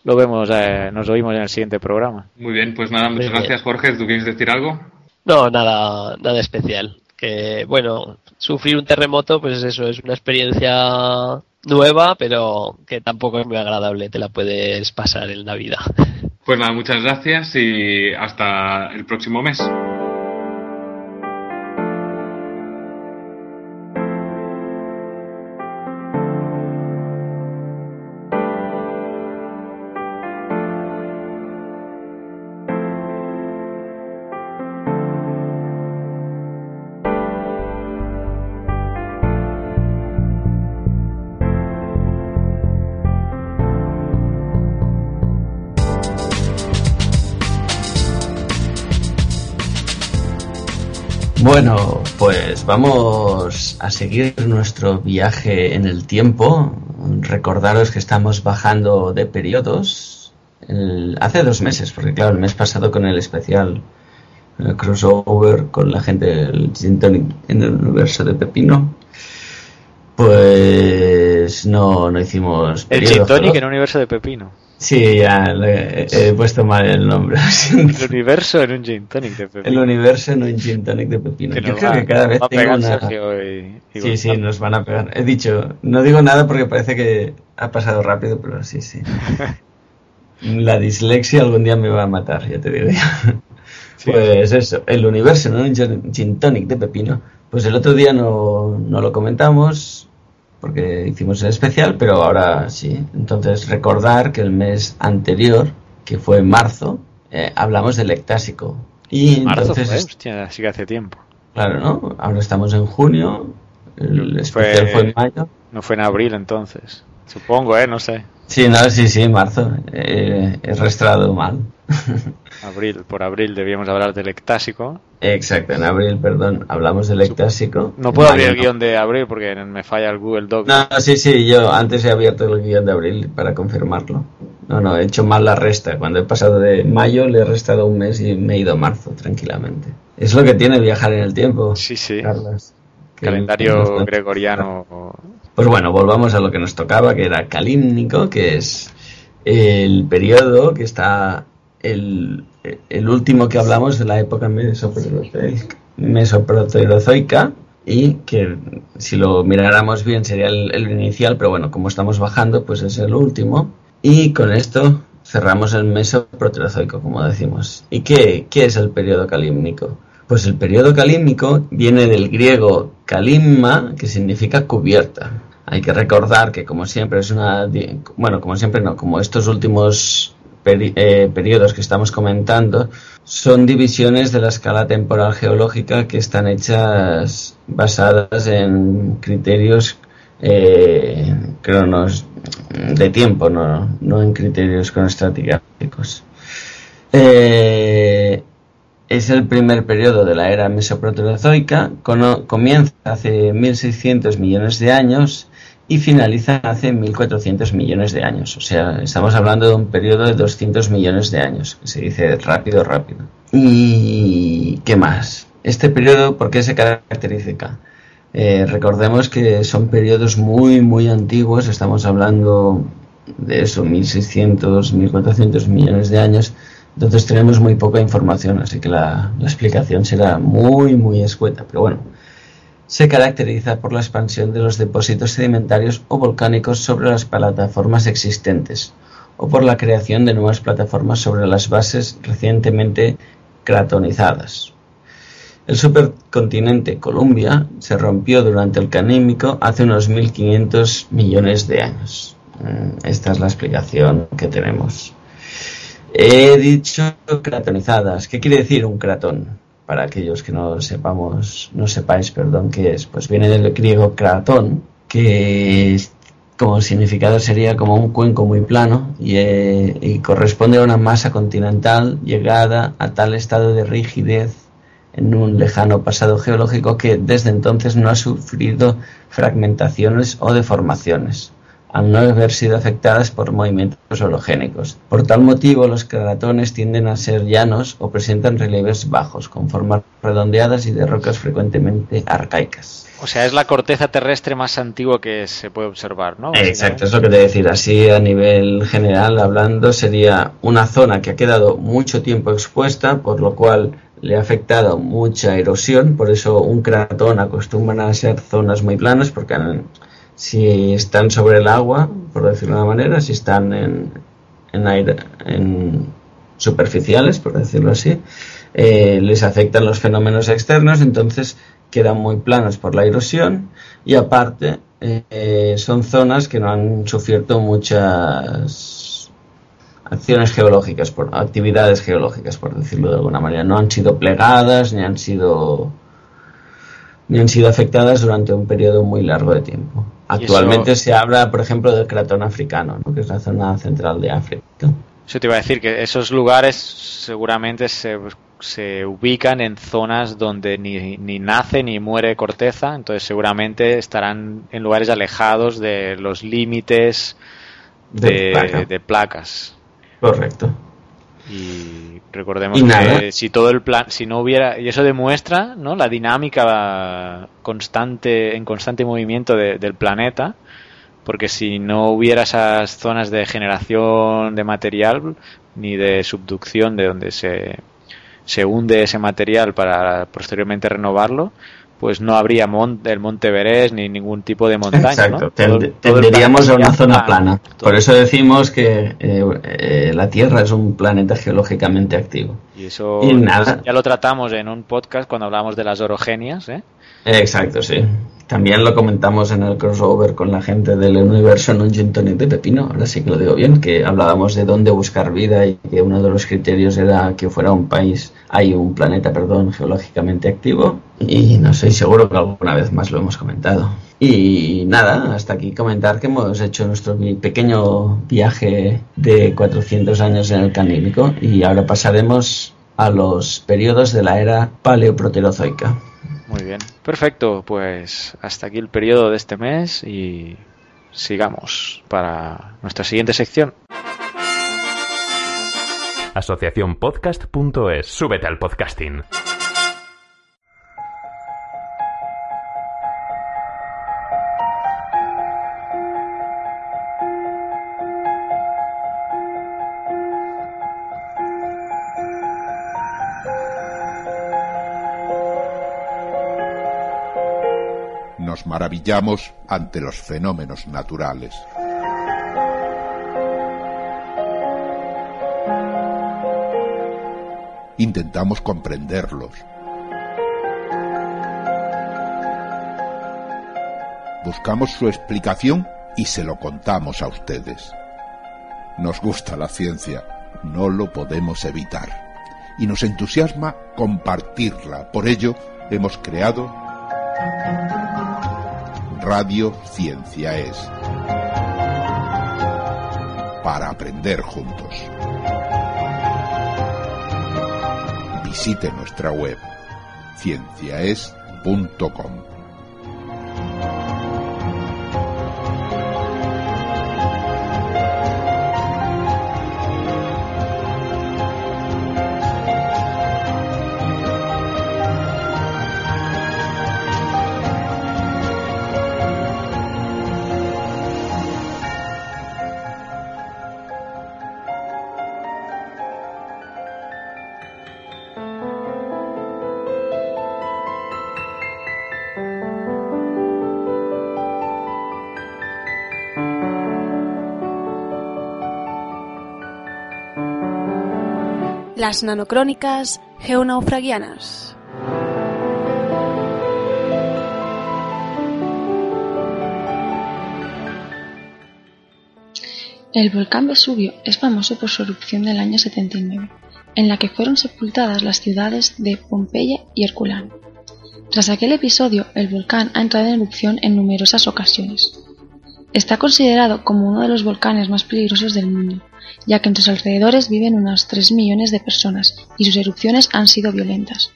lo vemos, eh, nos oímos en el siguiente programa. Muy bien, pues nada, muchas gracias, Jorge. ¿Tú quieres decir algo? No, nada, nada especial. Que, bueno, sufrir un terremoto, pues eso, es una experiencia nueva, pero que tampoco es muy agradable, te la puedes pasar en la vida. Pues nada, muchas gracias y hasta el próximo mes. Pues vamos a seguir nuestro viaje en el tiempo. Recordaros que estamos bajando de periodos. hace dos meses, porque claro, el mes pasado con el especial el crossover con la gente del en el universo de Pepino, pues no, no hicimos. El Gin en el universo de Pepino. Sí, ya he puesto mal el nombre. El universo en un gin tonic de pepino. El universo en un gin tonic de pepino. Yo creo que cada vez tengo una... sí, sí, nos van a pegar. He dicho, no digo nada porque parece que ha pasado rápido, pero sí, sí. La dislexia algún día me va a matar, ya te digo ya. Pues eso, el universo en un gin tonic de pepino. Pues el otro día no, no lo comentamos, porque hicimos el especial, pero ahora sí. Entonces, recordar que el mes anterior, que fue en marzo, eh, hablamos del ectásico. Y marzo entonces, fue, sí que hace tiempo. Claro, ¿no? Ahora estamos en junio, el especial fue, en mayo. No fue en abril entonces. Supongo, ¿eh? No sé. Sí, no, sí, sí, marzo. Eh, he restrado mal. abril, por abril debíamos hablar del ectásico Exacto, en abril, perdón, hablamos del ectásico. No puedo abrir el guion de abril porque me falla el Google Doc. No, sí, sí, yo antes he abierto el guion de abril para confirmarlo. No, no, he hecho mal la resta. Cuando he pasado de mayo le he restado un mes y me he ido a marzo tranquilamente. Es lo que tiene viajar en el tiempo. Sí, sí. Carlos. Calendario gregoriano. Pues bueno, volvamos a lo que nos tocaba, que era calímnico, que es el periodo que está el, último que hablamos de la época mesoproterozoica y que si lo miráramos bien sería el, inicial, pero bueno, como estamos bajando, pues es el último. Y con esto cerramos el mesoproterozoico, como decimos. ¿Y qué, qué es el periodo calímnico? Pues el periodo calímmico viene del griego kalimma, que significa cubierta. Hay que recordar que como siempre es una... Bueno, como siempre no, como estos últimos eh, periodos que estamos comentando son divisiones de la escala temporal geológica que están hechas basadas en criterios eh, cronos de tiempo, no, no en criterios cronoestratigráficos. Eh, es el primer periodo de la era mesoproterozoica, comienza hace 1600 millones de años y finaliza hace 1400 millones de años. O sea, estamos hablando de un periodo de 200 millones de años, que se dice rápido, rápido. ¿Y qué más? Este periodo, ¿por qué se caracteriza? Eh, recordemos que son periodos muy, muy antiguos, estamos hablando de eso, 1600, 1400 millones de años entonces tenemos muy poca información, así que la, explicación será muy, muy escueta. Pero bueno, se caracteriza por la expansión de los depósitos sedimentarios o volcánicos sobre las plataformas existentes o por la creación de nuevas plataformas sobre las bases recientemente cratonizadas. El supercontinente Columbia se rompió durante el Canímico hace unos 1500 millones de años. Mm, esta es la explicación que tenemos. He dicho cratonizadas. ¿Qué quiere decir un cratón? Para aquellos que no sepamos, no sepáis, perdón, qué es. Pues viene del griego cratón, que como significado sería como un cuenco muy plano eh, y, corresponde a una masa continental llegada a tal estado de rigidez en un lejano pasado geológico que desde entonces no ha sufrido fragmentaciones o deformaciones al no haber sido afectadas por movimientos orogénicos. Por tal motivo, los cratones tienden a ser llanos o presentan relieves bajos, con formas redondeadas y de rocas frecuentemente arcaicas. O sea, es la corteza terrestre más antigua que se puede observar, ¿no? Exacto, es lo que te decir. Así, a nivel general, hablando, sería una zona que ha quedado mucho tiempo expuesta, por lo cual le ha afectado mucha erosión. Por eso, un cratón acostumbran a ser zonas muy planas, porque han si están sobre el agua, por decirlo de una manera, si están en, en, aire, en superficiales, por decirlo así, eh, les afectan los fenómenos externos, entonces quedan muy planos por la erosión y aparte eh, son zonas que no han sufrido muchas acciones geológicas, por, actividades geológicas, por decirlo de alguna manera. No han sido plegadas ni han sido ni han sido afectadas durante un periodo muy largo de tiempo. Actualmente se habla, por ejemplo, del cratón africano, ¿no? que es la zona central de África. Eso te iba a decir que esos lugares seguramente se, se ubican en zonas donde ni, ni, nace ni muere corteza, entonces seguramente estarán en lugares alejados de los límites de, de placas. Correcto. Y recordemos que si todo el plan, si no hubiera, y eso demuestra ¿no? la dinámica constante, en constante movimiento del planeta, porque si no hubiera esas zonas de generación de material ni de subducción de donde se, se hunde ese material para posteriormente renovarlo, pues no habría el Monte Everest ni ningún tipo de montaña. Exacto, tenderíamos a una zona plana. Por eso decimos que eh, eh, la Tierra es un planeta geológicamente activo. Y eso ya lo tratamos en un podcast cuando hablamos de las orogenias. ¿eh? Exacto, sí. También lo comentamos en el crossover con la gente del universo en un gin de pepino, ahora sí que lo digo bien, que hablábamos de dónde buscar vida y que uno de los criterios era que fuera un país, hay un planeta, perdón, geológicamente activo y no estoy seguro que alguna vez más lo hemos comentado. Y nada, hasta aquí comentar que hemos hecho nuestro pequeño viaje de 400 años en el Canímico y ahora pasaremos a los periodos de la era paleoproterozoica. Muy bien, perfecto. Pues hasta aquí el periodo de este mes y sigamos para nuestra siguiente sección. Asociaciónpodcast.es. Súbete al podcasting. Maravillamos ante los fenómenos naturales. Intentamos comprenderlos. Buscamos su explicación y se lo contamos a ustedes. Nos gusta la ciencia, no lo podemos evitar. Y nos entusiasma compartirla. Por ello, hemos creado Radio Ciencia es. Para aprender juntos. Visite nuestra web cienciaes.com. Las nanocrónicas geonaufragianas. El volcán Vesubio es famoso por su erupción del año 79, en la que fueron sepultadas las ciudades de Pompeya y Herculano. Tras aquel episodio, el volcán ha entrado en erupción en numerosas ocasiones. Está considerado como uno de los volcanes más peligrosos del mundo, ya que en sus alrededores viven unos 3 millones de personas y sus erupciones han sido violentas.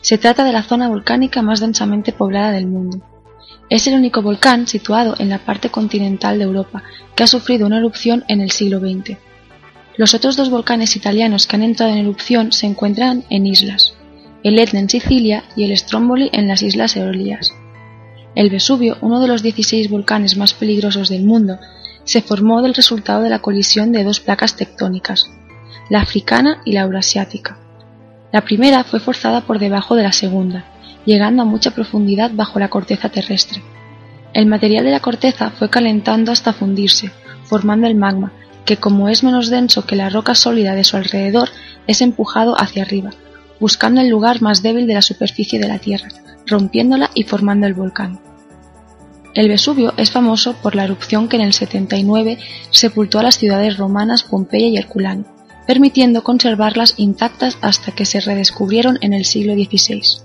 Se trata de la zona volcánica más densamente poblada del mundo. Es el único volcán situado en la parte continental de Europa que ha sufrido una erupción en el siglo XX. Los otros dos volcanes italianos que han entrado en erupción se encuentran en islas, el Etna en Sicilia y el Stromboli en las Islas Eolias. El Vesubio, uno de los 16 volcanes más peligrosos del mundo, se formó del resultado de la colisión de dos placas tectónicas, la africana y la eurasiática. La primera fue forzada por debajo de la segunda, llegando a mucha profundidad bajo la corteza terrestre. El material de la corteza fue calentando hasta fundirse, formando el magma, que como es menos denso que la roca sólida de su alrededor, es empujado hacia arriba, buscando el lugar más débil de la superficie de la Tierra, rompiéndola y formando el volcán. El Vesubio es famoso por la erupción que en el 79 sepultó a las ciudades romanas Pompeya y Herculano, permitiendo conservarlas intactas hasta que se redescubrieron en el siglo XVI.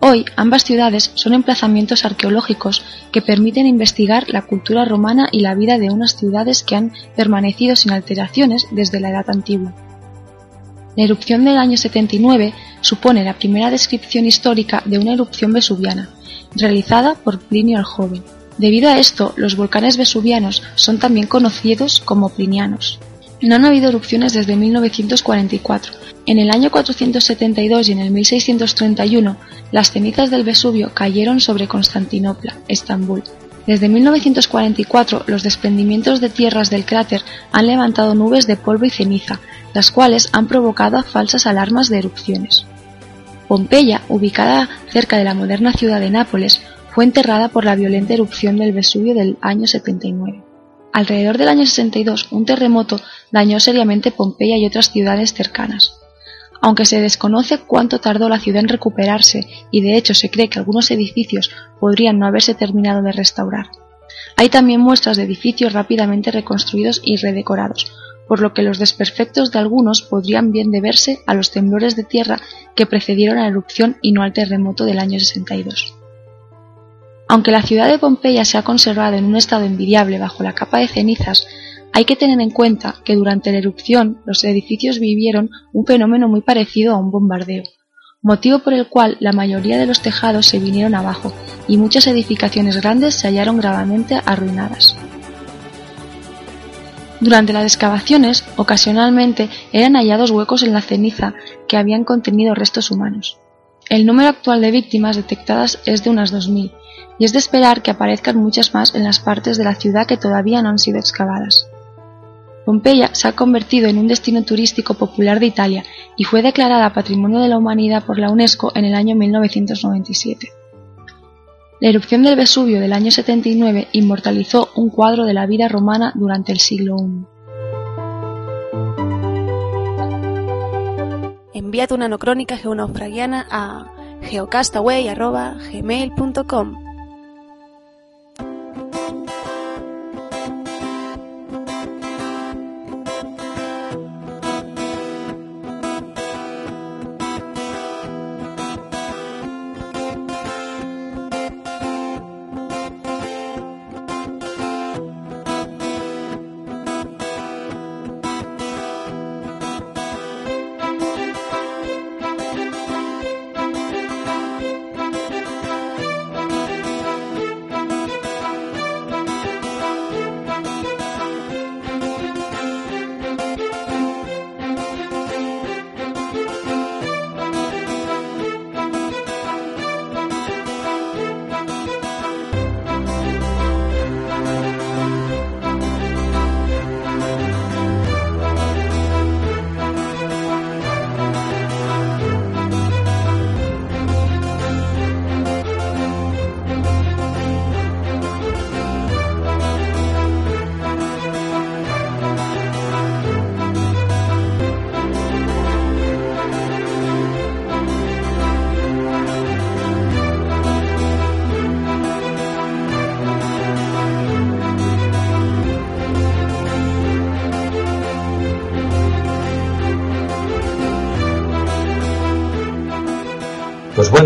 Hoy ambas ciudades son emplazamientos arqueológicos que permiten investigar la cultura romana y la vida de unas ciudades que han permanecido sin alteraciones desde la Edad Antigua. La erupción del año 79 supone la primera descripción histórica de una erupción vesuviana, realizada por Plinio el Joven. Debido a esto, los volcanes vesuvianos son también conocidos como plinianos. No han habido erupciones desde 1944. En el año 472 y en el 1631, las cenizas del Vesubio cayeron sobre Constantinopla, Estambul. Desde 1944, los desprendimientos de tierras del cráter han levantado nubes de polvo y ceniza, las cuales han provocado falsas alarmas de erupciones. Pompeya, ubicada cerca de la moderna ciudad de Nápoles, fue enterrada por la violenta erupción del Vesubio del año 79. Alrededor del año 62, un terremoto dañó seriamente Pompeya y otras ciudades cercanas. Aunque se desconoce cuánto tardó la ciudad en recuperarse y de hecho se cree que algunos edificios podrían no haberse terminado de restaurar. Hay también muestras de edificios rápidamente reconstruidos y redecorados, por lo que los desperfectos de algunos podrían bien deberse a los temblores de tierra que precedieron a la erupción y no al terremoto del año 62. Aunque la ciudad de Pompeya se ha conservado en un estado envidiable bajo la capa de cenizas, Hay que tener en cuenta que durante la erupción los edificios vivieron un fenómeno muy parecido a un bombardeo, motivo por el cual la mayoría de los tejados se vinieron abajo y muchas edificaciones grandes se hallaron gravemente arruinadas. Durante las excavaciones, ocasionalmente eran hallados huecos en la ceniza que habían contenido restos humanos. El número actual de víctimas detectadas es de unas 2.000, y es de esperar que aparezcan muchas más en las partes de la ciudad que todavía no han sido excavadas. Pompeya se ha convertido en un destino turístico popular de Italia y fue declarada Patrimonio de la Humanidad por la UNESCO en el año 1997. La erupción del Vesubio del año 79 inmortalizó un cuadro de la vida romana durante el siglo I. Envía tu nanocrónica geonaufragiana a geocastaway.gmail.com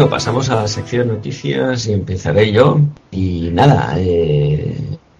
bueno, pasamos a la sección noticias y empezaré yo. Y nada, eh,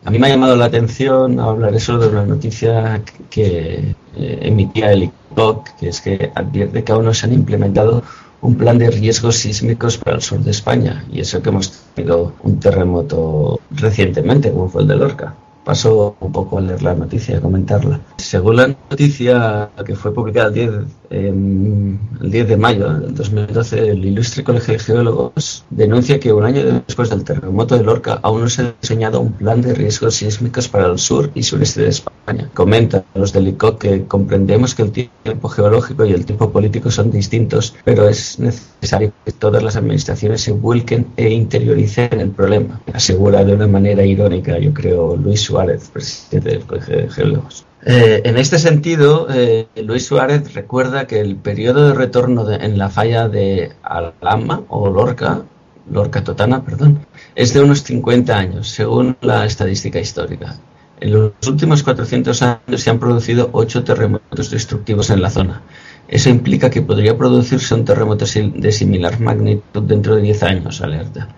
a mí me ha llamado la atención hablar eso de una noticia que eh, emitía el ICOC, que es que advierte que aún no se han implementado un plan de riesgos sísmicos para el sur de España. Y eso que hemos tenido un terremoto recientemente, como fue el de Lorca paso un poco a leer la noticia, a comentarla. Según la noticia que fue publicada el 10, el 10 de mayo del 2012, el Ilustre Colegio de Geólogos denuncia que un año después del terremoto de Lorca aún no se ha diseñado un plan de riesgos sísmicos para el sur y sureste de España. Comenta los del ICOC que comprendemos que el tiempo geológico y el tiempo político son distintos, pero es necesario que todas las administraciones se vuelquen e interioricen el problema. Asegura de una manera irónica, yo creo, Luis Suárez, presidente del Colegio de Geólogos. Eh, en este sentido, eh, Luis Suárez recuerda que el periodo de retorno en la falla de Alama o Lorca, Lorca Totana, perdón, es de unos 50 años, según la estadística histórica. En los últimos 400 años se han producido ocho terremotos destructivos en la zona. Eso implica que podría producirse un terremoto de similar magnitud dentro de 10 años, alerta.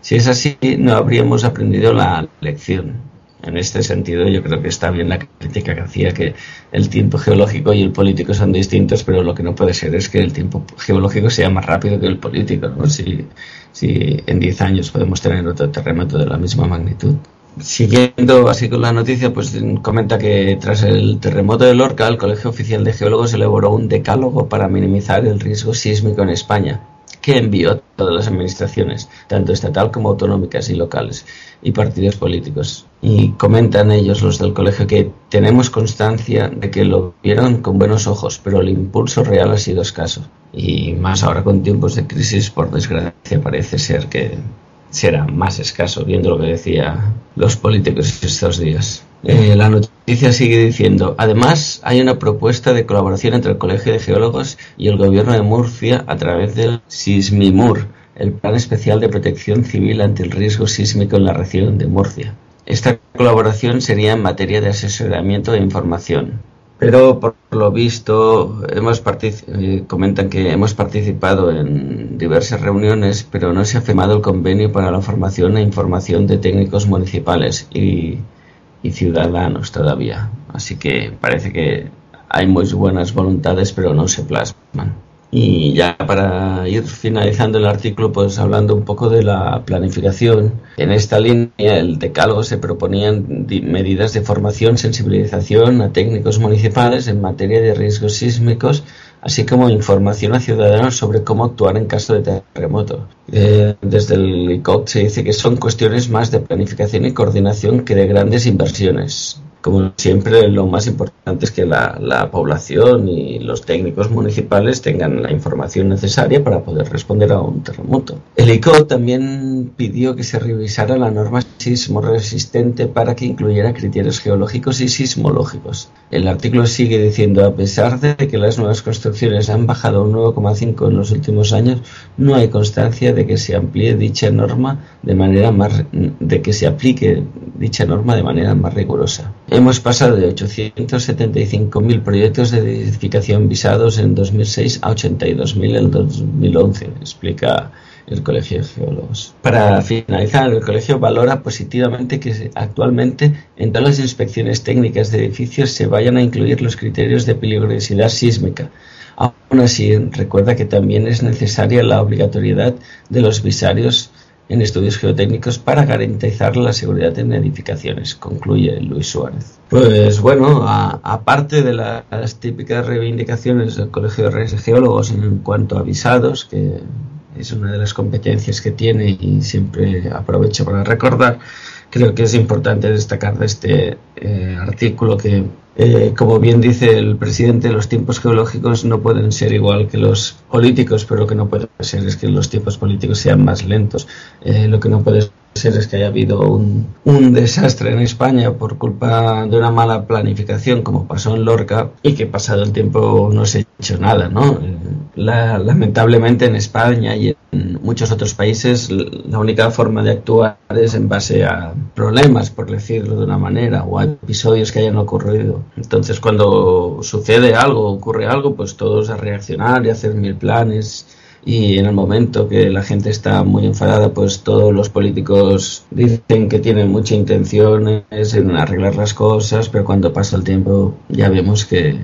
Si es así, no habríamos aprendido la lección. En este sentido, yo creo que está bien la crítica que hacía que el tiempo geológico y el político son distintos, pero lo que no puede ser es que el tiempo geológico sea más rápido que el político. ¿no? Si, si en 10 años podemos tener otro terremoto de la misma magnitud. Siguiendo así con la noticia, pues comenta que tras el terremoto de Lorca, el Colegio Oficial de Geólogos elaboró un decálogo para minimizar el riesgo sísmico en España que envió a todas las administraciones, tanto estatal como autonómicas y locales, y partidos políticos. Y comentan ellos, los del colegio, que tenemos constancia de que lo vieron con buenos ojos, pero el impulso real ha sido escaso. Y más ahora con tiempos de crisis, por desgracia, parece ser que será más escaso, viendo lo que decía los políticos estos días. Eh, la noticia sigue diciendo, además hay una propuesta de colaboración entre el Colegio de Geólogos y el Gobierno de Murcia a través del SISMIMUR, el Plan Especial de Protección Civil ante el Riesgo Sísmico en la región de Murcia. Esta colaboración sería en materia de asesoramiento e información. Pero por lo visto hemos eh, comentan que hemos participado en diversas reuniones, pero no se ha firmado el convenio para la formación e información de técnicos municipales y y ciudadanos todavía. Así que parece que hay muy buenas voluntades, pero no se plasman. Y ya para ir finalizando el artículo, pues hablando un poco de la planificación, en esta línea el decálogo se proponían medidas de formación, sensibilización a técnicos municipales en materia de riesgos sísmicos, así como información a ciudadanos sobre cómo actuar en caso de terremoto. Eh, desde el ICOC se dice que son cuestiones más de planificación y coordinación que de grandes inversiones como siempre, lo más importante es que la, población y los técnicos municipales tengan la información necesaria para poder responder a un terremoto. El ICO también pidió que se revisara la norma sismo resistente para que incluyera criterios geológicos y sismológicos. El artículo sigue diciendo, a pesar de que las nuevas construcciones han bajado un 9,5 en los últimos años, no hay constancia de que se amplíe dicha norma de manera más, de que se aplique dicha norma de manera más rigurosa. Hemos pasado de 875.000 proyectos de edificación visados en 2006 a 82.000 en 2011, explica el Colegio de Geólogos. Para finalizar, el Colegio valora positivamente que actualmente en todas las inspecciones técnicas de edificios se vayan a incluir los criterios de peligrosidad sísmica. Aún así, recuerda que también es necesaria la obligatoriedad de los visarios en estudios geotécnicos para garantizar la seguridad en edificaciones, concluye Luis Suárez. Pues bueno, aparte de las típicas reivindicaciones del Colegio de Geólogos en cuanto a visados, que es una de las competencias que tiene y siempre aprovecho para recordar, creo que es importante destacar de este eh, artículo que eh, como bien dice el presidente, los tiempos geológicos no pueden ser igual que los políticos, pero lo que no puede ser es que los tiempos políticos sean más lentos. Eh, lo que no puede ser es que haya habido un, un, desastre en España por culpa de una mala planificación, como pasó en Lorca, y que pasado el tiempo no se ha hecho nada, ¿no? Eh, lamentablemente en España y en muchos otros países la única forma de actuar es en base a problemas, por decirlo de una manera, o a episodios que hayan ocurrido. Entonces cuando sucede algo, ocurre algo, pues todos a reaccionar y hacer mil planes y en el momento que la gente está muy enfadada, pues todos los políticos dicen que tienen mucha intención en arreglar las cosas, pero cuando pasa el tiempo ya vemos que,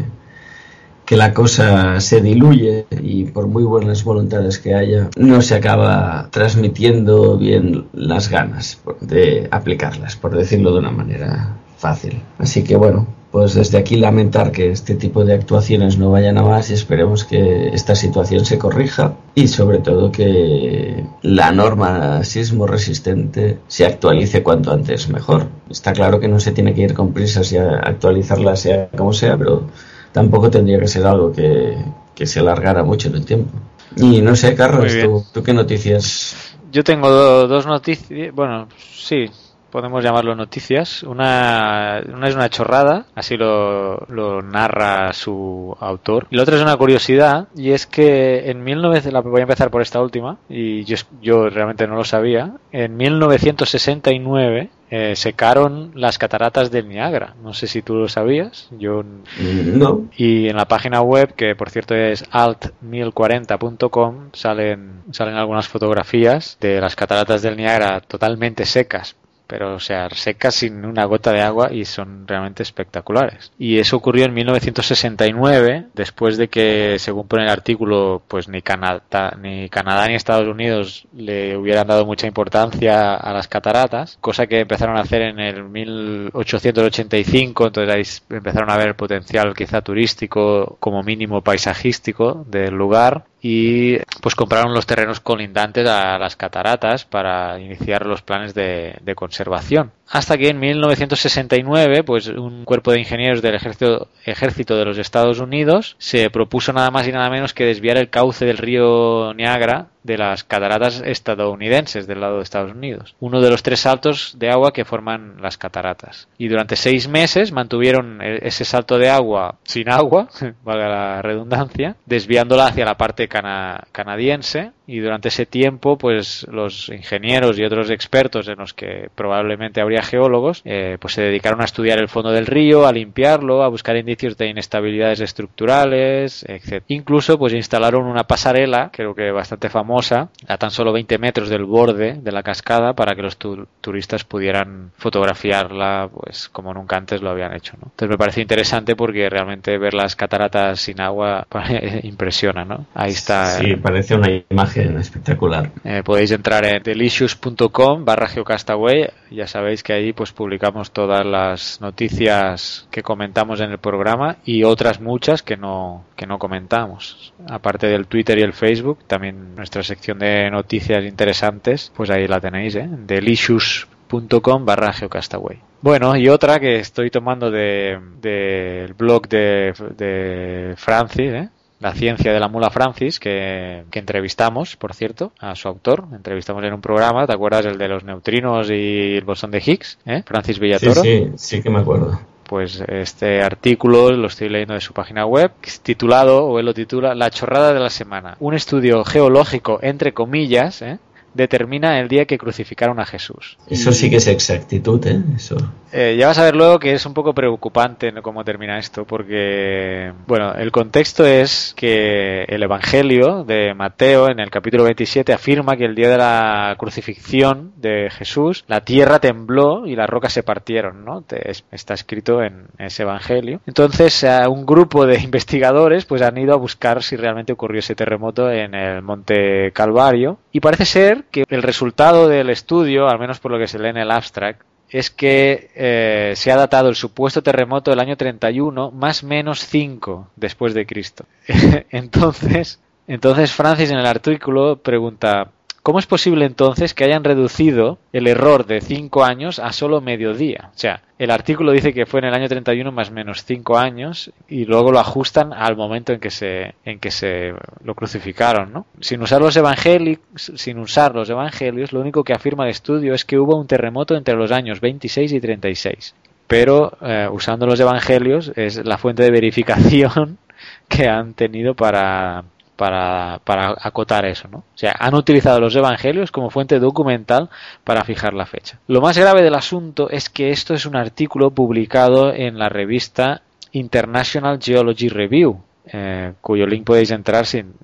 que la cosa se diluye y por muy buenas voluntades que haya, no se acaba transmitiendo bien las ganas de aplicarlas, por decirlo de una manera fácil. Así que bueno, pues desde aquí lamentar que este tipo de actuaciones no vayan a más y esperemos que esta situación se corrija y sobre todo que la norma sismo resistente se actualice cuanto antes mejor. Está claro que no se tiene que ir con prisas y actualizarla sea como sea, pero tampoco tendría que ser algo que, se alargara mucho en el tiempo. Y no sé, Carlos, ¿tú, ¿tú, qué noticias? Yo tengo dos noticias, bueno, sí, podemos llamarlo noticias. Una, una es una chorrada, así lo, lo, narra su autor. Y la otra es una curiosidad, y es que en 1900, voy a empezar por esta última, y yo, yo realmente no lo sabía, en 1969 eh, secaron las cataratas del Niágara. No sé si tú lo sabías. Yo no. Y en la página web, que por cierto es alt1040.com, salen, salen algunas fotografías de las cataratas del Niágara totalmente secas pero o sea, secas sin una gota de agua y son realmente espectaculares. Y eso ocurrió en 1969, después de que, según pone el artículo, pues ni Canadá, ni Canadá ni Estados Unidos le hubieran dado mucha importancia a las cataratas, cosa que empezaron a hacer en el 1885, entonces ahí empezaron a ver el potencial quizá turístico, como mínimo paisajístico del lugar y pues compraron los terrenos colindantes a las cataratas para iniciar los planes de, de, conservación. Hasta que en 1969, pues un cuerpo de ingenieros del ejército, ejército de los Estados Unidos se propuso nada más y nada menos que desviar el cauce del río Niágara de las cataratas estadounidenses del lado de Estados Unidos, uno de los tres saltos de agua que forman las cataratas. Y durante seis meses mantuvieron e-, ese salto de agua sin agua, valga la redundancia, desviándola hacia la parte canadiense y durante ese tiempo pues los ingenieros y otros expertos en los que probablemente habría geólogos eh, pues se dedicaron a estudiar el fondo del río, a limpiarlo, a buscar indicios de inestabilidades estructurales, etc. Incluso pues instalaron una pasarela, creo que bastante famosa, a tan solo 20 metros del borde de la cascada para que los turistas pudieran fotografiarla pues como nunca antes lo habían hecho. ¿no? Entonces me parece interesante porque realmente ver las cataratas sin agua impresiona, ¿no? Ahí está. Sí, parece una imagen espectacular. Eh, podéis entrar en delicious.com barra geocastaway. Ya sabéis que ahí pues publicamos todas las noticias que comentamos en el programa y otras muchas que no, que no comentamos. Aparte del Twitter y el Facebook, también nuestra sección de noticias interesantes, pues ahí la tenéis, ¿eh? delicious.com barra geocastaway. Bueno, y otra que estoy tomando del de, blog de, de Francis, ¿eh? La ciencia de la mula Francis, que, entrevistamos, por cierto, a su autor. Entrevistamos en un programa, ¿te acuerdas? El de los neutrinos y el bosón de Higgs, ¿eh? Francis Villatoro. Sí, sí, sí que me acuerdo. Pues este artículo lo estoy leyendo de su página web, titulado, o él lo titula, La chorrada de la semana. Un estudio geológico, entre comillas, ¿eh? Determina el día que crucificaron a Jesús. Eso sí que es exactitud, ¿eh? Eso. Eh, ya vas a ver luego que es un poco preocupante cómo termina esto, porque, bueno, el contexto es que el Evangelio de Mateo en el capítulo 27 afirma que el día de la crucifixión de Jesús la tierra tembló y las rocas se partieron, ¿no? está escrito en ese Evangelio. Entonces, un grupo de investigadores pues han ido a buscar si realmente ocurrió ese terremoto en el Monte Calvario y parece ser que el resultado del estudio, al menos por lo que se lee en el abstract, es que eh, se ha datado el supuesto terremoto del año 31 más menos 5 después de Cristo. entonces, entonces Francis en el artículo pregunta, ¿Cómo es posible entonces que hayan reducido el error de 5 años a solo medio día? O sea, el artículo dice que fue en el año 31 más menos 5 años y luego lo ajustan al momento en que se, en que se lo crucificaron, ¿no? Sin usar los evangelios, sin usar los evangelios, lo único que afirma el estudio es que hubo un terremoto entre los años 26 y 36. Pero eh, usando los evangelios es la fuente de verificación que han tenido para para, para acotar eso, ¿no? O sea, han utilizado los evangelios como fuente documental para fijar la fecha. Lo más grave del asunto es que esto es un artículo publicado en la revista International Geology Review, eh, cuyo link podéis entrar sin,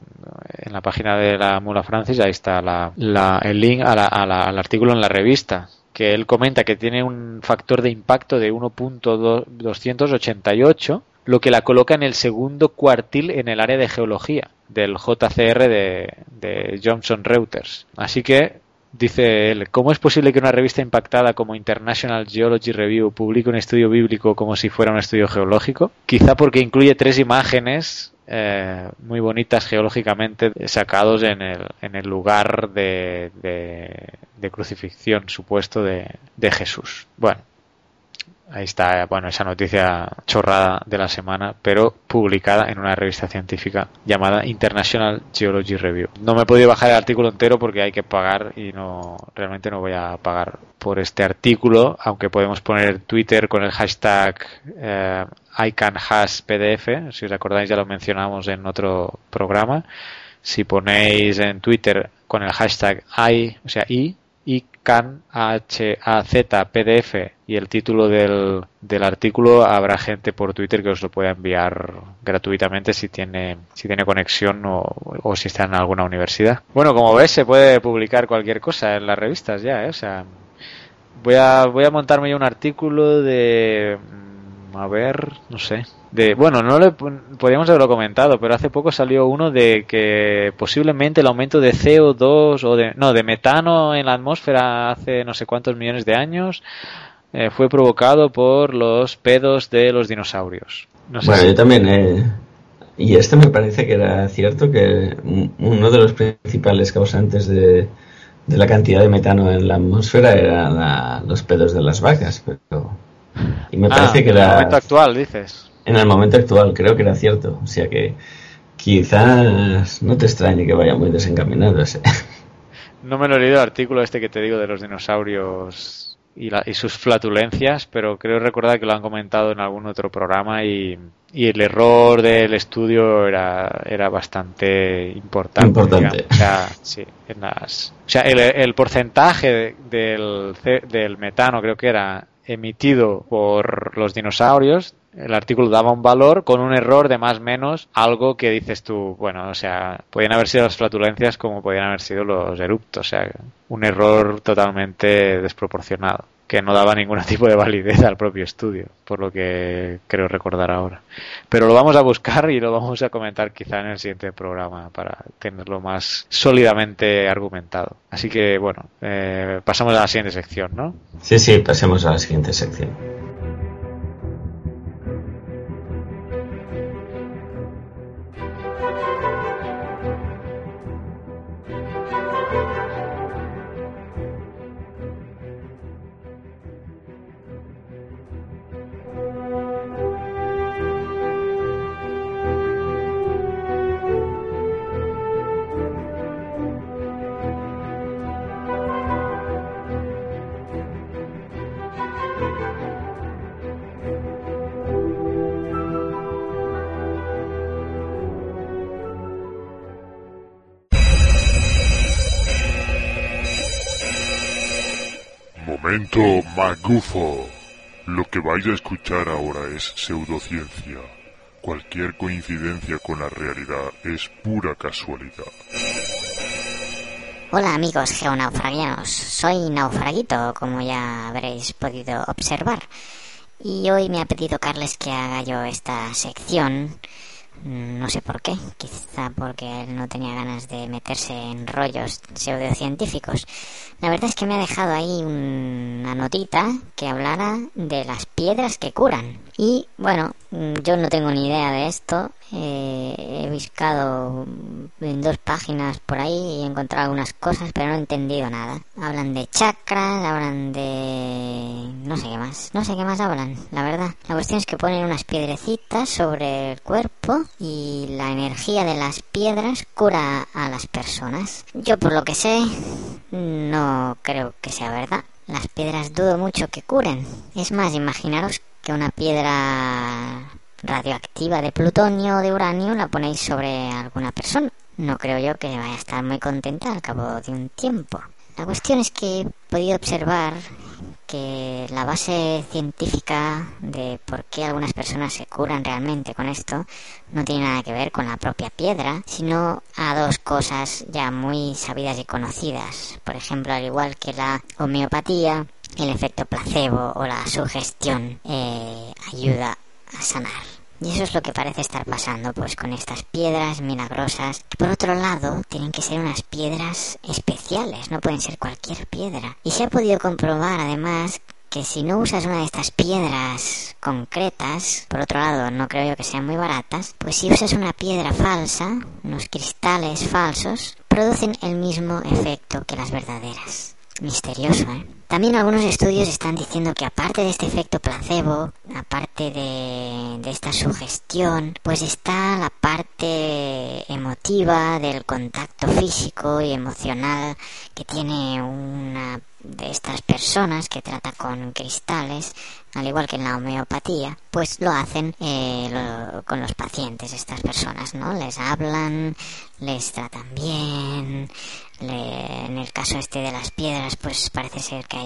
en la página de la Mula Francis, ahí está la, el link al artículo en la revista, que él comenta que tiene un factor de impacto de 1.288 lo que la coloca en el segundo cuartil en el área de geología del JCR de, Johnson Reuters. Así que Dice él, ¿cómo es posible que una revista impactada como International Geology Review publique un estudio bíblico como si fuera un estudio geológico? Quizá porque incluye tres imágenes eh, muy bonitas geológicamente sacados en el, en el lugar de, de, crucifixión supuesto de, de Jesús. Bueno, Ahí está, bueno, esa noticia chorrada de la semana, pero publicada en una revista científica llamada International Geology Review. No me he podido bajar el artículo entero porque hay que pagar y no, realmente no voy a pagar por este artículo, aunque podemos poner Twitter con el hashtag eh, ICANHashPDF, si os acordáis ya lo mencionamos en otro programa. Si ponéis en Twitter con el hashtag I, o sea, I, can H-A-Z PDF y el título del, del, artículo habrá gente por Twitter que os lo pueda enviar gratuitamente si tiene si tiene conexión o, si está en alguna universidad. Bueno, como ves se puede publicar cualquier cosa en las revistas ya, ¿eh? o sea, voy a voy a montarme un artículo de a ver, no sé, de bueno no le podríamos haberlo comentado pero hace poco salió uno de que posiblemente el aumento de CO2 o de no de metano en la atmósfera hace no sé cuántos millones de años eh, fue provocado por los pedos de los dinosaurios. Bueno yo también eh, y este me parece que era cierto que uno de los principales causantes de, de la cantidad de metano en la atmósfera eran los pedos de las vacas pero y me parece ah, que era el momento actual dices en el momento actual, creo que era cierto. O sea que quizás no te extrañe que vaya muy desencaminado ese. No me lo he leído el artículo este que te digo de los dinosaurios y, la- y sus flatulencias, pero creo recordar que lo han comentado en algún otro programa y, y el error del estudio era, era bastante importante. Importante. O sea, sí, en las- o sea, el, el porcentaje de- del, del metano creo que era emitido por los dinosaurios, el artículo daba un valor con un error de más menos algo que dices tú, bueno, o sea, podían haber sido las flatulencias como podían haber sido los eruptos, o sea, un error totalmente desproporcionado, que no daba ningún tipo de validez al propio estudio, por lo que creo recordar ahora. Pero lo vamos a buscar y lo vamos a comentar quizá en el siguiente programa para tenerlo más sólidamente argumentado. Así que, bueno, eh, pasamos a la siguiente sección, ¿no? Sí, sí, pasemos a la siguiente sección. Momento magufo. Lo que vais a escuchar ahora es pseudociencia. Cualquier coincidencia con la realidad es pura casualidad. Hola amigos geonaufragianos, soy Naufraguito, como ya habréis podido observar. Y hoy me ha pedido Carles que haga yo esta sección. Mm, No sé por qué, quizá porque él no tenía ganas de meterse en rollos pseudocientíficos. La verdad es que me ha dejado ahí una notita que hablara de las piedras que curan. Y bueno, mm, yo no tengo ni idea de esto. Eh, he buscado en dos páginas por ahí y he encontrado algunas cosas, pero no he entendido nada. Hablan de chakras, hablan de... no sé qué más. No sé qué más hablan, la verdad. La cuestión es que ponen unas piedrecitas sobre el cuerpo y la energía de las piedras cura a las personas. Yo por lo que sé, no creo que sea verdad. Las piedras dudo mucho que curen. Es más, imaginaros que una piedra radioactiva de plutonio o de uranio la ponéis sobre alguna persona. No creo yo que vaya a estar muy contenta al cabo de un tiempo. La cuestión es que he podido observar la base científica de por qué algunas personas se curan realmente con esto no tiene nada que ver con la propia piedra, sino a dos cosas ya muy sabidas y conocidas. Por ejemplo, al igual que la homeopatía, el efecto placebo o la sugestión eh, ayuda a sanar. Y eso es lo que parece estar pasando pues con estas piedras milagrosas. Que por otro lado, tienen que ser unas piedras especiales, no pueden ser cualquier piedra. Y se ha podido comprobar además que si no usas una de estas piedras concretas, por otro lado no creo yo que sean muy baratas, pues si usas una piedra falsa, unos cristales falsos, producen el mismo efecto que las verdaderas. Misterioso, ¿eh? También algunos estudios están diciendo que aparte de este efecto placebo, aparte de, de esta sugestión, pues está la parte emotiva del contacto físico y emocional que tiene una de estas personas que trata con cristales, al igual que en la homeopatía, pues lo hacen eh, lo- con los pacientes, estas personas, ¿no? Les hablan, les tratan bien, le- en el caso este de las piedras, pues parece ser que hay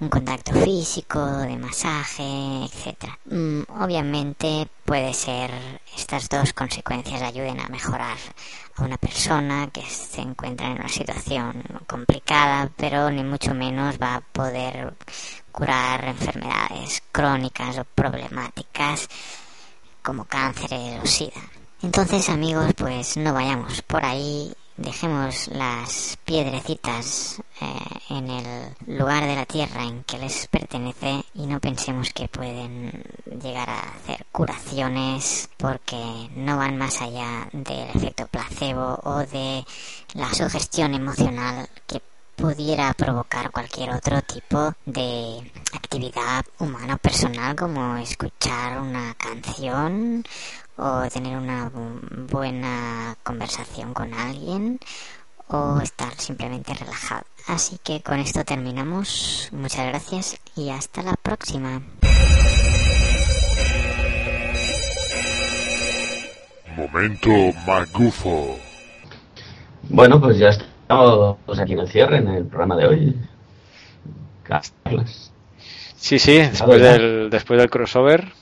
un contacto físico, de masaje, etcétera. Mm, obviamente puede ser estas dos consecuencias ayuden a mejorar a una persona que se encuentra en una situación complicada, pero ni mucho menos va a poder curar enfermedades crónicas o problemáticas como cáncer o sida. Entonces, amigos, pues no vayamos por ahí, dejemos las piedrecitas eh, en el lugar de la tierra en que les pertenece y no pensemos que pueden llegar a hacer curaciones porque no van más allá del efecto placebo o de la sugestión emocional que pudiera provocar cualquier otro tipo de actividad humana o personal como escuchar una canción o tener una bu- buena conversación con alguien o estar simplemente relajado. Así que con esto terminamos. Muchas gracias y hasta la próxima. Momento magufo. Bueno, pues ya estamos aquí en el cierre, en el programa de hoy. Carlos. Sí, sí, después del, después del crossover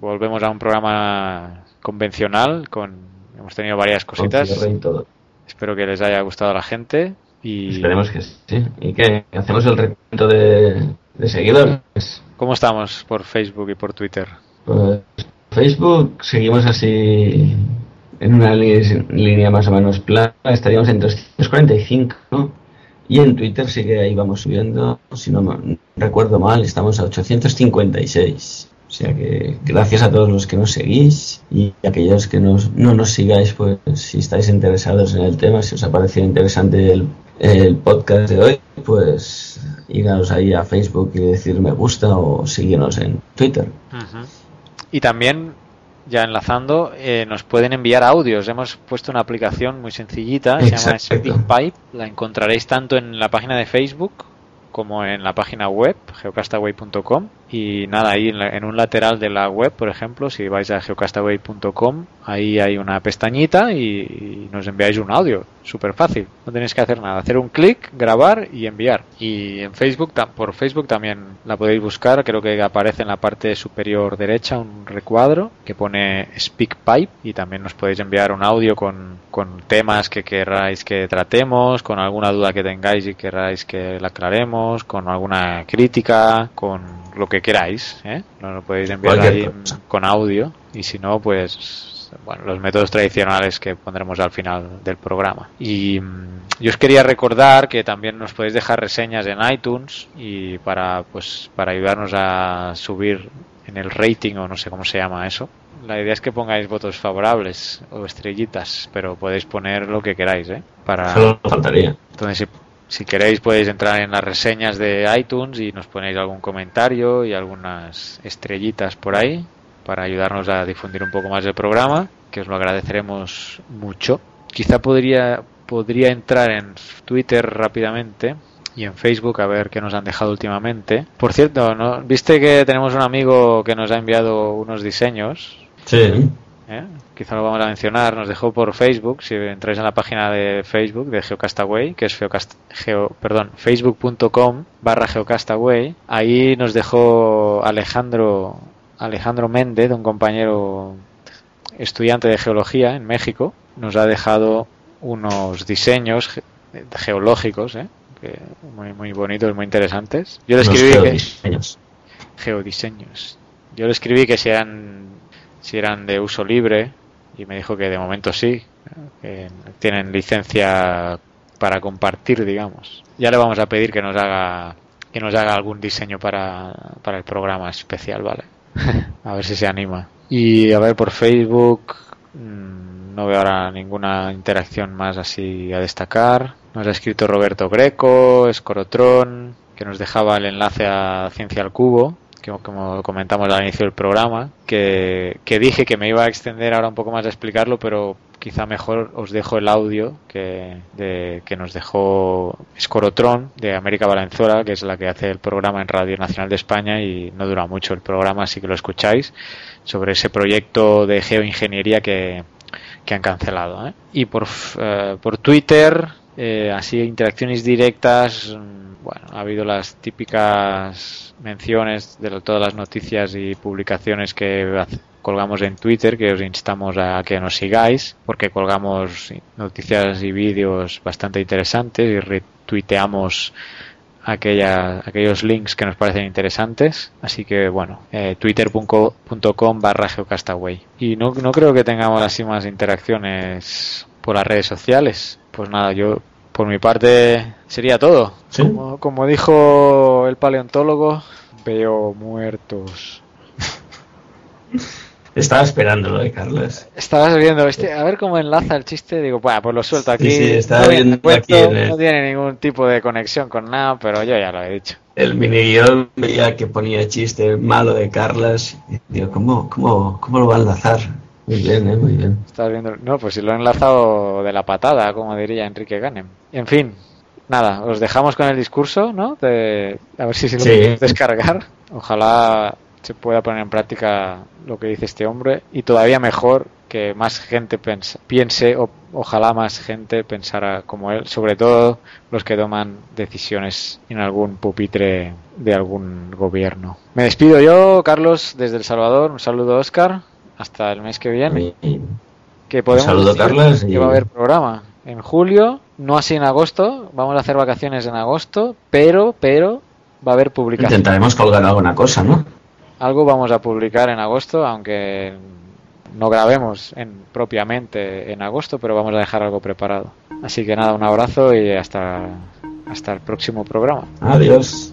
volvemos a un programa convencional con hemos tenido varias cositas. Todo. Espero que les haya gustado a la gente y Esperemos que sí. ¿Y que hacemos el recuento de, de seguidores? ¿Cómo estamos por Facebook y por Twitter? Pues Facebook seguimos así en una línea más o menos plana, estaríamos en 345, ¿no? Y en Twitter sí que ahí vamos subiendo, si no recuerdo mal, estamos a 856. O sea que gracias a todos los que nos seguís y aquellos que nos, no nos sigáis, pues si estáis interesados en el tema, si os ha parecido interesante el, el podcast de hoy, pues iros ahí a Facebook y decir me gusta o síguenos en Twitter. Y también, ya enlazando, eh, nos pueden enviar audios. Hemos puesto una aplicación muy sencillita, se llama Exacto. SpeakPipe. La encontraréis tanto en la página de Facebook como en la página web, geocastaway.com. Y nada, ahí en, un lateral de la web, por ejemplo, si vais a geocastaway.com, ahí hay una pestañita y, nos enviáis un audio. Súper fácil, no tenéis que hacer nada. Hacer un clic, grabar y enviar. Y en Facebook, por Facebook también la podéis buscar. Creo que aparece en la parte superior derecha un recuadro que pone SpeakPipe y también nos podéis enviar un audio con, con temas que queráis que tratemos, con alguna duda que tengáis y queráis que la aclaremos, con alguna crítica, con lo que queráis. ¿eh? Nos lo podéis enviar ahí con audio y si no, pues bueno, los métodos tradicionales que pondremos al final del programa. Y mm, yo os quería recordar que también nos podéis dejar reseñas en iTunes y para pues para ayudarnos a subir en el rating o no sé cómo se llama eso. La idea es que pongáis votos favorables o estrellitas, pero podéis poner lo que queráis, ¿eh? Para Solo faltaría. entonces, si, si queréis, podéis entrar en las reseñas de iTunes y nos ponéis algún comentario y algunas estrellitas por ahí para ayudarnos a difundir un poco más el programa, que os lo agradeceremos mucho. Quizá podría, podría entrar en Twitter rápidamente y en Facebook a ver qué nos han dejado últimamente. Por cierto, ¿no? ¿viste que tenemos un amigo que nos ha enviado unos diseños? Sí. ¿Eh? quizá lo vamos a mencionar, nos dejó por Facebook, si entráis en la página de Facebook de Geocastaway, que es geocast geo, perdón, facebook.com barra geocastaway, ahí nos dejó Alejandro, Alejandro Méndez, un compañero estudiante de geología en México, nos ha dejado unos diseños ge- geológicos, ¿eh? que muy, muy bonitos, muy interesantes. Yo le escribí que, geodiseños. geodiseños. Yo le escribí que si eran, si eran de uso libre y me dijo que de momento sí, que tienen licencia para compartir, digamos. Ya le vamos a pedir que nos haga que nos haga algún diseño para, para el programa especial, ¿vale? a ver si se anima. Y a ver por Facebook mm, no veo ahora ninguna interacción más así a destacar. Nos ha escrito Roberto Greco, Escorotron, que nos dejaba el enlace a Ciencia al Cubo, que como comentamos al inicio del programa, que, que dije que me iba a extender ahora un poco más a explicarlo, pero quizá mejor os dejo el audio que, de, que nos dejó Escorotron de América Valenzuela, que es la que hace el programa en Radio Nacional de España y no dura mucho el programa, así que lo escucháis, sobre ese proyecto de geoingeniería que, que han cancelado. ¿eh? Y por, eh, por Twitter, eh, así interacciones directas, mm, bueno, ha habido las típicas menciones de todas las noticias y publicaciones que colgamos en Twitter, que os instamos a que nos sigáis, porque colgamos noticias y vídeos bastante interesantes y retuiteamos aquella, aquellos links que nos parecen interesantes. Así que bueno, eh, twitter.com barra geocastaway. Y no, no creo que tengamos así más interacciones por las redes sociales. Pues nada, yo por mi parte sería todo. Como, como dijo el paleontólogo, veo muertos. Estaba esperándolo, ¿eh, Carlos? Estabas viendo, este, a ver cómo enlaza el chiste. Digo, bueno, pues lo suelto aquí. Sí, sí, estaba No viene viendo a cuento, aquí en el- no tiene ningún tipo de conexión con nada, pero yo ya lo he dicho. El mini guion veía que ponía chiste malo de Carlas. Y digo, ¿cómo, cómo, ¿cómo lo va a enlazar? Muy bien, eh, muy bien. Estás viendo. No, pues si lo he enlazado de la patada, como diría Enrique Ganem. En fin, nada, os dejamos con el discurso, ¿no? De, a ver si se lo Sí. descargar. Ojalá se pueda poner en práctica lo que dice este hombre y todavía mejor que más gente pense, piense o ojalá más gente pensara como él, sobre todo los que toman decisiones en algún pupitre de algún gobierno. Me despido yo, Carlos, desde El Salvador. Un saludo, Oscar. Hasta el mes que viene. Que podemos saludo, decir Carlos, que y- va a haber programa en julio, no así en agosto. Vamos a hacer vacaciones en agosto, pero, pero va a haber publicación. Intentaremos colgar alguna cosa, ¿no? Algo vamos a publicar en agosto, aunque no grabemos en, propiamente en agosto, pero vamos a dejar algo preparado. Así que nada, un abrazo y hasta, hasta el próximo programa. Adiós.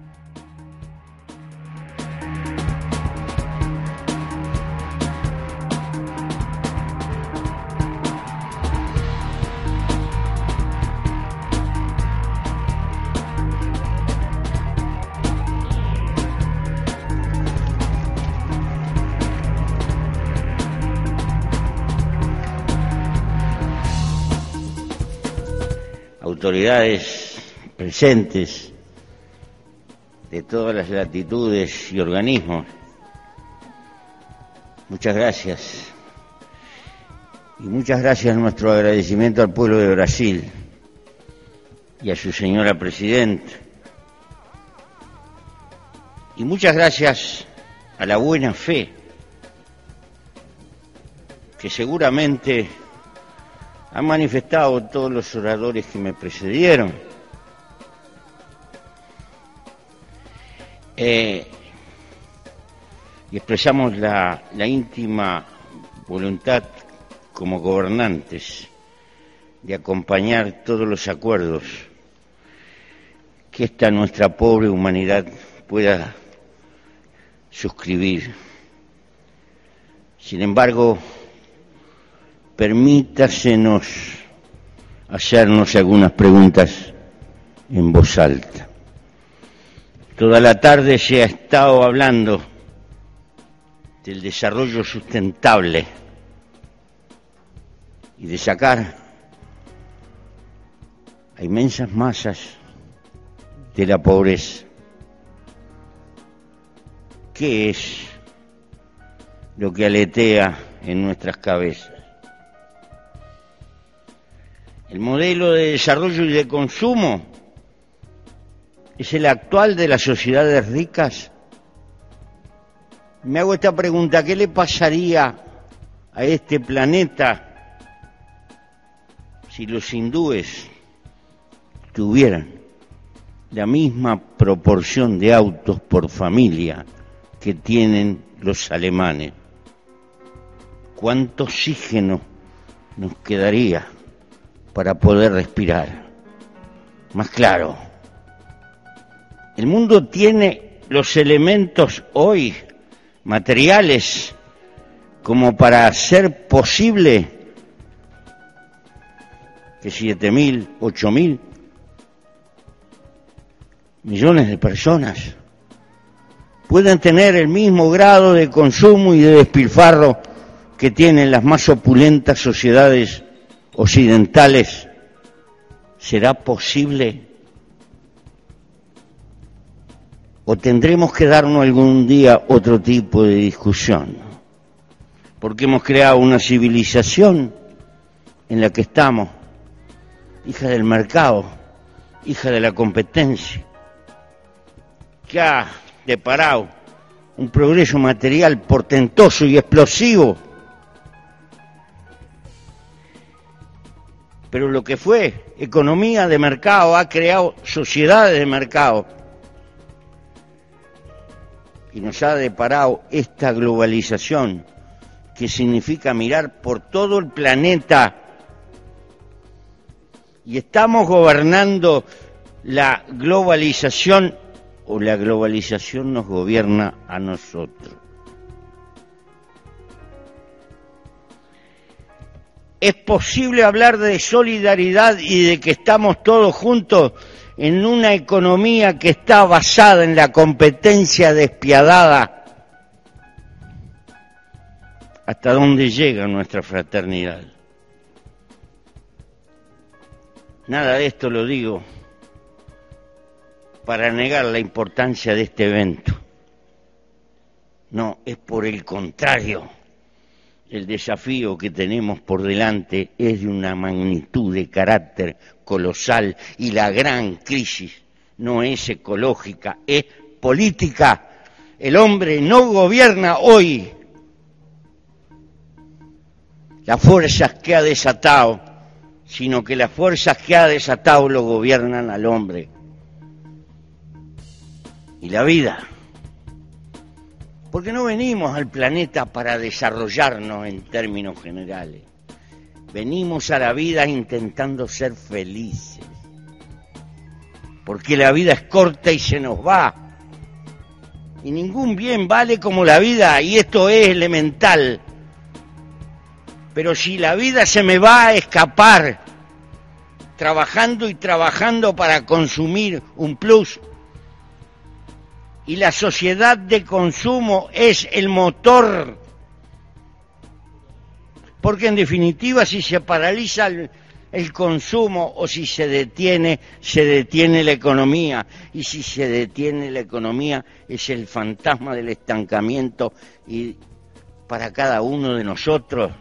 Autoridades presentes de todas las latitudes y organismos. Muchas gracias. Y muchas gracias nuestro agradecimiento al pueblo de Brasil y a su señora presidenta. Y muchas gracias a la buena fe que seguramente han manifestado todos los oradores que me precedieron. Eh, y expresamos la, la íntima voluntad como gobernantes de acompañar todos los acuerdos que esta nuestra pobre humanidad pueda suscribir. Sin embargo, permítasenos hacernos algunas preguntas en voz alta. Toda la tarde se ha estado hablando del desarrollo sustentable y de sacar a inmensas masas de la pobreza. ¿Qué es lo que aletea en nuestras cabezas? El modelo de desarrollo y de consumo es el actual de las sociedades ricas. Me hago esta pregunta, ¿qué le pasaría a este planeta si los hindúes tuvieran la misma proporción de autos por familia que tienen los alemanes? ¿Cuánto oxígeno nos quedaría para poder respirar? Más claro, el mundo tiene los elementos hoy materiales como para hacer posible que siete mil, ocho mil millones de personas puedan tener el mismo grado de consumo y de despilfarro que tienen las más opulentas sociedades occidentales. ¿Será posible? ¿O tendremos que darnos algún día otro tipo de discusión? Porque hemos creado una civilización en la que estamos, hija del mercado, hija de la competencia, que ha deparado un progreso material portentoso y explosivo. Pero lo que fue economía de mercado ha creado sociedades de mercado y nos ha deparado esta globalización que significa mirar por todo el planeta. Y estamos gobernando la globalización o la globalización nos gobierna a nosotros. ¿Es posible hablar de solidaridad y de que estamos todos juntos en una economía que está basada en la competencia despiadada? ¿Hasta dónde llega nuestra fraternidad? Nada de esto lo digo para negar la importancia de este evento. No, es por el contrario. El desafío que tenemos por delante es de una magnitud de carácter colosal y la gran crisis no es ecológica, es política. El hombre no gobierna hoy las fuerzas que ha desatado, sino que las fuerzas que ha desatado lo gobiernan al hombre y la vida. Porque no venimos al planeta para desarrollarnos en términos generales. Venimos a la vida intentando ser felices. Porque la vida es corta y se nos va. Y ningún bien vale como la vida, y esto es elemental. Pero si la vida se me va a escapar, trabajando y trabajando para consumir un plus, y la sociedad de consumo es el motor. Porque en definitiva si se paraliza el, consumo o si se detiene, se detiene la economía. Y si se detiene la economía es el fantasma del estancamiento y para cada uno de nosotros.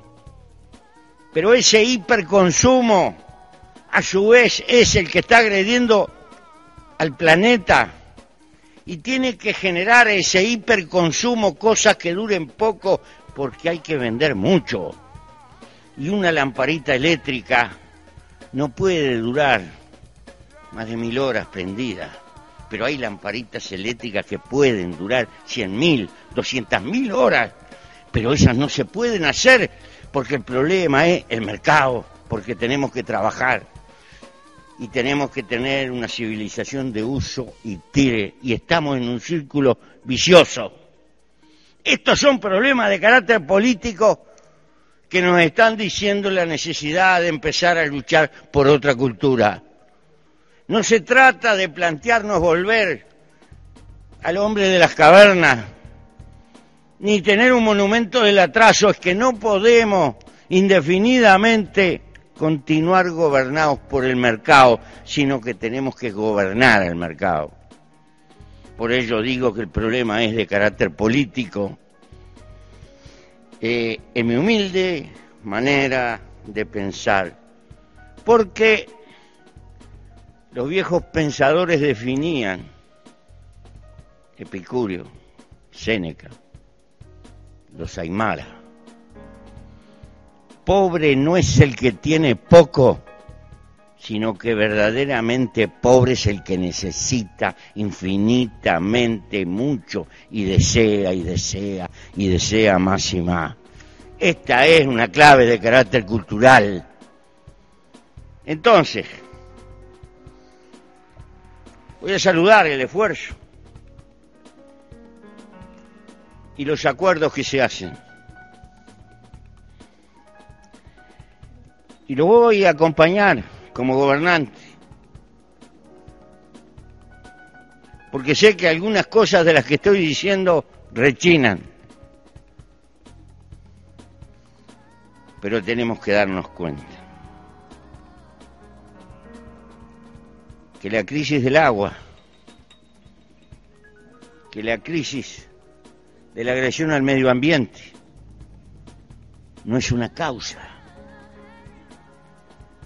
Pero ese hiperconsumo, a su vez, es el que está agrediendo al planeta y tiene que generar ese hiperconsumo, cosas que duren poco, porque hay que vender mucho. Y una lamparita eléctrica no puede durar más de mil horas prendida. Pero hay lamparitas eléctricas que pueden durar cien mil, doscientas mil horas. Pero esas no se pueden hacer porque el problema es el mercado, porque tenemos que trabajar y tenemos que tener una civilización de uso y tire, y estamos en un círculo vicioso. Estos son problemas de carácter político que nos están diciendo la necesidad de empezar a luchar por otra cultura. No se trata de plantearnos volver al hombre de las cavernas, ni tener un monumento del atraso, es que no podemos indefinidamente continuar gobernados por el mercado, sino que tenemos que gobernar el mercado. Por ello digo que el problema es de carácter político. Eh, en mi humilde manera de pensar, porque los viejos pensadores definían, Epicurio, Séneca, los Aymara, pobre no es el que tiene poco, sino que verdaderamente pobre es el que necesita infinitamente mucho y desea y desea y desea más y más. Esta es una clave de carácter cultural. Entonces, voy a saludar el esfuerzo y los acuerdos que se hacen. Y lo voy a acompañar como gobernante. Porque sé que algunas cosas de las que estoy diciendo rechinan. Pero tenemos que darnos cuenta que la crisis del agua, que la crisis de la agresión al medio ambiente no es una causa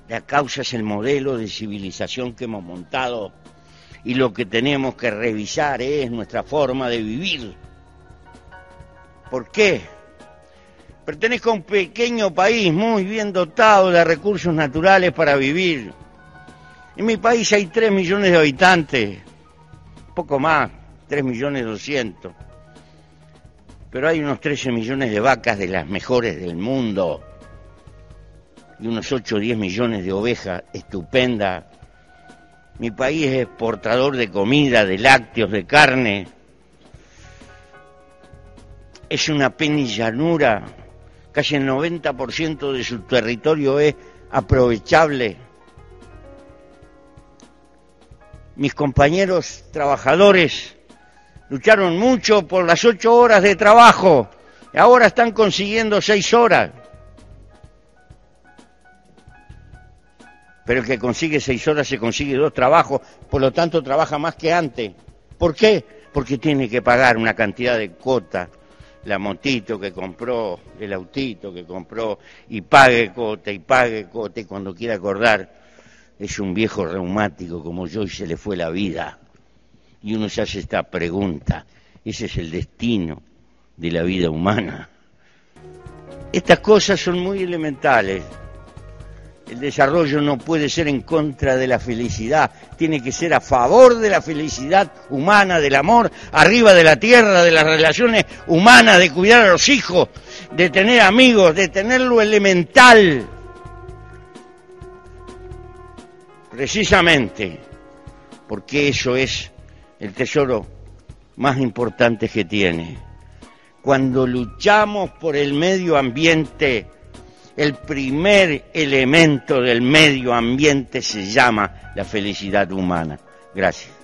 la causa es el modelo de civilización que hemos montado y lo que tenemos que revisar es nuestra forma de vivir. ¿Por qué? Pertenezco a un pequeño país muy bien dotado de recursos naturales para vivir. En mi país hay 3 millones de habitantes, poco más, 3 millones 200. pero hay unos 13 millones de vacas de las mejores del mundo y unos 8 o 10 millones de ovejas estupendas. Mi país es exportador de comida, de lácteos, de carne. Es una penillanura. Casi el 90% de su territorio es aprovechable. Mis compañeros trabajadores lucharon mucho por las ocho horas de trabajo ahora están consiguiendo seis horas. Pero el que consigue seis horas se consigue dos trabajos, por lo tanto trabaja más que antes. ¿Por qué? Porque tiene que pagar una cantidad de cota, la motito que compró, el autito que compró, y pague cota, y pague cota, y cuando quiera acordar, es un viejo reumático como yo y se le fue la vida. Y uno se hace esta pregunta, ese es el destino de la vida humana. Estas cosas son muy elementales. El desarrollo no puede ser en contra de la felicidad, tiene que ser a favor de la felicidad humana, del amor, arriba de la tierra, de las relaciones humanas, de cuidar a los hijos, de tener amigos, de tener lo elemental. Precisamente porque eso es el tesoro más importante que tiene. Cuando luchamos por el medio ambiente, el primer elemento del medio ambiente se llama la felicidad humana. Gracias.